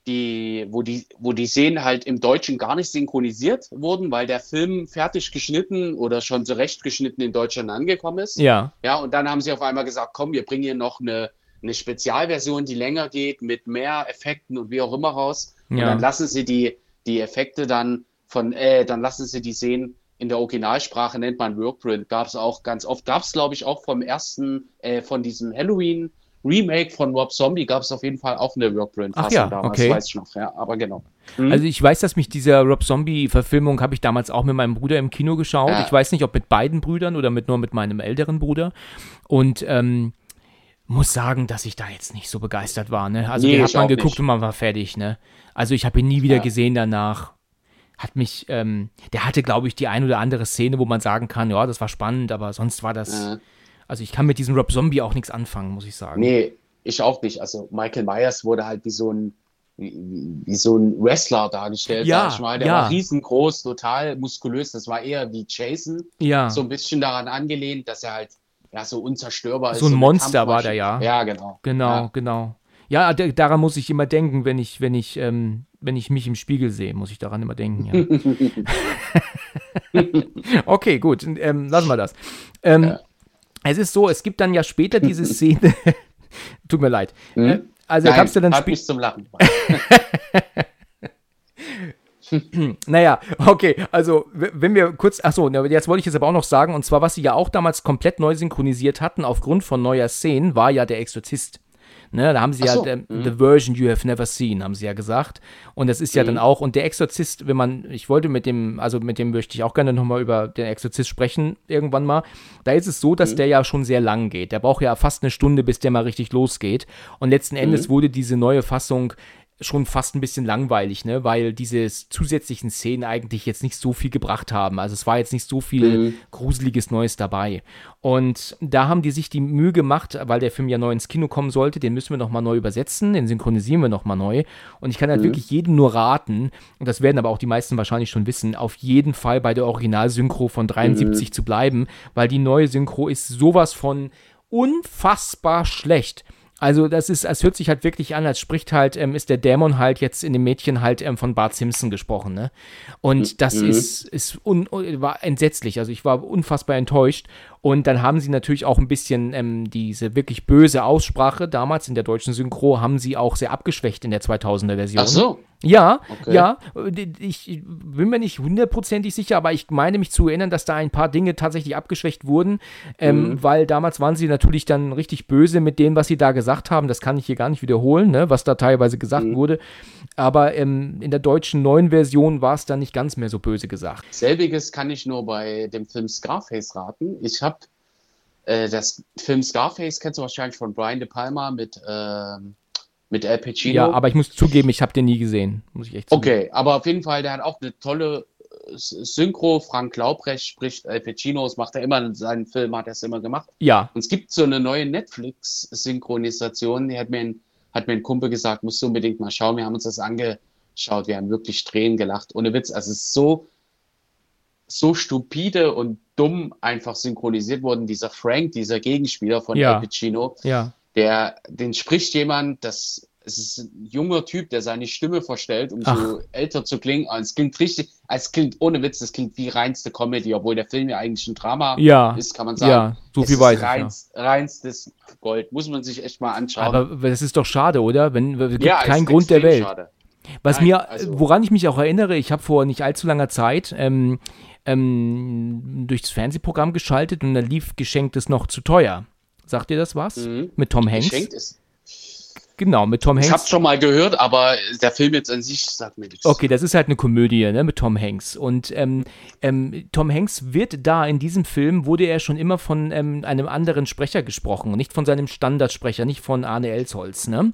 die, wo die, wo die Szenen halt im Deutschen gar nicht synchronisiert wurden, weil der Film fertig geschnitten oder schon zurecht geschnitten in Deutschland angekommen ist. Ja. Ja, und dann haben sie auf einmal gesagt, komm, wir bringen hier noch eine, eine Spezialversion, die länger geht, mit mehr Effekten und wie auch immer raus. Und ja. dann lassen sie die, die Effekte dann von, äh, dann lassen sie die Szenen in der Originalsprache nennt man Workprint. Gab es auch ganz oft, gab es glaube ich auch vom ersten, äh, von diesem Halloween Remake von Rob Zombie gab es auf jeden Fall auch eine Workprint-Fassung ja, damals, okay. weiß ich noch, ja, aber genau. Mhm. Also ich weiß, dass mich diese Rob Zombie-Verfilmung habe ich damals auch mit meinem Bruder im Kino geschaut. Ja. Ich weiß nicht, ob mit beiden Brüdern oder mit nur mit meinem älteren Bruder. Und ähm, muss sagen, dass ich da jetzt nicht so begeistert war. Ne? Also nee, den hat man geguckt nicht. und man war fertig. Ne? Also ich habe ihn nie wieder ja. gesehen danach. Hat mich, ähm, der hatte, glaube ich, die ein oder andere Szene, wo man sagen kann, ja, das war spannend, aber sonst war das. Ja also ich kann mit diesem Rob Zombie auch nichts anfangen, muss ich sagen. Nee, ich auch nicht. Also Michael Myers wurde halt wie so ein, wie, wie so ein Wrestler dargestellt, ja, ich mal. Der ja. war riesengroß, total muskulös. Das war eher wie Jason. Ja. So ein bisschen daran angelehnt, dass er halt ja, so unzerstörbar so ist. So ein Monster war der, ja. Ja, genau. Genau, ja. genau. Ja, daran muss ich immer denken, wenn ich, wenn ich, ähm, wenn ich mich im Spiegel sehe, muss ich daran immer denken, ja. <laughs> <laughs> okay, gut, ähm, lassen wir das. Ähm, ja. Es ist so, es gibt dann ja später diese Szene. <laughs> Tut mir leid. Hm? Also Nein, gab's ja dann hab ich zum Lachen. <laughs> naja, okay, also wenn wir kurz, achso, jetzt wollte ich jetzt aber auch noch sagen, und zwar, was sie ja auch damals komplett neu synchronisiert hatten, aufgrund von neuer Szenen, war ja der Exorzist. Ne, da haben sie so. ja the, mhm. the, Version You Have Never Seen, haben sie ja gesagt. Und das ist ja mhm. dann auch, und der Exorzist, wenn man, ich wollte mit dem, also mit dem möchte ich auch gerne nochmal über den Exorzist sprechen, irgendwann mal. Da ist es so, dass mhm. der ja schon sehr lang geht. Der braucht ja fast eine Stunde, bis der mal richtig losgeht. Und letzten Endes mhm. wurde diese neue Fassung schon fast ein bisschen langweilig, ne? weil diese zusätzlichen Szenen eigentlich jetzt nicht so viel gebracht haben. Also es war jetzt nicht so viel mhm. gruseliges Neues dabei. Und da haben die sich die Mühe gemacht, weil der Film ja neu ins Kino kommen sollte, den müssen wir nochmal neu übersetzen, den synchronisieren wir nochmal neu. Und ich kann halt mhm. wirklich jedem nur raten, und das werden aber auch die meisten wahrscheinlich schon wissen, auf jeden Fall bei der Originalsynchro von 73 mhm. zu bleiben, weil die neue Synchro ist sowas von unfassbar schlecht. Also das ist, es hört sich halt wirklich an, als spricht halt, ähm, ist der Dämon halt jetzt in dem Mädchen halt ähm, von Bart Simpson gesprochen, ne? Und das mhm. ist, ist un, war entsetzlich. Also ich war unfassbar enttäuscht. Und dann haben sie natürlich auch ein bisschen ähm, diese wirklich böse Aussprache damals in der deutschen Synchro haben sie auch sehr abgeschwächt in der 2000er Version. Ach so. Ja, okay. ja. Ich bin mir nicht hundertprozentig sicher, aber ich meine mich zu erinnern, dass da ein paar Dinge tatsächlich abgeschwächt wurden, ähm, mhm. weil damals waren sie natürlich dann richtig böse mit dem, was sie da gesagt haben. Das kann ich hier gar nicht wiederholen, ne, was da teilweise gesagt mhm. wurde. Aber ähm, in der deutschen neuen Version war es dann nicht ganz mehr so böse gesagt. Selbiges kann ich nur bei dem Film Scarface raten. Ich habe äh, das Film Scarface kennst du wahrscheinlich von Brian De Palma mit, äh, mit Al Pacino. Ja, aber ich muss zugeben, ich habe den nie gesehen, muss ich echt sagen. Okay, aber auf jeden Fall, der hat auch eine tolle äh, Synchro. Frank Laubrecht spricht Al Pacino, das macht er immer in seinen Filmen, hat er es immer gemacht. Ja. Und es gibt so eine neue Netflix-Synchronisation, die hat mir, ein, hat mir ein Kumpel gesagt, musst du unbedingt mal schauen. Wir haben uns das angeschaut, wir haben wirklich Tränen gelacht. Ohne Witz, also es ist so, so stupide und dumm einfach synchronisiert worden. Dieser Frank, dieser Gegenspieler von ja. Al Pacino, ja. der, den spricht jemand, das es ist ein junger Typ, der seine Stimme verstellt, um Ach. so älter zu klingen. Und es klingt richtig, es klingt ohne Witz, es klingt wie reinste Comedy, obwohl der Film ja eigentlich ein Drama ja. ist, kann man sagen. Ja, so viel weiß reinst, ich. Ja. Reinstes Gold, muss man sich echt mal anschauen. Aber das ist doch schade, oder? Wenn, es gibt ja, keinen Grund der Welt. Schade. Was Nein, mir, also, woran ich mich auch erinnere, ich habe vor nicht allzu langer Zeit ähm, ähm, durchs Fernsehprogramm geschaltet und da lief Geschenktes noch zu teuer. Sagt ihr das was? Mhm. Mit Tom Hanks? Geschenkt ist Genau, mit Tom Hanks. Ich hab's schon mal gehört, aber der Film jetzt an sich sagt mir nichts. Okay, das ist halt eine Komödie, ne, mit Tom Hanks. Und ähm, ähm, Tom Hanks wird da in diesem Film, wurde er schon immer von ähm, einem anderen Sprecher gesprochen, nicht von seinem Standardsprecher, nicht von Arne Elsholz, ne?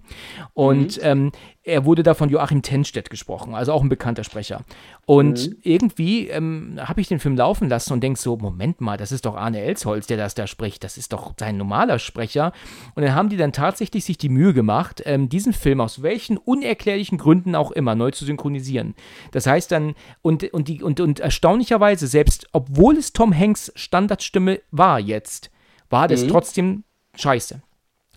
Und mhm. Er wurde da von Joachim Tenstedt gesprochen, also auch ein bekannter Sprecher. Und mhm. irgendwie ähm, habe ich den Film laufen lassen und denke so, Moment mal, das ist doch Arne Elsholz, der das da spricht, das ist doch sein normaler Sprecher. Und dann haben die dann tatsächlich sich die Mühe gemacht, ähm, diesen Film aus welchen unerklärlichen Gründen auch immer neu zu synchronisieren. Das heißt dann, und, und, die, und, und erstaunlicherweise, selbst obwohl es Tom Hanks Standardstimme war jetzt, war das mhm. trotzdem scheiße.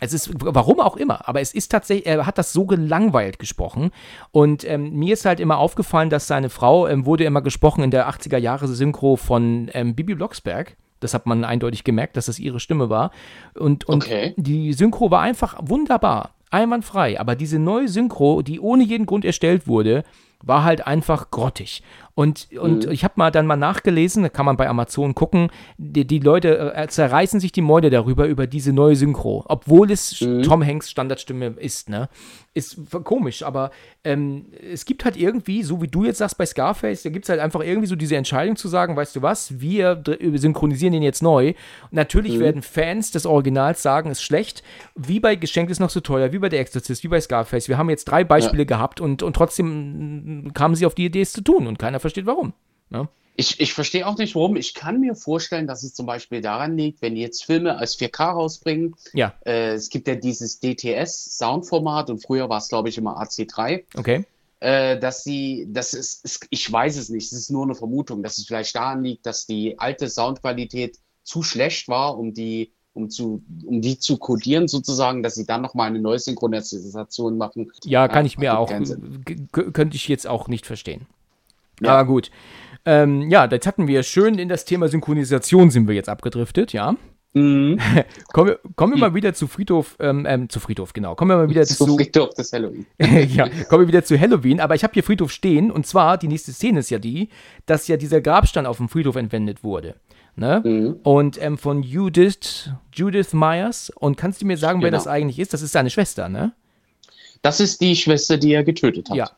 Es ist, warum auch immer, aber es ist tatsächlich, er hat das so gelangweilt gesprochen. Und ähm, mir ist halt immer aufgefallen, dass seine Frau ähm, wurde immer gesprochen in der 80er Jahre Synchro von ähm, Bibi Blocksberg. Das hat man eindeutig gemerkt, dass das ihre Stimme war. Und, und okay. die Synchro war einfach wunderbar, einwandfrei. Aber diese neue Synchro, die ohne jeden Grund erstellt wurde, war halt einfach grottig. Und, und mhm. ich habe mal dann mal nachgelesen, da kann man bei Amazon gucken, die, die Leute äh, zerreißen sich die Mäude darüber, über diese neue Synchro, obwohl es mhm. Tom Hanks Standardstimme ist, ne? Ist komisch, aber ähm, es gibt halt irgendwie, so wie du jetzt sagst bei Scarface, da gibt es halt einfach irgendwie so diese Entscheidung zu sagen, weißt du was, wir synchronisieren den jetzt neu. Und natürlich mhm. werden Fans des Originals sagen, ist schlecht, wie bei Geschenk ist noch so teuer, wie bei Der Exorzist, wie bei Scarface. Wir haben jetzt drei Beispiele ja. gehabt und, und trotzdem kamen sie auf die Idee, es zu tun und keiner versteht warum. Ne? Ich, ich verstehe auch nicht, warum. Ich kann mir vorstellen, dass es zum Beispiel daran liegt, wenn die jetzt Filme als 4K rausbringen. Ja. Äh, es gibt ja dieses DTS-Soundformat und früher war es, glaube ich, immer AC3. Okay. Äh, dass sie, das ist, ich weiß es nicht, es ist nur eine Vermutung, dass es vielleicht daran liegt, dass die alte Soundqualität zu schlecht war, um die, um zu, um die zu codieren sozusagen, dass sie dann nochmal eine neue Synchronisation machen. Ja, kann ja, ich mir auch, könnte ich jetzt auch nicht verstehen. Ja. Aber gut. Ähm, ja, jetzt hatten wir schön in das Thema Synchronisation sind wir jetzt abgedriftet, ja. Mhm. <laughs> kommen, wir, kommen wir mal wieder zu Friedhof, ähm, ähm, zu Friedhof, genau. Kommen wir mal wieder <laughs> zu, zu Friedhof des Halloween. <laughs> ja, kommen wir wieder zu Halloween, aber ich habe hier Friedhof stehen und zwar, die nächste Szene ist ja die, dass ja dieser Grabstein auf dem Friedhof entwendet wurde. Ne? Mhm. Und ähm, von Judith, Judith Myers. Und kannst du mir sagen, genau. wer das eigentlich ist? Das ist seine Schwester, ne? Das ist die Schwester, die er getötet hat. Ja.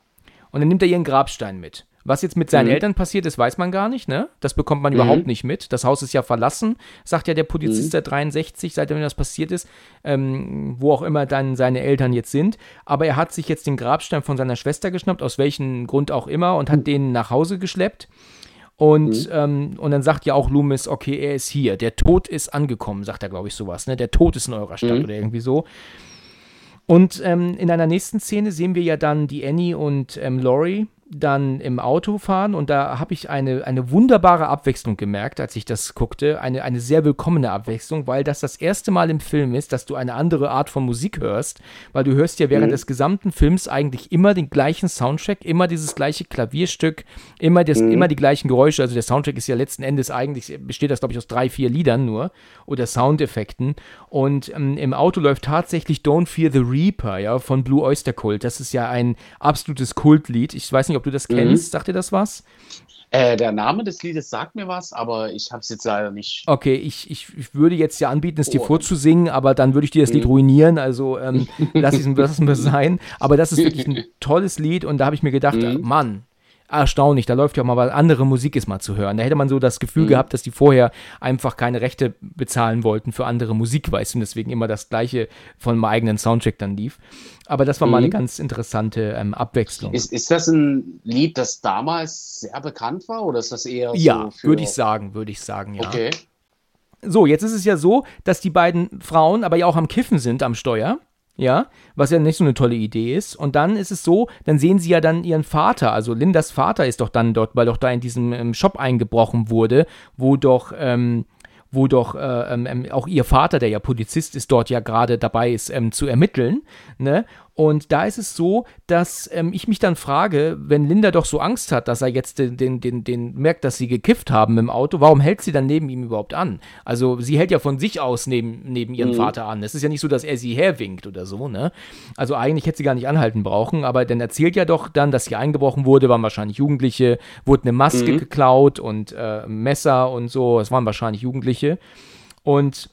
Und dann nimmt er ihren Grabstein mit. Was jetzt mit seinen mhm. Eltern passiert ist, weiß man gar nicht, ne? Das bekommt man mhm. überhaupt nicht mit. Das Haus ist ja verlassen, sagt ja der Polizist mhm. der 63, seitdem das passiert ist, ähm, wo auch immer dann seine Eltern jetzt sind. Aber er hat sich jetzt den Grabstein von seiner Schwester geschnappt, aus welchem Grund auch immer, und hat mhm. den nach Hause geschleppt. Und, mhm. ähm, und dann sagt ja auch Loomis, okay, er ist hier. Der Tod ist angekommen, sagt er, glaube ich, sowas. Ne? Der Tod ist in eurer Stadt mhm. oder irgendwie so. Und ähm, in einer nächsten Szene sehen wir ja dann die Annie und ähm, Laurie dann im Auto fahren und da habe ich eine, eine wunderbare Abwechslung gemerkt, als ich das guckte. Eine, eine sehr willkommene Abwechslung, weil das das erste Mal im Film ist, dass du eine andere Art von Musik hörst, weil du hörst ja während mhm. des gesamten Films eigentlich immer den gleichen Soundtrack, immer dieses gleiche Klavierstück, immer, das, mhm. immer die gleichen Geräusche. Also der Soundtrack ist ja letzten Endes eigentlich, besteht das glaube ich aus drei, vier Liedern nur oder Soundeffekten und ähm, im Auto läuft tatsächlich Don't Fear the Reaper, ja, von Blue Oyster Cult. Das ist ja ein absolutes Kultlied. Ich weiß nicht, ob du das kennst. Mhm. Sagt dir das was? Äh, der Name des Liedes sagt mir was, aber ich habe es jetzt leider nicht. Okay, ich, ich, ich, würde jetzt ja anbieten, es oh. dir vorzusingen, aber dann würde ich dir das Lied mhm. ruinieren, also ähm, <laughs> lass es mal sein. Aber das ist wirklich ein <laughs> tolles Lied und da habe ich mir gedacht, mhm. Mann, erstaunlich, da läuft ja mal was, andere Musik ist mal zu hören. Da hätte man so das Gefühl Mhm. gehabt, dass die vorher einfach keine Rechte bezahlen wollten für andere Musik, weißt du, und deswegen immer das gleiche von meinem eigenen Soundtrack dann lief. Aber das war mal eine Mhm. ganz interessante ähm, Abwechslung. Ist, ist das ein Lied, das damals sehr bekannt war oder ist das eher ja, so für... würde ich sagen, würde ich sagen, ja. Okay. So, jetzt ist es ja so, dass die beiden Frauen aber ja auch am Kiffen sind am Steuer. Ja, was ja nicht so eine tolle Idee ist. Und dann ist es so, dann sehen sie ja dann ihren Vater, also Lindas Vater ist doch dann dort, weil doch da in diesem ähm, Shop eingebrochen wurde, wo doch, ähm, wo doch äh, ähm, ähm, auch ihr Vater, der ja Polizist ist, dort ja gerade dabei ist ähm, zu ermitteln. Ne? Und da ist es so, dass ähm, ich mich dann frage, wenn Linda doch so Angst hat, dass er jetzt den, den, den, den merkt, dass sie gekifft haben im Auto, warum hält sie dann neben ihm überhaupt an? Also sie hält ja von sich aus neben, neben ihren Vater an. Es ist ja nicht so, dass er sie herwinkt oder so, ne? Also eigentlich hätte sie gar nicht anhalten brauchen, aber dann erzählt ja doch dann, dass hier eingebrochen wurde, waren wahrscheinlich Jugendliche, wurde eine Maske geklaut und äh, Messer und so, es waren wahrscheinlich Jugendliche. Und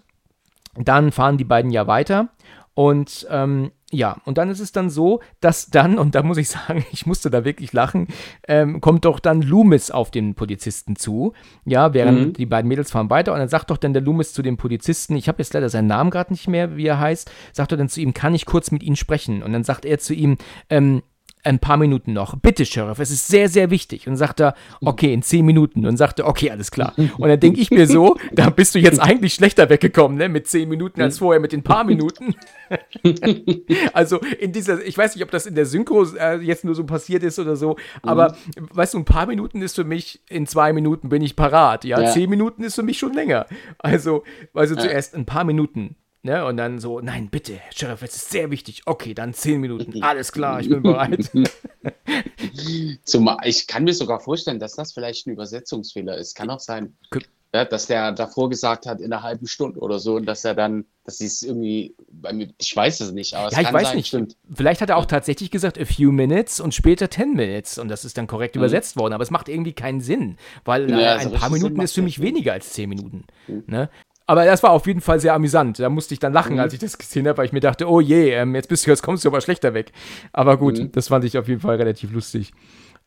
dann fahren die beiden ja weiter und ähm, ja, und dann ist es dann so, dass dann, und da muss ich sagen, <laughs> ich musste da wirklich lachen, ähm, kommt doch dann Loomis auf den Polizisten zu. Ja, während Mhm. die beiden Mädels fahren weiter und dann sagt doch dann der Loomis zu dem Polizisten, ich habe jetzt leider seinen Namen gerade nicht mehr, wie er heißt, sagt er dann zu ihm, kann ich kurz mit Ihnen sprechen? Und dann sagt er zu ihm, ähm, ein paar Minuten noch. Bitte, Sheriff, es ist sehr, sehr wichtig. Und sagt er, okay, in zehn Minuten. Und sagt er, okay, alles klar. Und dann denke ich mir so, <laughs> da bist du jetzt eigentlich schlechter weggekommen, ne? Mit zehn Minuten als vorher mit den paar Minuten. <laughs> also in dieser, ich weiß nicht, ob das in der Synchro äh, jetzt nur so passiert ist oder so, aber weißt du, ein paar Minuten ist für mich, in zwei Minuten bin ich parat. Ja, Ja. zehn Minuten ist für mich schon länger. Also, weißt du, zuerst ein paar Minuten. Ne? Und dann so, nein, bitte, Sheriff, es ist sehr wichtig. Okay, dann zehn Minuten. <laughs> Alles klar, ich bin bereit. <laughs> Zum, ich kann mir sogar vorstellen, dass das vielleicht ein Übersetzungsfehler ist. Kann auch sein, K- ja, dass der davor gesagt hat in einer halben Stunde oder so und dass er dann, dass sie es irgendwie, bei mir, ich weiß es nicht, aber es Ja, ich weiß sein, nicht. stimmt. Vielleicht hat er auch tatsächlich gesagt, a few minutes und später 10 minutes. Und das ist dann korrekt übersetzt worden. Aber es macht irgendwie keinen Sinn, weil Ja, äh, ein paar Sinn Minuten macht ist für mich weniger als 10 Minuten. Ne? Aber das war auf jeden Fall sehr amüsant. Da musste ich dann lachen, als ich das gesehen habe, weil ich mir dachte, oh je, ähm, jetzt, bist du, jetzt kommst du aber schlechter weg. Aber gut, das fand ich auf jeden Fall relativ lustig.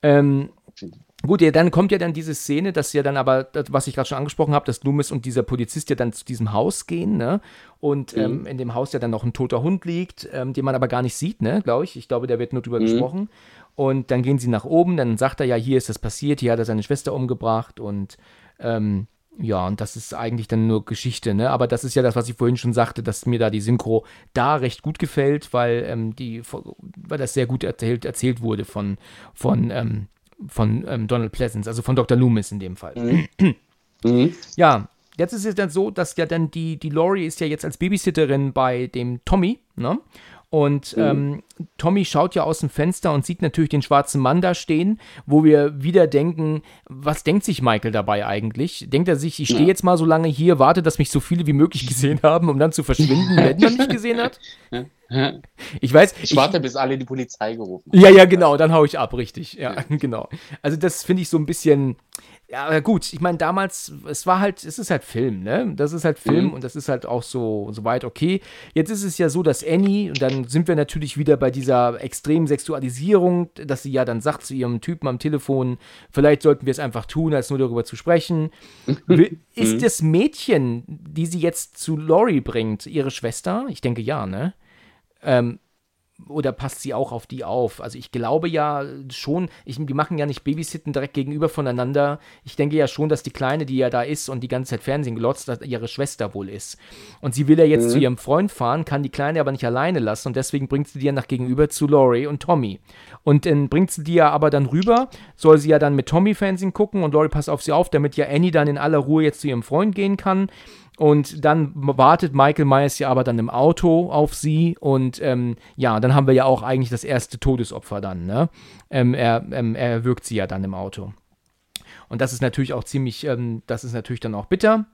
Ähm, Gut, ja, dann kommt ja dann diese Szene, dass ja dann aber, das, was ich gerade schon angesprochen habe, dass Loomis und dieser Polizist ja dann zu diesem Haus gehen, ne? Und ähm, in dem Haus ja dann noch ein toter Hund liegt, ähm, den man aber gar nicht sieht, ne, glaube ich. Ich glaube, da wird nur drüber gesprochen. Und dann gehen sie nach oben, dann sagt er ja, hier ist das passiert, hier hat er seine Schwester umgebracht und ähm, ja, und das ist eigentlich dann nur Geschichte, ne? Aber das ist ja das, was ich vorhin schon sagte, dass mir da die Synchro da recht gut gefällt, weil ähm, die, weil das sehr gut erzählt, erzählt wurde von, von, ähm, von ähm, Donald Pleasance, also von Dr. Loomis in dem Fall. Mhm. Ja, jetzt ist es dann so, dass ja dann die, die Laurie ist ja jetzt als Babysitterin bei dem Tommy, ne? Und ähm, Tommy schaut ja aus dem Fenster und sieht natürlich den schwarzen Mann da stehen, wo wir wieder denken, was denkt sich Michael dabei eigentlich? Denkt er sich, ich stehe Ja. jetzt mal so lange hier, warte, dass mich so viele wie möglich gesehen haben, um dann zu verschwinden, wenn man mich gesehen hat? Ich weiß, Ich warte, bis alle die Polizei gerufen ja, ja, genau, dann hau ich ab, richtig. Ja, <laughs> genau. Also das finde ich so ein bisschen. Ja, aber gut, ich meine, damals, es war halt, es ist halt Film, ne? Das ist halt Film Mhm. und das ist halt auch so, so weit okay. Jetzt ist es ja so, dass Annie, und dann sind wir natürlich wieder bei dieser extremen Sexualisierung, dass sie ja dann sagt zu ihrem Typen am Telefon, vielleicht sollten wir es einfach tun, als nur darüber zu sprechen. Will- <laughs> ist das Mädchen, die sie jetzt zu Laurie bringt, ihre Schwester? Ich denke ja, ne? Ähm, oder passt sie auch auf die auf? Also ich glaube ja schon, ich, die machen ja nicht Babysitten direkt gegenüber voneinander. Ich denke ja schon, dass die Kleine, die ja da ist und die ganze Zeit Fernsehen glotzt, dass ihre Schwester wohl ist. Und sie will ja jetzt zu ihrem Freund fahren, kann die Kleine aber nicht alleine lassen und deswegen bringt sie die ja nach gegenüber zu Laurie und Tommy. Und dann bringt sie die ja aber dann rüber, soll sie ja dann mit Tommy Fernsehen gucken und Laurie passt auf sie auf, damit ja Annie dann in aller Ruhe jetzt zu ihrem Freund gehen kann. Und dann wartet Michael Myers ja aber dann im Auto auf sie. Und ähm, ja, dann haben wir ja auch eigentlich das erste Todesopfer dann. Ne? Ähm, er, ähm, er erwürgt sie ja dann im Auto. Und das ist natürlich auch ziemlich, ähm, das ist natürlich dann auch bitter.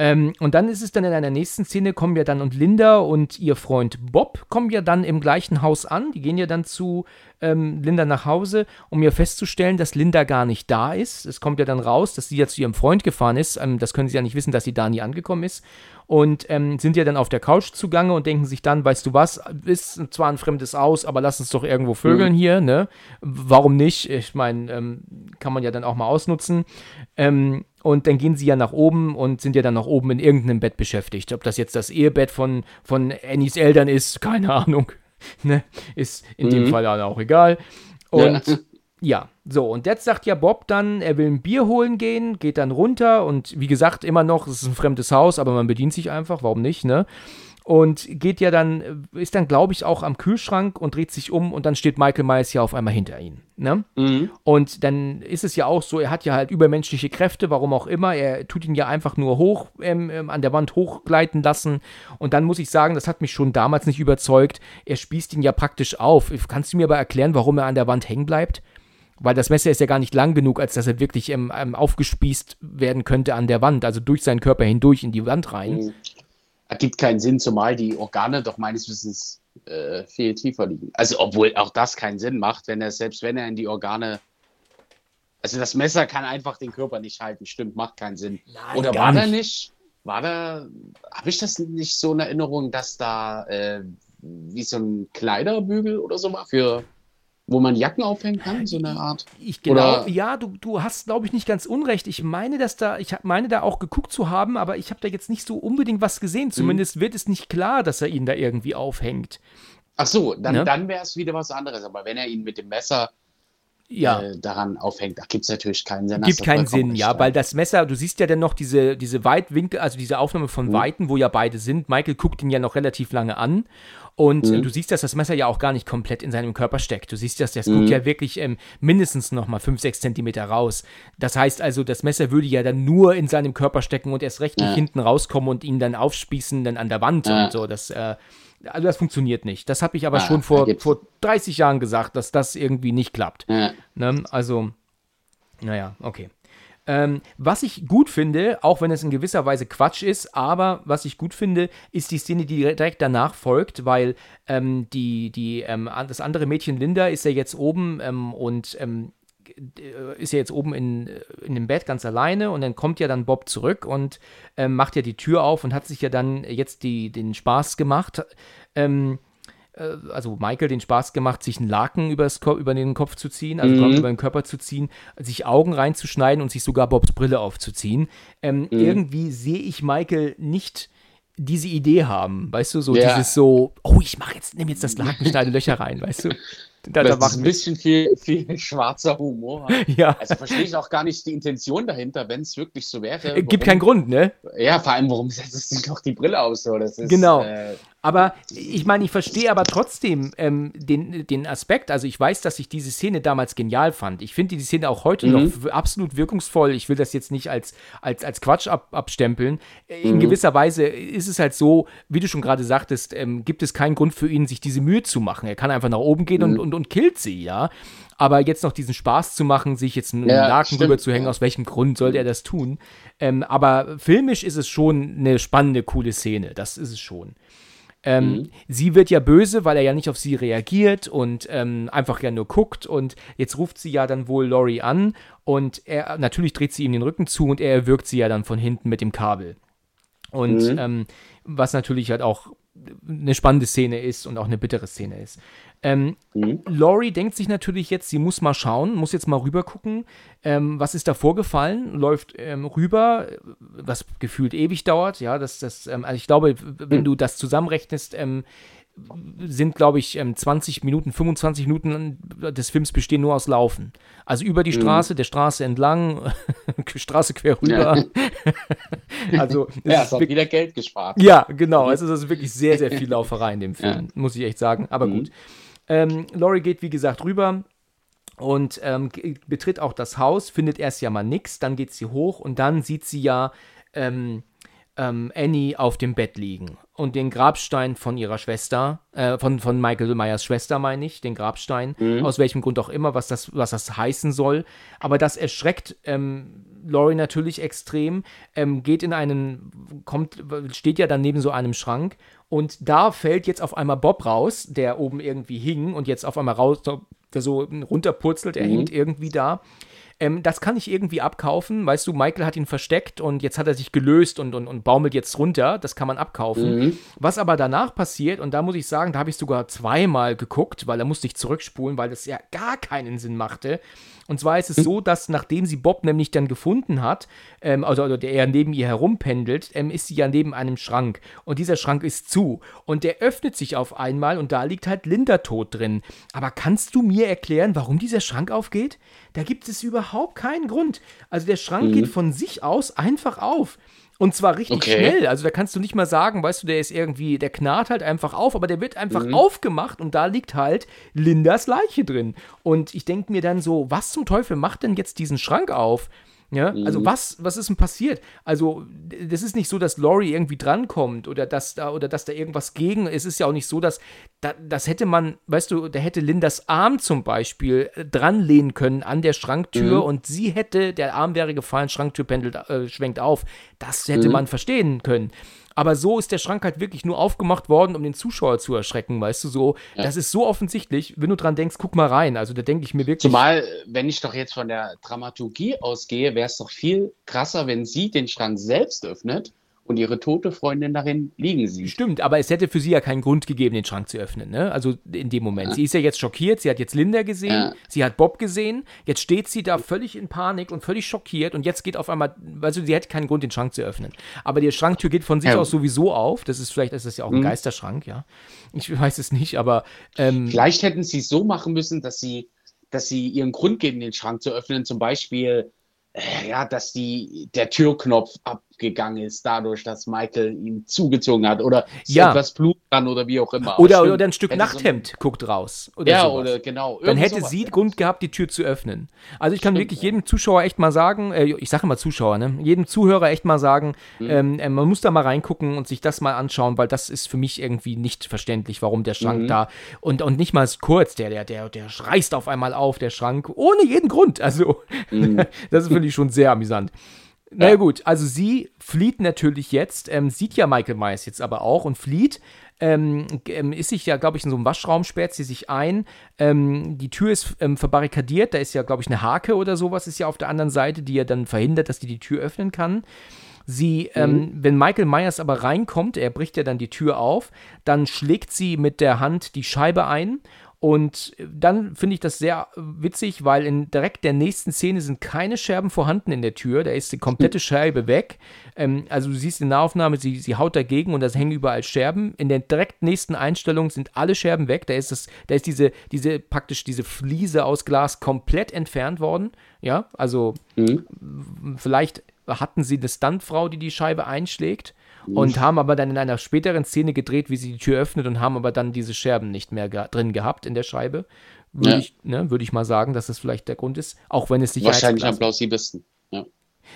Ähm, und dann ist es dann in einer nächsten Szene, kommen ja dann und Linda und ihr Freund Bob kommen ja dann im gleichen Haus an. Die gehen ja dann zu ähm, Linda nach Hause, um ihr festzustellen, dass Linda gar nicht da ist. Es kommt ja dann raus, dass sie ja zu ihrem Freund gefahren ist. Ähm, das können sie ja nicht wissen, dass sie da nie angekommen ist. Und ähm, sind ja dann auf der Couch zugange und denken sich dann, weißt du was, ist zwar ein fremdes Haus, aber lass uns doch irgendwo vögeln mhm. hier, ne? Warum nicht? Ich meine, ähm, kann man ja dann auch mal ausnutzen. Ähm, und dann gehen sie ja nach oben und sind ja dann nach oben in irgendeinem Bett beschäftigt. Ob das jetzt das Ehebett von, von Annies Eltern ist, <laughs> keine Ahnung. ne? Ist in mhm. dem Fall auch egal. Und ja. ja. so, und jetzt sagt ja Bob dann, er will ein Bier holen gehen, geht dann runter und wie gesagt, immer noch, es ist ein fremdes Haus, aber man bedient sich einfach, warum nicht, ne? Und geht ja dann, ist dann, glaube ich, auch am Kühlschrank und dreht sich um und dann steht Michael Myers ja auf einmal hinter ihm. Ne? Mhm. Und dann ist es ja auch so, er hat ja halt übermenschliche Kräfte, warum auch immer. Er tut ihn ja einfach nur hoch, ähm, ähm, an der Wand hochgleiten lassen. Und dann muss ich sagen, das hat mich schon damals nicht überzeugt. Er spießt ihn ja praktisch auf. Kannst du mir aber erklären, warum er an der Wand hängen bleibt? Weil das Messer ist ja gar nicht lang genug, als dass er wirklich ähm, ähm aufgespießt werden könnte an der Wand, also durch seinen Körper hindurch in die Wand rein. Ergibt keinen Sinn, zumal die Organe doch meines Wissens äh, viel tiefer liegen. Also, obwohl auch das keinen Sinn macht, wenn er, selbst wenn er in die Organe. Also, das Messer kann einfach den Körper nicht halten. Stimmt, macht keinen Sinn. Nein, Oder war nicht. da nicht? War da. Habe ich das nicht so in Erinnerung, dass da äh, wie so ein Kleiderbügel oder so war für wo man Jacken aufhängen kann, so eine Art. Ich genau, Oder? ja, du, du hast, glaube ich, nicht ganz unrecht. Ich meine, dass da, ich meine da auch geguckt zu haben, aber ich habe da jetzt nicht so unbedingt was gesehen. Mhm. Zumindest mhm. wird es nicht klar, dass er ihn da irgendwie aufhängt. Ach so, dann? Ne? dann wäre es wieder was anderes. Aber wenn er ihn mit dem Messer ja. Äh, daran aufhängt, da gibt es natürlich keinen Sinn. Gibt keinen Sinn, ja, weil das Messer, du siehst ja dann noch diese, diese Weitwinkel, also diese Aufnahme von mhm. Weiten, wo ja beide sind. Michael guckt ihn ja noch relativ lange an und mhm. du siehst, dass das Messer ja auch gar nicht komplett in seinem Körper steckt. Du siehst, dass das mhm. guckt ja wirklich ähm, mindestens noch mal 5, 6 Zentimeter raus. Das heißt also, das Messer würde ja dann nur in seinem Körper stecken und erst recht nicht ja. hinten rauskommen und ihn dann aufspießen, dann an der Wand ja. und so. Das, äh, also das funktioniert nicht. Das habe ich aber ja, schon vor, vor 30 Jahren gesagt, dass das irgendwie nicht klappt. Ne? Also, naja, okay. Ähm, was ich gut finde, auch wenn es in gewisser Weise Quatsch ist, aber was ich gut finde, ist die Szene, die direkt danach folgt, weil ähm, die, die, ähm, das andere Mädchen Linda ist ja jetzt oben ähm, und ähm, äh, ist ja jetzt oben in, in dem Bett ganz alleine und dann kommt ja dann Bob zurück und ähm, macht ja die Tür auf und hat sich ja dann jetzt die, den Spaß gemacht, ähm, äh, also Michael den Spaß gemacht, sich einen Laken übers, über den Kopf zu ziehen, also mhm. über den Körper zu ziehen, sich Augen reinzuschneiden und sich sogar Bobs Brille aufzuziehen. Ähm, mhm. Irgendwie sehe ich Michael nicht diese Idee haben, weißt du, so ja. dieses so, oh, ich mache jetzt, nehme jetzt das Laken, schneide Löcher rein, weißt du. <laughs> Da, das da ist ein bisschen viel, viel <laughs> schwarzer Humor. Ja. Also verstehe ich auch gar nicht die Intention dahinter, wenn es wirklich so wäre. Warum, Gibt keinen Grund, ne? Ja, vor allem, warum setzt es doch die Brille aus? So? Das ist, genau. Äh, aber ich meine, ich verstehe aber trotzdem ähm, den, den Aspekt. Also ich weiß, dass ich diese Szene damals genial fand. Ich finde die Szene auch heute mhm. noch absolut wirkungsvoll. Ich will das jetzt nicht als, als, als Quatsch ab, abstempeln. In mhm. gewisser Weise ist es halt so, wie du schon gerade sagtest, ähm, gibt es keinen Grund für ihn, sich diese Mühe zu machen. Er kann einfach nach oben gehen mhm. und, und, und killt sie, ja. Aber jetzt noch diesen Spaß zu machen, sich jetzt einen ja, Laken drüber zu hängen, aus welchem Grund sollte er das tun? Ähm, aber filmisch ist es schon eine spannende, coole Szene. Das ist es schon. Ähm, mhm. Sie wird ja böse, weil er ja nicht auf sie reagiert und ähm, einfach ja nur guckt. Und jetzt ruft sie ja dann wohl Laurie an und er natürlich dreht sie ihm den Rücken zu und er erwürgt sie ja dann von hinten mit dem Kabel. Und mhm. ähm, was natürlich halt auch eine spannende Szene ist und auch eine bittere Szene ist. Ähm, mhm. Laurie denkt sich natürlich jetzt, sie muss mal schauen, muss jetzt mal rüber gucken, ähm, was ist da vorgefallen, läuft ähm, rüber, was gefühlt ewig dauert, ja, das, das, ähm, also ich glaube, wenn mhm. du das zusammenrechnest, ähm, sind, glaube ich, 20 ähm, Minuten, 25 Minuten des Films bestehen nur aus Laufen. Also über die mhm. Straße, mhm. der Straße entlang, <laughs> Straße quer rüber. <laughs> Ja. also ja, es hat wieder Geld gespart. Ja, genau. Es ist also wirklich sehr, sehr viel <laughs> Lauferei in dem Film, ja. muss ich echt sagen. Aber mhm. gut. Ähm, Laurie geht, wie gesagt, rüber und ähm, betritt auch das Haus, findet erst ja mal nichts, dann geht sie hoch und dann sieht sie ja ähm, ähm, Annie auf dem Bett liegen und den Grabstein von ihrer Schwester, äh, von, von Michael Myers Schwester meine ich, den Grabstein, Mhm. aus welchem Grund auch immer, was das, was das heißen soll. Aber das erschreckt ähm, Laurie natürlich extrem, ähm, geht in einen, kommt, steht ja dann neben so einem Schrank und da fällt jetzt auf einmal Bob raus, der oben irgendwie hing und jetzt auf einmal raus, der so runterpurzelt, er Mhm. hängt irgendwie da. Ähm, das kann ich irgendwie abkaufen. Weißt du, Michael hat ihn versteckt und jetzt hat er sich gelöst und, und, und baumelt jetzt runter. Das kann man abkaufen. Mhm. Was aber danach passiert, und da muss ich sagen, da habe ich sogar zweimal geguckt, weil da musste ich zurückspulen, weil das ja gar keinen Sinn machte. Und zwar ist es so, dass nachdem sie Bob nämlich dann gefunden hat, ähm, also, also der er neben ihr herumpendelt, ähm, ist sie ja neben einem Schrank. Und dieser Schrank ist zu. Und der öffnet sich auf einmal und da liegt halt Linda tot drin. Aber kannst du mir erklären, warum dieser Schrank aufgeht? Da gibt es überhaupt keinen Grund. Also der Schrank geht von sich aus einfach auf. Und zwar richtig Okay. schnell. Also da kannst du nicht mal sagen, weißt du, der ist irgendwie, der knarrt halt einfach auf, aber der wird einfach Mhm. aufgemacht und da liegt halt Lindas Leiche drin. Und ich denke mir dann so, was zum Teufel macht denn jetzt diesen Schrank auf? Ja, Mhm. also was, was ist denn passiert? Also, das ist nicht so, dass Laurie irgendwie drankommt oder dass da, oder dass da irgendwas gegen. Es ist ja auch nicht so, dass da, das hätte man, weißt du, da hätte Lindas Arm zum Beispiel äh, dran lehnen können an der Schranktür Mhm. und sie hätte, der Arm wäre gefallen, Schranktür pendelt, äh, schwenkt auf. Das hätte Mhm. man verstehen können. Aber so ist der Schrank halt wirklich nur aufgemacht worden, um den Zuschauer zu erschrecken, weißt du, so. Das ist so offensichtlich, wenn du dran denkst, guck mal rein. Also da denke ich mir wirklich. Zumal, wenn ich doch jetzt von der Dramaturgie ausgehe, wäre es doch viel krasser, wenn sie den Schrank selbst öffnet und ihre tote Freundin darin liegen sieht. Stimmt, aber es hätte für sie ja keinen Grund gegeben, den Schrank zu öffnen, ne? Also in dem Moment. Sie ist ja jetzt schockiert, sie hat jetzt Linda gesehen, Ja. sie hat Bob gesehen, jetzt steht sie da völlig in Panik und völlig schockiert und jetzt geht auf einmal, also sie hätte keinen Grund, den Schrank zu öffnen. Aber die Schranktür geht von sich Ja. aus sowieso auf. Das ist vielleicht, ist das ja auch ein Mhm. Geisterschrank, ja. Ich weiß es nicht, aber ähm, Vielleicht hätten sie es so machen müssen, dass sie, dass sie ihren Grund geben, den Schrank zu öffnen. Zum Beispiel, äh, ja, dass die, der Türknopf abgegangen ist, dadurch, dass Michael ihn zugezogen hat. Oder ist Ja. etwas Blut dran oder wie auch immer. Oder, stimmt, oder ein Stück hätte so- Nachthemd guckt raus. Oder Ja, sowas. oder genau. Dann hätte sie ja. Grund gehabt, die Tür zu öffnen. Also ich kann Stimmt, wirklich jedem Zuschauer echt mal sagen, äh, ich sage immer Zuschauer, ne? jedem Zuhörer echt mal sagen, Mhm. ähm, äh, man muss da mal reingucken und sich das mal anschauen, weil das ist für mich irgendwie nicht verständlich, warum der Schrank Mhm. da und, und nicht mal kurz, der, der, der, der reißt auf einmal auf, der Schrank, ohne jeden Grund. Also Mhm. <laughs> das finde ich schon sehr amüsant. Naja gut, also sie flieht natürlich jetzt, ähm, sieht ja Michael Myers jetzt aber auch und flieht, ähm, ähm, ist sich ja, glaube ich, in so einem Waschraum, sperrt sie sich ein, ähm, die Tür ist ähm, verbarrikadiert, da ist ja, glaube ich, eine Hake oder sowas, ist ja auf der anderen Seite, die ja dann verhindert, dass die die Tür öffnen kann. Sie, ähm, wenn Michael Myers aber reinkommt, er bricht ja dann die Tür auf, dann schlägt sie mit der Hand die Scheibe ein und dann finde ich das sehr witzig, weil in direkt der nächsten Szene sind keine Scherben vorhanden in der Tür. Da ist die komplette Scheibe weg. Ähm, also du siehst in der Aufnahme, sie, sie haut dagegen und da hängen überall Scherben. In der direkt nächsten Einstellung sind alle Scherben weg. Da ist das, da ist diese, diese praktisch diese Fliese aus Glas komplett entfernt worden. Ja, also Mhm. vielleicht hatten sie eine Stuntfrau, die die Scheibe einschlägt und haben aber dann in einer späteren Szene gedreht, wie sie die Tür öffnet und haben aber dann diese Scherben nicht mehr ge drin gehabt in der Scheibe. Würde Ja. ich, ne, würde ich mal sagen, dass das vielleicht der Grund ist, auch wenn es Wahrscheinlich am plausibelsten. Ja.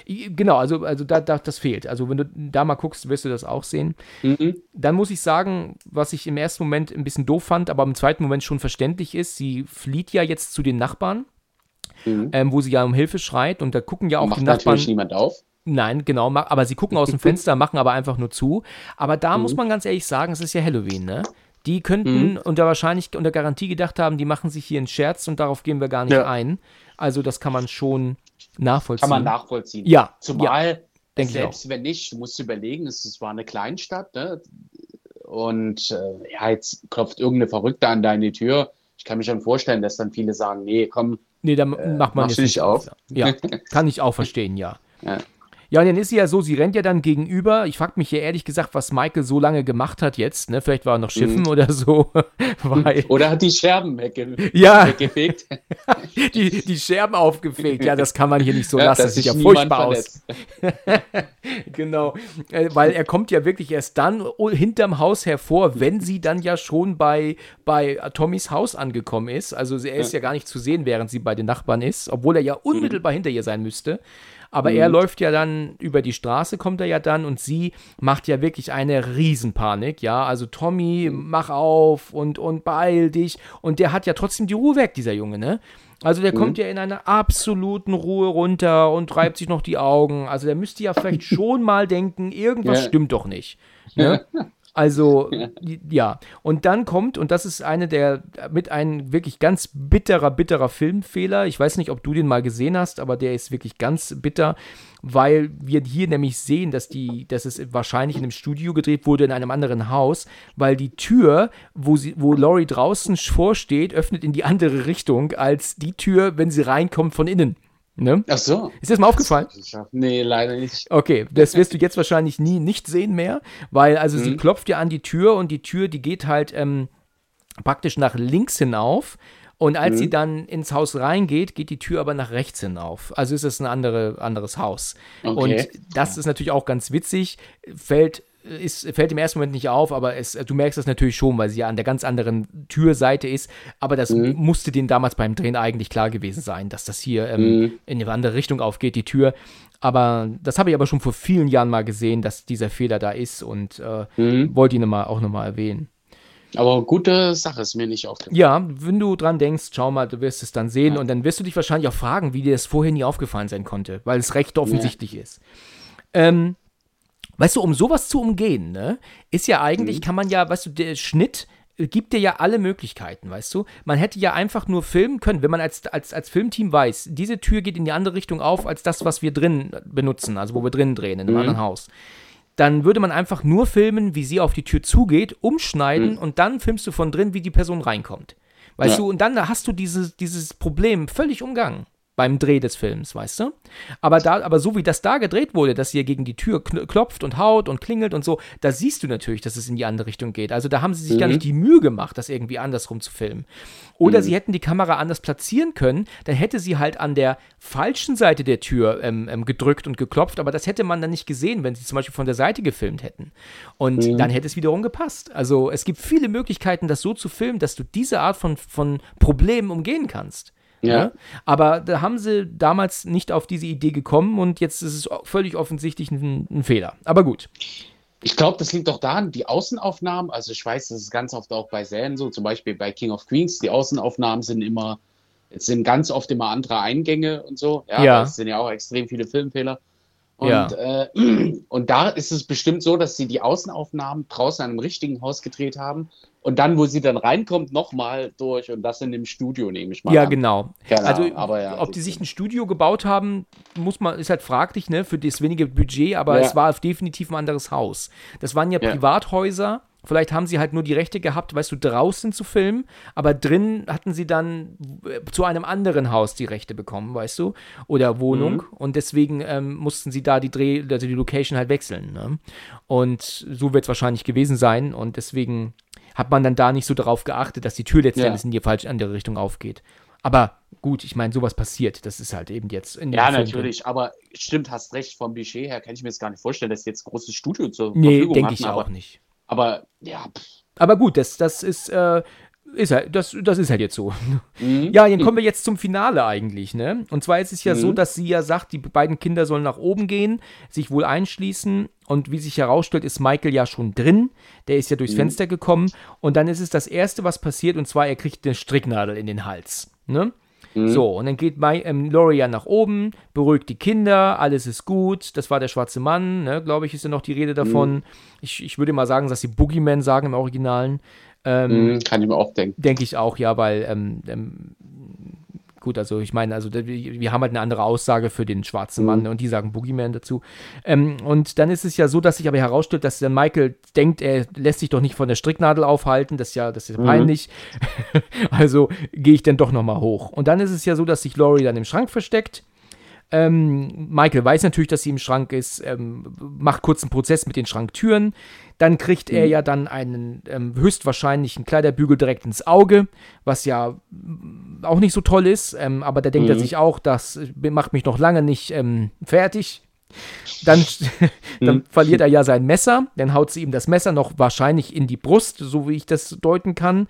Genau, also, also da, da, das fehlt. Also wenn du da mal guckst, wirst du das auch sehen. Mhm. Dann muss ich sagen, was ich im ersten Moment ein bisschen doof fand, aber im zweiten Moment schon verständlich ist, sie flieht ja jetzt zu den Nachbarn, Mhm. ähm, wo sie ja um Hilfe schreit und da gucken ja auch Macht die Nachbarn. natürlich niemand auf. Nein, genau, aber sie gucken aus dem <laughs> Fenster, machen aber einfach nur zu. Aber da Mhm. muss man ganz ehrlich sagen, es ist ja Halloween, ne? Die könnten Mhm. unter wahrscheinlich unter Garantie gedacht haben, die machen sich hier einen Scherz und darauf gehen wir gar nicht Ja. ein. Also das kann man schon nachvollziehen. Kann man nachvollziehen. Ja, Zumal, ich selbst wenn nicht, du musst überlegen, es, es war eine Kleinstadt, ne? Und äh, ja, jetzt klopft irgendeine Verrückte an deine Tür. Ich kann mir schon vorstellen, dass dann viele sagen, nee, komm, Nee, da macht man machst jetzt nicht auf. auf? Ja, <laughs> kann ich auch verstehen, ja. Ja. Ja, und dann ist sie ja so, sie rennt ja dann gegenüber. Ich frage mich ja ehrlich gesagt, was Michael so lange gemacht hat jetzt. Ne? Vielleicht war er noch Schiffen Mhm. oder so. <laughs> Weil, Oder hat die Scherben wegge ja, weggefegt. <laughs> die, die Scherben aufgefegt. Ja, das kann man hier nicht so <laughs> Ja, lassen. Das sieht ja furchtbar aus. verletzt. Genau, äh, weil er kommt ja wirklich erst dann hinterm Haus hervor, wenn sie dann ja schon bei, bei Tommys Haus angekommen ist. Also er ist ja gar nicht zu sehen, während sie bei den Nachbarn ist, obwohl er ja unmittelbar hinter ihr sein müsste. Aber er läuft ja dann über die Straße, kommt er ja dann und sie macht ja wirklich eine Riesenpanik, ja. Also Tommy, mach auf und, und beeil dich. Und der hat ja trotzdem die Ruhe weg, dieser Junge, ne? Also der kommt ja in einer absoluten Ruhe runter und reibt sich noch die Augen. Also der müsste ja vielleicht <laughs> schon mal denken, irgendwas Ja. stimmt doch nicht. Ne? <laughs> Also, <laughs> ja. Und dann kommt, und das ist eine der, mit ein wirklich ganz bitterer, bitterer Filmfehler. Ich weiß nicht, ob du den mal gesehen hast, aber der ist wirklich ganz bitter, weil wir hier nämlich sehen, dass die, dass es wahrscheinlich in einem Studio gedreht wurde, in einem anderen Haus, weil die Tür, wo sie, wo Laurie draußen vorsteht, öffnet in die andere Richtung als die Tür, wenn sie reinkommt von innen. Ne? Ach so. Ist dir das mal aufgefallen? Nee, leider nicht. Okay, das wirst du jetzt wahrscheinlich nie nicht sehen mehr, weil also sie klopft ja an die Tür und die Tür, die geht halt ähm, praktisch nach links hinauf. Und als sie dann ins Haus reingeht, geht die Tür aber nach rechts hinauf. Also ist es ein andere, anderes Haus. Okay. Und das ist natürlich auch ganz witzig. Fällt, ist, fällt im ersten Moment nicht auf, aber es, du merkst das natürlich schon, weil sie ja an der ganz anderen Türseite ist. Aber das musste denen damals beim Drehen eigentlich klar gewesen sein, dass das hier ähm, in eine andere Richtung aufgeht, die Tür. Aber das habe ich aber schon vor vielen Jahren mal gesehen, dass dieser Fehler da ist und äh, wollte ihn noch mal, auch nochmal erwähnen. Aber gute Sache ist mir nicht aufgefallen. Ja, wenn du dran denkst, schau mal, du wirst es dann sehen und dann wirst du dich wahrscheinlich auch fragen, wie dir das vorher nie aufgefallen sein konnte, weil es recht offensichtlich ist. Ähm, weißt du, um sowas zu umgehen, ne, ist ja eigentlich, kann man ja, weißt du, der Schnitt äh, gibt dir ja alle Möglichkeiten, weißt du? Man hätte ja einfach nur filmen können, wenn man als, als, als Filmteam weiß, diese Tür geht in die andere Richtung auf, als das, was wir drin benutzen, also wo wir drin drehen, in einem anderen Haus dann würde man einfach nur filmen, wie sie auf die Tür zugeht, umschneiden und dann filmst du von drin, wie die Person reinkommt. Weißt Ja. du, und dann hast du dieses, dieses Problem völlig umgangen beim Dreh des Films, weißt du? Aber da, aber so wie das da gedreht wurde, dass sie gegen die Tür klopft und haut und klingelt und so, da siehst du natürlich, dass es in die andere Richtung geht. Also da haben sie sich gar nicht die Mühe gemacht, das irgendwie andersrum zu filmen. Oder sie hätten die Kamera anders platzieren können, dann hätte sie halt an der falschen Seite der Tür ähm, ähm, gedrückt und geklopft, aber das hätte man dann nicht gesehen, wenn sie zum Beispiel von der Seite gefilmt hätten. Und dann hätte es wiederum gepasst. Also es gibt viele Möglichkeiten, das so zu filmen, dass du diese Art von, von Problemen umgehen kannst. Ja. Ne? Aber da haben sie damals nicht auf diese Idee gekommen und jetzt ist es völlig offensichtlich ein, ein Fehler. Aber gut. Ich glaube, das liegt doch daran, die Außenaufnahmen, also ich weiß, das ist ganz oft auch bei Serien so, zum Beispiel bei King of Queens, die Außenaufnahmen sind immer, es sind ganz oft immer andere Eingänge und so. Ja, Ja. Es sind ja auch extrem viele Filmfehler. Und, Ja. äh, <clears throat> und da ist es bestimmt so, dass sie die Außenaufnahmen draußen an einem richtigen Haus gedreht haben und dann, wo sie dann reinkommt, nochmal durch und das in dem Studio, nehme ich mal Ja, an. genau. Keine also, Ahnung, aber ja, ob die sich ein Studio gebaut haben, muss man, ist halt fraglich, ne, für das wenige Budget, aber Ja. es war definitiv ein anderes Haus. Das waren Ja. Privathäuser. Vielleicht haben sie halt nur die Rechte gehabt, weißt du, draußen zu filmen, aber drin hatten sie dann äh, zu einem anderen Haus die Rechte bekommen, weißt du, oder Wohnung. Mhm. Und deswegen ähm, mussten sie da die Dreh, also die Location halt wechseln. Ne? Und so wird es wahrscheinlich gewesen sein. Und deswegen hat man dann da nicht so darauf geachtet, dass die Tür letztendlich Ja. in die falsche andere Richtung aufgeht. Aber gut, ich meine, sowas passiert. Das ist halt eben jetzt in Ja, Film drin. natürlich, aber stimmt, hast recht, vom Budget her kann ich mir das gar nicht vorstellen, dass jetzt großes Studio zur Nee, Verfügung denke ich auch nicht. Aber ja, pff, Aber gut, das, das ist, äh, ist halt, das, das ist halt jetzt so. Mhm. Ja, dann kommen wir jetzt zum Finale eigentlich, ne? Und zwar ist es ja so, Mhm. dass sie ja sagt, die beiden Kinder sollen nach oben gehen, sich wohl einschließen. Und wie sich herausstellt, ist Michael ja schon drin. Der ist ja Mhm. durchs Fenster gekommen. Und dann ist es das Erste, was passiert, und zwar, er kriegt eine Stricknadel in den Hals. Ne? Mhm. So, und dann geht Mi ähm, Laurie ja nach oben, beruhigt die Kinder, alles ist gut. Das war der schwarze Mann, ne, glaube ich, ist ja noch die Rede davon. Mhm. Ich, ich würde mal sagen, dass sie Boogeyman sagen im Originalen. Ähm, Mhm, kann ich mir auch denken. Denke ich auch, ja, weil, ähm, ähm, gut, also ich meine, also wir haben halt eine andere Aussage für den schwarzen Mann und die sagen Boogeyman dazu. Ähm, und dann ist es ja so, dass sich aber herausstellt, dass dann Michael denkt, er lässt sich doch nicht von der Stricknadel aufhalten, das ist ja, das ist ja peinlich. <laughs> also gehe ich dann doch nochmal hoch. Und dann ist es ja so, dass sich Laurie dann im Schrank versteckt. Ähm, Michael weiß natürlich, dass sie im Schrank ist, ähm, macht kurz einen Prozess mit den Schranktüren. Dann kriegt er ja dann einen ähm, höchstwahrscheinlichen Kleiderbügel direkt ins Auge, was ja mm, auch nicht so toll ist. Ähm, aber da denkt er sich auch, das macht mich noch lange nicht ähm, fertig. Dann, <laughs> dann verliert er ja sein Messer, dann haut sie ihm das Messer noch wahrscheinlich in die Brust, so wie ich das deuten kann,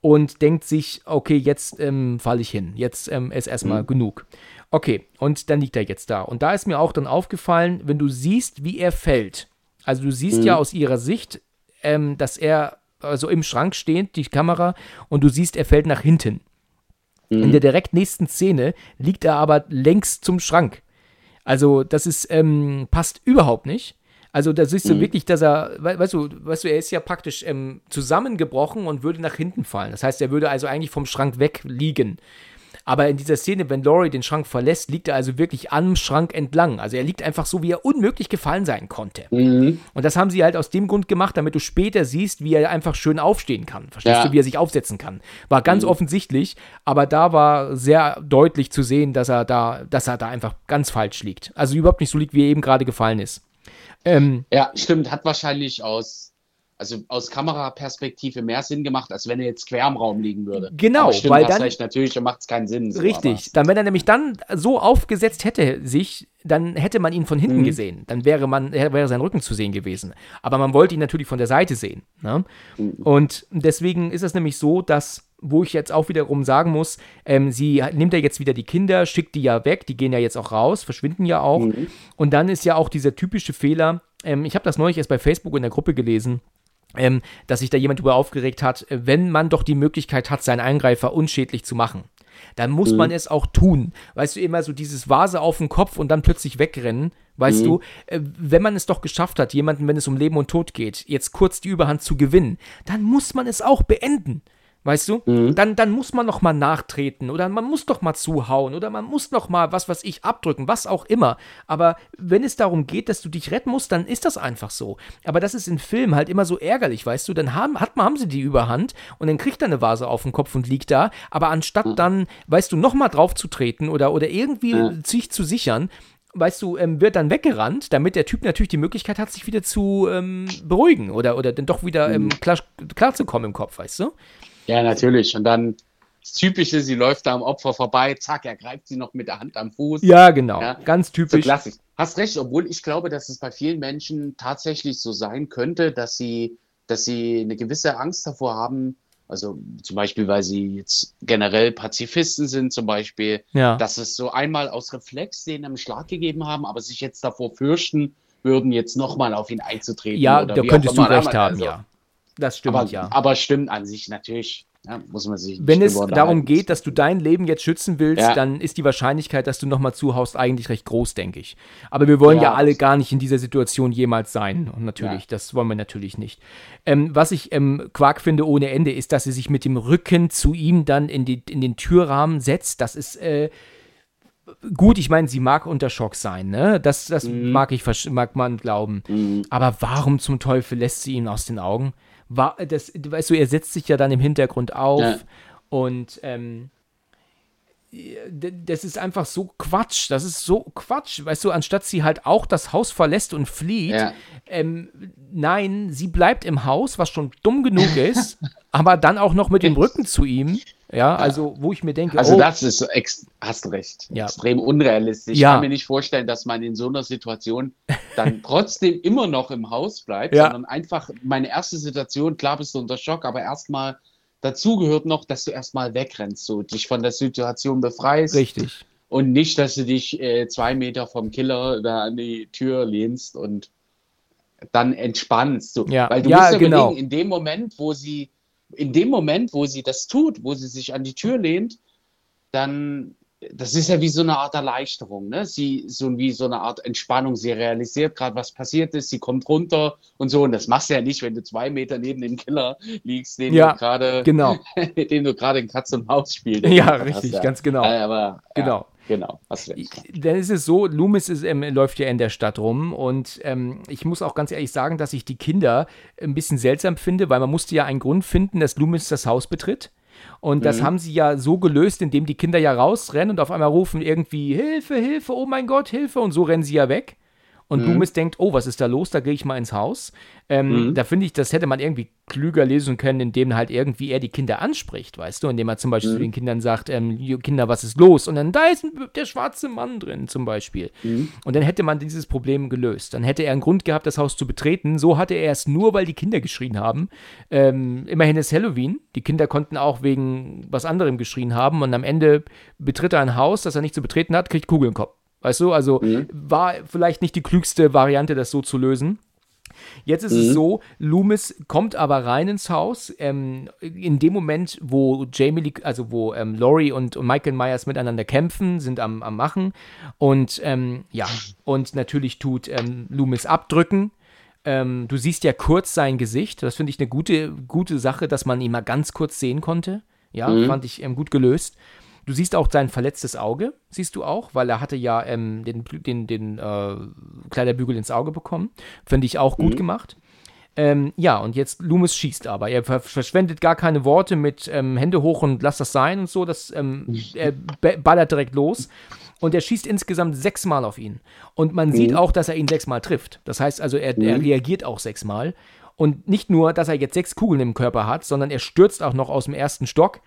und denkt sich, okay, jetzt ähm, falle ich hin, jetzt ist erstmal genug. Okay, und dann liegt er jetzt da. Und da ist mir auch dann aufgefallen, wenn du siehst, wie er fällt. Also du siehst Mhm. ja aus ihrer Sicht, ähm, dass er also im Schrank steht, die Kamera, und du siehst, er fällt nach hinten. Mhm. In der direkt nächsten Szene liegt er aber längs zum Schrank. Also das ist, ähm, passt überhaupt nicht. Also da siehst du Mhm. wirklich, dass er, we weißt du, weißt du, er ist ja praktisch ähm, zusammengebrochen und würde nach hinten fallen. Das heißt, er würde also eigentlich vom Schrank weg liegen. Aber in dieser Szene, wenn Laurie den Schrank verlässt, liegt er also wirklich am Schrank entlang. Also er liegt einfach so, wie er unmöglich gefallen sein konnte. Mhm. Und das haben sie halt aus dem Grund gemacht, damit du später siehst, wie er einfach schön aufstehen kann. Verstehst Ja. du, wie er sich aufsetzen kann. War ganz offensichtlich, aber da war sehr deutlich zu sehen, dass er da, dass er da einfach ganz falsch liegt. Also überhaupt nicht so liegt, wie er eben gerade gefallen ist. Ähm, Ja, stimmt. Hat wahrscheinlich aus, also aus Kameraperspektive mehr Sinn gemacht, als wenn er jetzt quer im Raum liegen würde. Genau, Aber stimmt, weil dann- recht, natürlich macht es keinen Sinn. So, Richtig. Dann, wenn er nämlich dann so aufgesetzt hätte sich, dann hätte man ihn von hinten Mhm. gesehen. Dann wäre man, wäre sein Rücken zu sehen gewesen. Aber man wollte ihn natürlich von der Seite sehen. Ne? Mhm. Und deswegen ist es nämlich so, dass, wo ich jetzt auch wiederum sagen muss, ähm, sie nimmt ja jetzt wieder die Kinder, schickt die ja weg, die gehen ja jetzt auch raus, verschwinden ja auch. Mhm. Und dann ist ja auch dieser typische Fehler, ähm, ich habe das neulich erst bei Facebook in der Gruppe gelesen, ähm, dass sich da jemand darüber aufgeregt hat, äh, wenn man doch die Möglichkeit hat, seinen Eingreifer unschädlich zu machen, dann muss man es auch tun. Weißt du, immer so dieses Vase auf den Kopf und dann plötzlich wegrennen. Weißt du, äh, wenn man es doch geschafft hat, jemanden, wenn es um Leben und Tod geht, jetzt kurz die Überhand zu gewinnen, dann muss man es auch beenden. Weißt du? Dann, dann muss man noch mal nachtreten oder man muss doch mal zuhauen oder man muss noch mal was, was ich abdrücken, was auch immer. Aber wenn es darum geht, dass du dich retten musst, dann ist das einfach so. Aber das ist in Filmen halt immer so ärgerlich, weißt du? Dann haben, hat, haben sie die Überhand und dann kriegt er eine Vase auf den Kopf und liegt da. Aber anstatt dann, weißt du, noch mal drauf zu treten oder, oder irgendwie sich zu sichern, weißt du, ähm, wird dann weggerannt, damit der Typ natürlich die Möglichkeit hat, sich wieder zu ähm, beruhigen oder, oder dann doch wieder ähm, klar, klarzukommen im Kopf, weißt du? Ja, natürlich. Und dann das Typische, sie läuft da am Opfer vorbei, zack, er greift sie noch mit der Hand am Fuß. Ja, genau. Ja. Ganz So typisch. klassisch. Hast recht, obwohl ich glaube, dass es bei vielen Menschen tatsächlich so sein könnte, dass sie, dass sie eine gewisse Angst davor haben, also zum Beispiel, weil sie jetzt generell Pazifisten sind, zum Beispiel, ja. dass es so einmal aus Reflex denen einen Schlag gegeben haben, aber sich jetzt davor fürchten würden, jetzt nochmal auf ihn einzutreten. ja, da könntest du recht haben, Also, ja. Das stimmt, Aber, ja. aber stimmt an sich natürlich. Ja, muss man sich Wenn es darum geht, dass du dein Leben jetzt schützen willst, Ja. dann ist die Wahrscheinlichkeit, dass du nochmal zuhaust, eigentlich recht groß, denke ich. Aber wir wollen ja, Ja, alle gar nicht in dieser Situation jemals sein. Und natürlich, das wollen wir natürlich nicht. Ähm, was ich ähm, Quark finde ohne Ende, ist, dass sie sich mit dem Rücken zu ihm dann in, die, in den Türrahmen setzt. Das ist äh, gut, ich meine, sie mag unter Schock sein, ne? Das, das mag ich, mag man glauben. Mhm. Aber warum zum Teufel lässt sie ihn aus den Augen? War, das, weißt du, er setzt sich ja dann im Hintergrund auf Ja. und ähm, das ist einfach so Quatsch. Das ist so Quatsch. Weißt du, anstatt sie halt auch das Haus verlässt und flieht, Ja. ähm, nein, sie bleibt im Haus, was schon dumm genug ist, <laughs> aber dann auch noch mit dem Rücken zu ihm. Ja, also wo ich mir denke, Also oh, das ist ex hast recht, Ja. extrem unrealistisch. Ich Ja. kann mir nicht vorstellen, dass man in so einer Situation dann <laughs> trotzdem immer noch im Haus bleibt, Ja. sondern einfach meine erste Situation, klar bist du unter Schock, aber erstmal dazu gehört noch, dass du erstmal wegrennst, so dich von der Situation befreist richtig. und nicht, dass du dich äh, zwei Meter vom Killer da an die Tür lehnst und dann entspannst. So. Ja. Weil du Ja, musst ja genau. überlegen, in dem Moment, wo sie, in dem Moment, wo sie das tut, wo sie sich an die Tür lehnt, dann, das ist ja wie so eine Art Erleichterung, ne? Sie, so wie so eine Art Entspannung. Sie realisiert gerade, was passiert ist, sie kommt runter und so. Und das machst du ja nicht, wenn du zwei Meter neben dem Killer liegst, den Ja, du gerade, Genau. <laughs> den du gerade in Katz und Maus spielst. Ja, richtig, ja. ganz genau. Äh, Aber, Genau. Ja, genau. Hast recht. Dann ist es so, Loomis ist, ähm, läuft ja in der Stadt rum und ähm, ich muss auch ganz ehrlich sagen, dass ich die Kinder ein bisschen seltsam finde, weil man musste ja einen Grund finden, dass Loomis das Haus betritt. Und das haben sie ja so gelöst, indem die Kinder ja rausrennen und auf einmal rufen irgendwie Hilfe, Hilfe, oh mein Gott, Hilfe und so rennen sie ja weg. Und mhm. Loomis denkt, oh, was ist da los? Da gehe ich mal ins Haus. Ähm, mhm. Da finde ich, das hätte man irgendwie klüger lesen können, indem halt irgendwie er die Kinder anspricht, weißt du, indem er zum Beispiel mhm. zu den Kindern sagt, ähm, Kinder, was ist los? Und dann da ist der schwarze Mann drin zum Beispiel. Mhm. Und dann hätte man dieses Problem gelöst. Dann hätte er einen Grund gehabt, das Haus zu betreten. So hatte er es nur, weil die Kinder geschrien haben. Ähm, immerhin ist Halloween. Die Kinder konnten auch wegen was anderem geschrien haben und am Ende betritt er ein Haus, das er nicht zu betreten hat, kriegt Kugeln im Kopf. Weißt du, also mhm. war vielleicht nicht die klügste Variante, das so zu lösen. Jetzt ist mhm. es so, Loomis kommt aber rein ins Haus. Ähm, in dem Moment, wo Jamie Lee, also wo ähm, Laurie und, und Michael Myers miteinander kämpfen, sind am, am Machen. Und ähm, ja, und natürlich tut ähm, Loomis abdrücken. Ähm, du siehst ja kurz sein Gesicht. Das finde ich eine gute, gute Sache, dass man ihn mal ganz kurz sehen konnte. Ja, mhm. fand ich ähm, gut gelöst. Du siehst auch sein verletztes Auge, siehst du auch, weil er hatte ja ähm, den, den, den äh, Kleiderbügel ins Auge bekommen. Finde ich auch gut mhm. gemacht. Ähm, ja, und jetzt Loomis schießt aber. Er verschwendet gar keine Worte mit ähm, Hände hoch und lass das sein und so. Das, ähm, er ballert direkt los. Und er schießt insgesamt sechsmal auf ihn. Und man mhm. sieht auch, dass er ihn sechsmal trifft. Das heißt also, er, mhm. er reagiert auch sechsmal. Und nicht nur, dass er jetzt sechs Kugeln im Körper hat, sondern er stürzt auch noch aus dem ersten Stock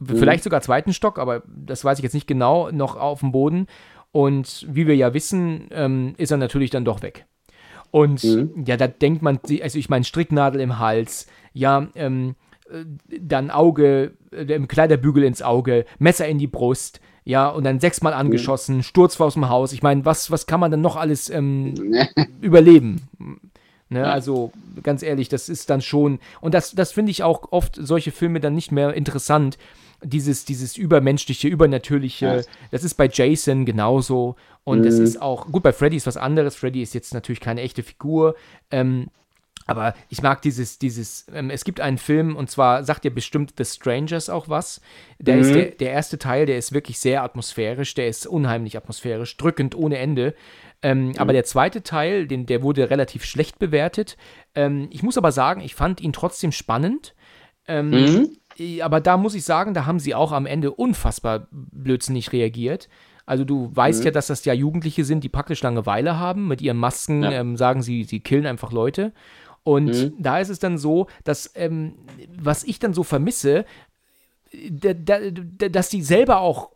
Mhm. vielleicht sogar zweiten Stock, aber das weiß ich jetzt nicht genau, noch auf dem Boden. Und wie wir ja wissen, ähm, ist er natürlich dann doch weg. Und mhm. ja, da denkt man, also ich meine, Stricknadel im Hals, ja, ähm, äh, dann Auge, äh, Kleiderbügel ins Auge, Messer in die Brust, ja, und dann sechsmal mhm. angeschossen, mhm. Sturz aus dem Haus. Ich meine, was, was kann man denn noch alles ähm, <laughs> überleben? Ne, ja. Also ganz ehrlich, das ist dann schon, und das, das finde ich auch oft solche Filme dann nicht mehr interessant, dieses, dieses übermenschliche, übernatürliche, ja. das ist bei Jason genauso. Und mhm. das ist auch, gut, bei Freddy ist was anderes. Freddy ist jetzt natürlich keine echte Figur. Ähm, aber ich mag dieses, dieses, ähm, es gibt einen Film, und zwar sagt ihr bestimmt The Strangers auch was. Der mhm. ist der, der erste Teil, der ist wirklich sehr atmosphärisch, der ist unheimlich atmosphärisch, drückend ohne Ende. Ähm, mhm. Aber der zweite Teil, den, der wurde relativ schlecht bewertet. Ähm, ich muss aber sagen, ich fand ihn trotzdem spannend. Ähm, mhm aber da muss ich sagen, da haben sie auch am Ende unfassbar blödsinnig reagiert. Also du weißt mhm. ja, dass das ja Jugendliche sind, die praktisch Langeweile haben. Mit ihren Masken ja. ähm, sagen sie, sie killen einfach Leute. Und mhm. da ist es dann so, dass, ähm, was ich dann so vermisse, da, da, dass die selber auch,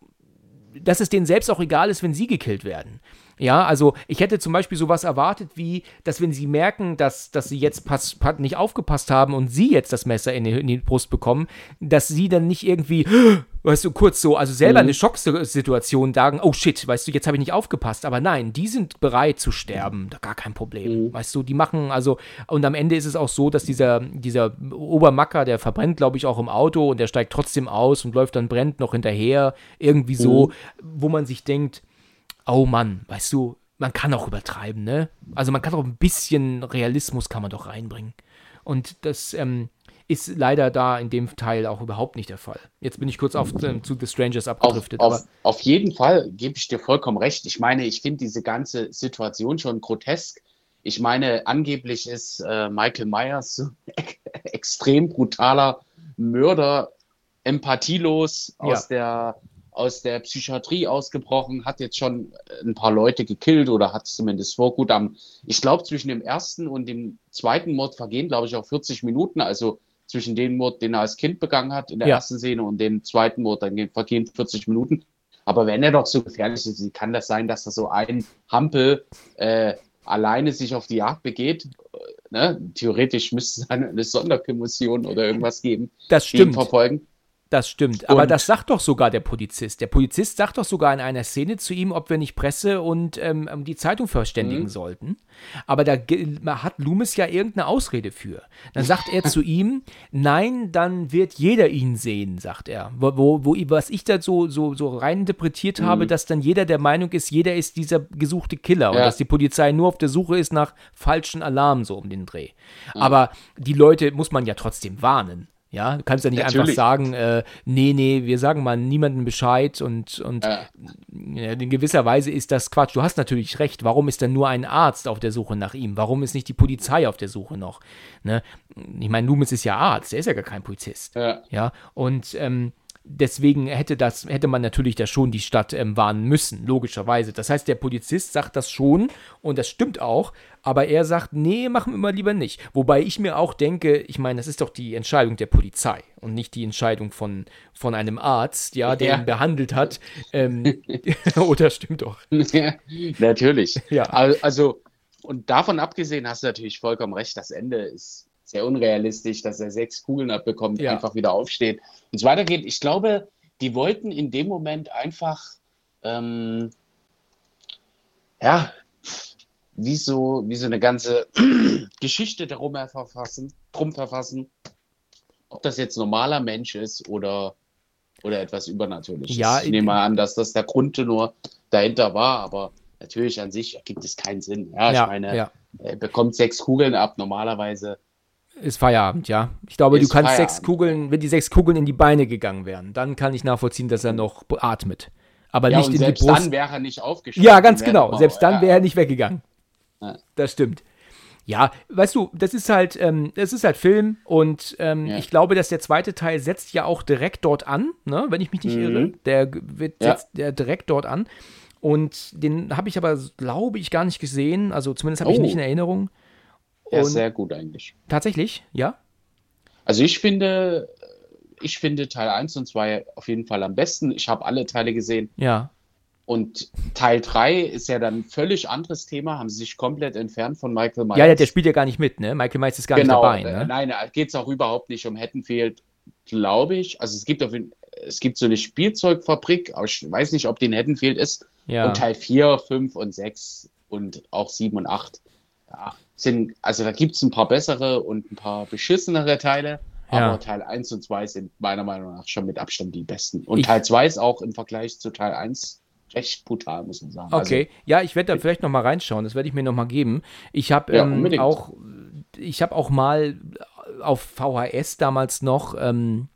dass es denen selbst auch egal ist, wenn sie gekillt werden. Ja, also ich hätte zum Beispiel sowas erwartet, wie, dass wenn sie merken, dass, dass sie jetzt pass, nicht aufgepasst haben und sie jetzt das Messer in die, in die Brust bekommen, dass sie dann nicht irgendwie, <gasps> weißt du, kurz so, also selber mhm. eine Schocksituation sagen, oh shit, weißt du, jetzt habe ich nicht aufgepasst. Aber nein, die sind bereit zu sterben, gar kein Problem. Mhm. Weißt du, die machen, also, und am Ende ist es auch so, dass dieser, dieser Obermacker, der verbrennt, glaube ich, auch im Auto und der steigt trotzdem aus und läuft dann brennt noch hinterher, irgendwie so, mhm. wo man sich denkt, oh Mann, weißt du, man kann auch übertreiben, ne? Also man kann auch ein bisschen Realismus kann man doch reinbringen. Und das ähm, ist leider da in dem Teil auch überhaupt nicht der Fall. Jetzt bin ich kurz auf, ähm, zu The Strangers abgedriftet. Auf, auf, auf, jeden Fall gebe ich dir vollkommen recht. Ich meine, ich finde diese ganze Situation schon grotesk. Ich meine, angeblich ist äh, Michael Myers so <laughs> extrem brutaler Mörder, empathielos aus ja. der aus der Psychiatrie ausgebrochen, hat jetzt schon ein paar Leute gekillt oder hat es zumindest vor. Gut, am, ich glaube, zwischen dem ersten und dem zweiten Mord vergehen, glaube ich, auch 40 Minuten. Also zwischen dem Mord, den er als Kind begangen hat in der ja. ersten Szene und dem zweiten Mord, dann vergehen 40 Minuten. Aber wenn er doch so gefährlich ist, kann das sein, dass da so ein Hampel äh, alleine sich auf die Jagd begeht? Ne? Theoretisch müsste es eine, eine Sonderkommission oder irgendwas geben, das stimmt. verfolgen. Das stimmt. Aber das sagt doch sogar der Polizist. Der Polizist sagt doch sogar in einer Szene zu ihm, ob wir nicht Presse und ähm, die Zeitung verständigen mhm. sollten. Aber da hat Loomis ja irgendeine Ausrede für. Dann sagt er zu ihm, nein, dann wird jeder ihn sehen, sagt er. Wo, wo, wo was ich da so, so, so rein interpretiert mhm. habe, dass dann jeder der Meinung ist, jeder ist dieser gesuchte Killer ja. und dass die Polizei nur auf der Suche ist nach falschen Alarmen so um den Dreh. Mhm. Aber die Leute muss man ja trotzdem warnen. Ja, du kannst ja nicht Natürlich. einfach sagen, äh, nee, nee, wir sagen mal niemandem Bescheid und, und ja. In gewisser Weise ist das Quatsch. Du hast natürlich recht. Warum ist denn nur ein Arzt auf der Suche nach ihm? Warum ist nicht die Polizei auf der Suche noch? Ne? Ich meine, Loomis ist ja Arzt, er ist ja gar kein Polizist. Ja. ja? Und ähm, deswegen hätte das, hätte man natürlich da schon die Stadt ähm, warnen müssen, logischerweise. Das heißt, der Polizist sagt das schon und das stimmt auch, aber er sagt, nee, machen wir mal lieber nicht. Wobei ich mir auch denke, ich meine, das ist doch die Entscheidung der Polizei und nicht die Entscheidung von, von einem Arzt, ja, der Ja. ihn behandelt hat. Ähm, <laughs> <laughs> oder stimmt doch. Ja, natürlich. Ja. Al- Also, und davon abgesehen hast du natürlich vollkommen recht, das Ende ist sehr unrealistisch, dass er sechs Kugeln abbekommt, Ja. einfach wieder aufsteht und so weitergeht. Ich glaube, die wollten in dem Moment einfach, ähm, ja, wie so, wie so eine ganze <clears throat> Geschichte darum verfassen, drum verfassen, ob das jetzt normaler Mensch ist oder, oder etwas Übernatürliches. Ja, ich nehme mal an, dass das der Grundtenor dahinter war, aber natürlich an sich ergibt es keinen Sinn. Ja, ich ja, meine, ja. er bekommt sechs Kugeln ab, normalerweise. Ist Feierabend, ja. Ich glaube, Ist du kannst Feierabend. sechs Kugeln, wenn die sechs Kugeln in die Beine gegangen wären, dann kann ich nachvollziehen, dass er noch atmet. Aber Ja, nicht in die selbst Brust. dann wäre er nicht aufgestanden. Ja, ganz genau. Selbst dann ja. wäre er nicht weggegangen. Ja. Das stimmt. Ja, weißt du, das ist halt, ähm, das ist halt Film und ähm, ich glaube, dass der zweite Teil setzt ja auch direkt dort an, ne, wenn ich mich nicht Mhm. irre. Der wird Ja. setzt der direkt dort an. Und den habe ich aber, glaube ich, gar nicht gesehen. Also zumindest habe ich Oh. nicht in Erinnerung. Ja, Und sehr gut eigentlich. tatsächlich, ja. Also ich finde, ich finde Teil 1 und 2 auf jeden Fall am besten. Ich habe alle Teile gesehen. Ja. Und Teil 3 ist ja dann ein völlig anderes Thema, haben sie sich komplett entfernt von Michael Myers. Ja, der, spielt ja gar nicht mit, ne? Michael Myers ist gar genau, nicht dabei, äh, ne? Nein, da geht es auch überhaupt nicht um Haddonfield, glaube ich. Also es gibt auf jeden, es gibt so eine Spielzeugfabrik, aber ich weiß nicht, ob die in Haddonfield ist. Ja. Und Teil 4, 5 und 6 und auch 7 und 8. Ja, sind, also da gibt es ein paar bessere und ein paar beschissenere Teile. Ja. Aber Teil 1 und 2 sind meiner Meinung nach schon mit Abstand die besten. Und Ich- Teil 2 ist auch im Vergleich zu Teil 1 recht brutal, muss man sagen. Okay, ja, ich werde da vielleicht noch mal reinschauen. Das werde ich mir noch mal geben. Ich habe ähm, auch, ich habe auch mal auf VHS damals noch ähm,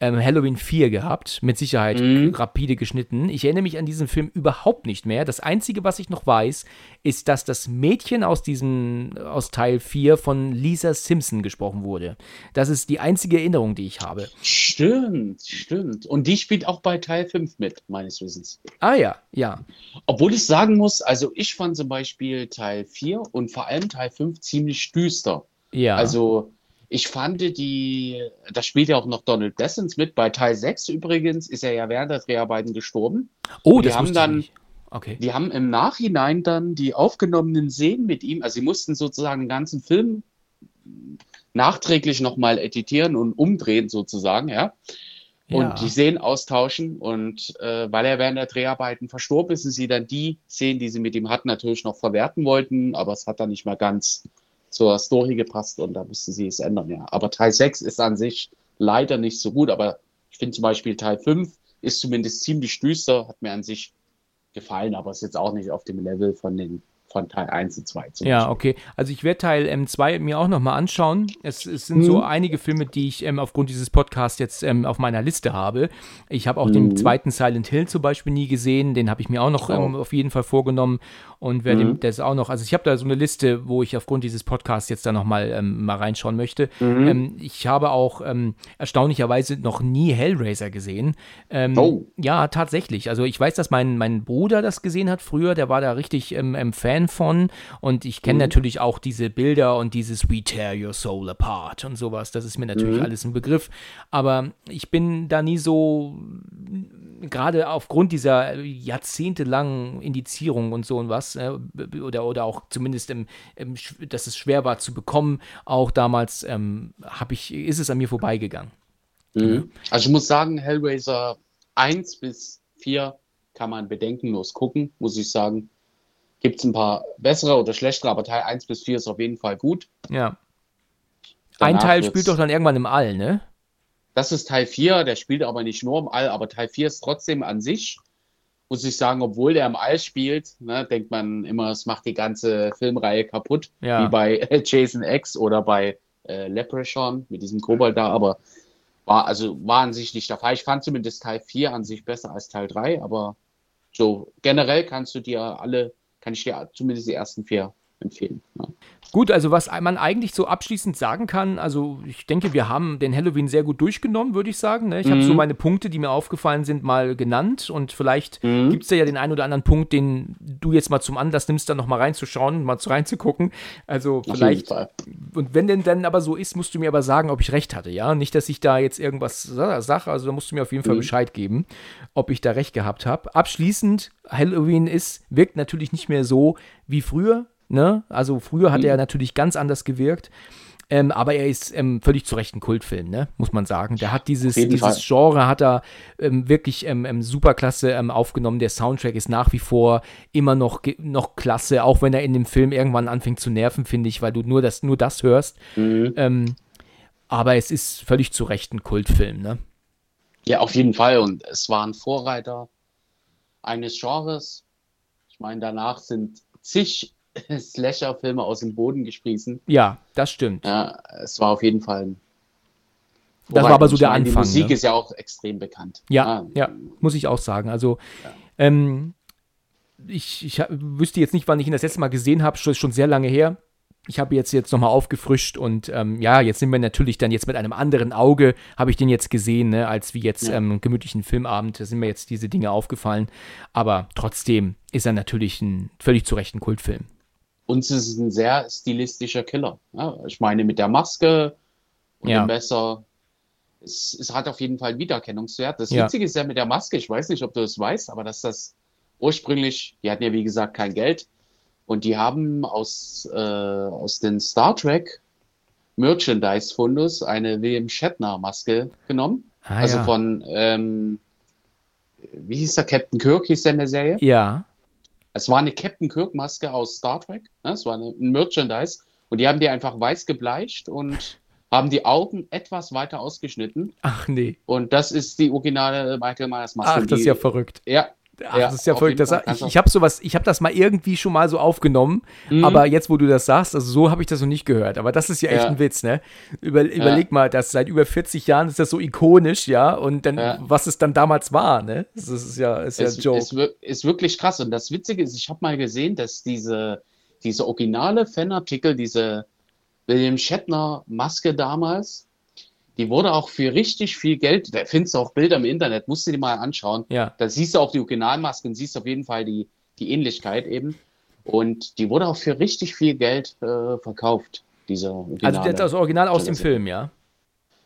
ähm, Halloween 4 gehabt, mit Sicherheit Mhm. rapide geschnitten. Ich erinnere mich an diesen Film überhaupt nicht mehr. Das Einzige, was ich noch weiß, ist, dass das Mädchen aus diesem, aus Teil 4 von Lisa Simpson gesprochen wurde. Das ist die einzige Erinnerung, die ich habe. Stimmt, stimmt. Und die spielt auch bei Teil 5 mit, meines Wissens. Ah ja, ja. Obwohl ich sagen muss, also ich fand zum Beispiel Teil 4 und vor allem Teil 5 ziemlich düster. Ja. Also ich fand die, da spielt ja auch noch Donald Pleasence mit. Bei Teil 6 übrigens ist er ja während der Dreharbeiten gestorben. oh, die das haben ich dann- nicht. Okay. Die haben im Nachhinein dann die aufgenommenen Szenen mit ihm, also sie mussten sozusagen den ganzen Film nachträglich nochmal editieren und umdrehen sozusagen, ja. Und Ja. die Szenen austauschen und äh, weil er während der Dreharbeiten verstorben ist, sind sie dann die Szenen, die sie mit ihm hatten, natürlich noch verwerten wollten, aber es hat dann nicht mehr ganz zur Story gepasst und da mussten sie es ändern, ja. Aber Teil 6 ist an sich leider nicht so gut, aber ich finde zum Beispiel Teil 5 ist zumindest ziemlich düster, hat mir an sich gefallen, aber ist jetzt auch nicht auf dem Level von den von Teil 1 und 2 zum Ja, Beispiel. okay. Also ich werde Teil M2 mir auch nochmal anschauen. Es, es sind so Mhm. einige Filme, die ich ähm, aufgrund dieses Podcasts jetzt ähm, auf meiner Liste habe. Ich habe auch den Mhm. zweiten Silent Hill zum Beispiel nie gesehen. Den habe ich mir auch noch ähm, auf jeden Fall vorgenommen und werde Mhm. das auch noch. Also ich habe da so eine Liste, wo ich aufgrund dieses Podcasts jetzt da nochmal ähm, mal reinschauen möchte. Mhm. Ähm, ich habe auch ähm, erstaunlicherweise noch nie Hellraiser gesehen. Ähm, Oh. Ja, tatsächlich. Also ich weiß, dass mein, mein Bruder das gesehen hat früher, der war da richtig ähm, ähm, Fan von und ich kenne Mhm. natürlich auch diese Bilder und dieses We Tear Your Soul Apart und sowas. Das ist mir natürlich Mhm. alles ein Begriff. Aber ich bin da nie so, gerade aufgrund dieser jahrzehntelangen Indizierung und so und was, äh, oder, oder auch zumindest, im, im, dass es schwer war zu bekommen, auch damals ähm, ich, ist es an mir vorbeigegangen. Mhm. Also ich muss sagen, Hellraiser 1 bis 4 kann man bedenkenlos gucken, muss ich sagen. Gibt es ein paar bessere oder schlechtere, aber Teil 1 bis 4 ist auf jeden Fall gut. Ja. Ein Danach Teil wird's- spielt doch dann irgendwann im All, ne? Das ist Teil 4, der spielt aber nicht nur im All, aber Teil 4 ist trotzdem an sich, muss ich sagen, obwohl der im All spielt, ne, denkt man immer, es macht die ganze Filmreihe kaputt, Ja. wie bei äh, Jason X oder bei äh, Leprechaun mit diesem Kobold da, aber war, also war an sich nicht der Fall. Ich fand zumindest Teil 4 an sich besser als Teil 3, aber so generell kannst du dir alle, kann ich dir zumindest die ersten vier empfehlen. Ja. Gut, also was man eigentlich so abschließend sagen kann, also ich denke, wir haben den Halloween sehr gut durchgenommen, würde ich sagen. Ne? Ich mhm. habe so meine Punkte, die mir aufgefallen sind, mal genannt und vielleicht mhm. gibt es ja den einen oder anderen Punkt, den du jetzt mal zum Anlass nimmst, da nochmal reinzuschauen, mal reinzugucken. Also vielleicht, und wenn denn dann aber so ist, musst du mir aber sagen, ob ich recht hatte, ja? Nicht, dass ich da jetzt irgendwas sage, also da musst du mir auf jeden Fall mhm. Bescheid geben, ob ich da recht gehabt habe. Abschließend, Halloween ist, wirkt natürlich nicht mehr so wie früher, Ne? Also früher hat mhm. er natürlich ganz anders gewirkt. Ähm, aber er ist ähm, völlig zu Recht ein Kultfilm, ne? muss man sagen. Der hat dieses, dieses Genre hat er ähm, wirklich ähm, ähm, super klasse ähm, aufgenommen. Der Soundtrack ist nach wie vor immer noch, noch klasse, auch wenn er in dem Film irgendwann anfängt zu nerven, finde ich, weil du nur das, nur das hörst. Mhm. aber es ist völlig zu Recht ein Kultfilm, ne? Ja, auf jeden Fall. Und es war ein Vorreiter eines Genres. Ich meine, danach sind zig <laughs> Slasher-Filme aus dem Boden gesprießen. Ja, das stimmt. Ja, es war auf jeden Fall ein das war aber so der meine, Anfang. Die Musik ne? ist ja auch extrem bekannt. Ja, ah. ja, muss ich auch sagen. Also, ja. ähm, ich, ich wüsste jetzt nicht, wann ich ihn das letzte Mal gesehen habe, schon, schon sehr lange her. Ich habe jetzt jetzt nochmal aufgefrischt und ähm, ja, jetzt sind wir natürlich dann jetzt mit einem anderen Auge, habe ich den jetzt gesehen, ne, als wie jetzt ja. ähm, gemütlichen Filmabend, da sind mir jetzt diese Dinge aufgefallen. Aber trotzdem ist er natürlich ein völlig zu Recht ein Kultfilm uns ist es ein sehr stilistischer Killer. Ja, ich meine, mit der Maske und ja. dem Messer, es, es, hat auf jeden Fall einen Wiedererkennungswert. Das ja. Witzige ist ja mit der Maske, ich weiß nicht, ob du das weißt, aber dass das ursprünglich, die hatten ja wie gesagt kein Geld und die haben aus, äh, aus den Star Trek Merchandise-Fundus eine William Shatner-Maske genommen. Ah, also von, ähm, wie hieß der, Captain Kirk hieß der in der Serie? Ja. Es war eine Captain Kirk-Maske aus Star Trek. Ne? Es war ein Merchandise. Und die haben die einfach weiß gebleicht und haben die Augen etwas weiter ausgeschnitten. Ach nee. Und das ist die originale Michael Myers Maske. Ach, das ist ja verrückt. Ja, Ach, ja, das ist ja verrückt. Das, ich ich habe sowas, ich habe das mal irgendwie schon mal so aufgenommen, mhm. aber jetzt, wo du das sagst, also so habe ich das noch nicht gehört. Aber das ist ja echt ja. ein Witz, ne? Über, überleg ja. mal, das seit über 40 Jahren ist das so ikonisch, ja, und dann, was es dann damals war, ne? Das ist ja, ist es, ja Joke. Ist, ist wirklich krass. Und das Witzige ist, ich habe mal gesehen, dass diese, diese originale Fanartikel, diese William Shatner Maske damals, die wurde auch für richtig viel Geld, da findest du auch Bilder im Internet, musst du dir mal anschauen. Ja. Da siehst du auch die Originalmasken, siehst auf jeden Fall die, die Ähnlichkeit eben. Und die wurde auch für richtig viel Geld äh, verkauft, diese Also das Original aus dem Film, ja?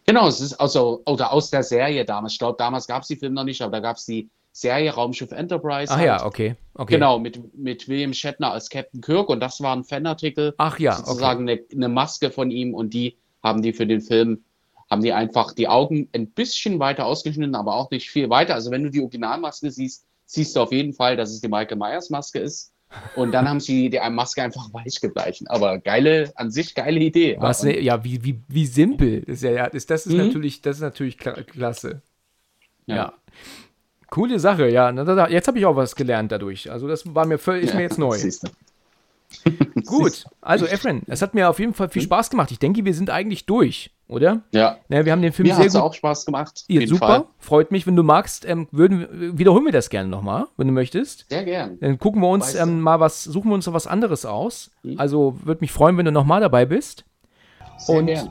Genau, es ist also, oder aus der Serie damals. Ich glaube, damals gab es die Filme noch nicht, aber da gab es die Serie Raumschiff Enterprise. Ach halt. ja, okay. okay. Genau, mit, mit William Shatner als Captain Kirk und das war ein Fanartikel. Ach ja, sozusagen okay. eine, eine Maske von ihm und die haben die für den Film haben die einfach die Augen ein bisschen weiter ausgeschnitten, aber auch nicht viel weiter. Also wenn du die Originalmaske siehst, siehst du auf jeden Fall, dass es die Michael Myers Maske ist. Und dann haben sie die Maske einfach <laughs> weich gebleichen. Aber geile, an sich geile Idee. Was, ne, ja, wie, wie, wie simpel. Das ist, ja, das, das ist mhm. natürlich, das ist natürlich klasse. Ja. ja. Coole Sache, ja. Jetzt habe ich auch was gelernt dadurch. Also das war mir völlig, ist ja, mir jetzt neu. <laughs> Gut, also Efren, es hat mir auf jeden Fall viel hm? Spaß gemacht. Ich denke, wir sind eigentlich durch oder? Ja. Naja, wir haben den Film mir sehr gut. auch Spaß gemacht. Ja, super. Fall. Freut mich, wenn du magst. Ähm, würden, wiederholen wir das gerne nochmal, wenn du möchtest. Sehr gern. Dann gucken wir uns ähm, mal was, suchen wir uns noch was anderes aus. Hm. Also würde mich freuen, wenn du nochmal dabei bist. Sehr Und gern.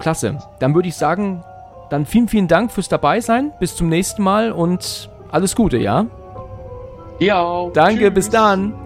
klasse. Dann würde ich sagen, dann vielen, vielen Dank fürs Dabeisein. Bis zum nächsten Mal und alles Gute, ja? Ja. Danke, Tschüss. bis dann.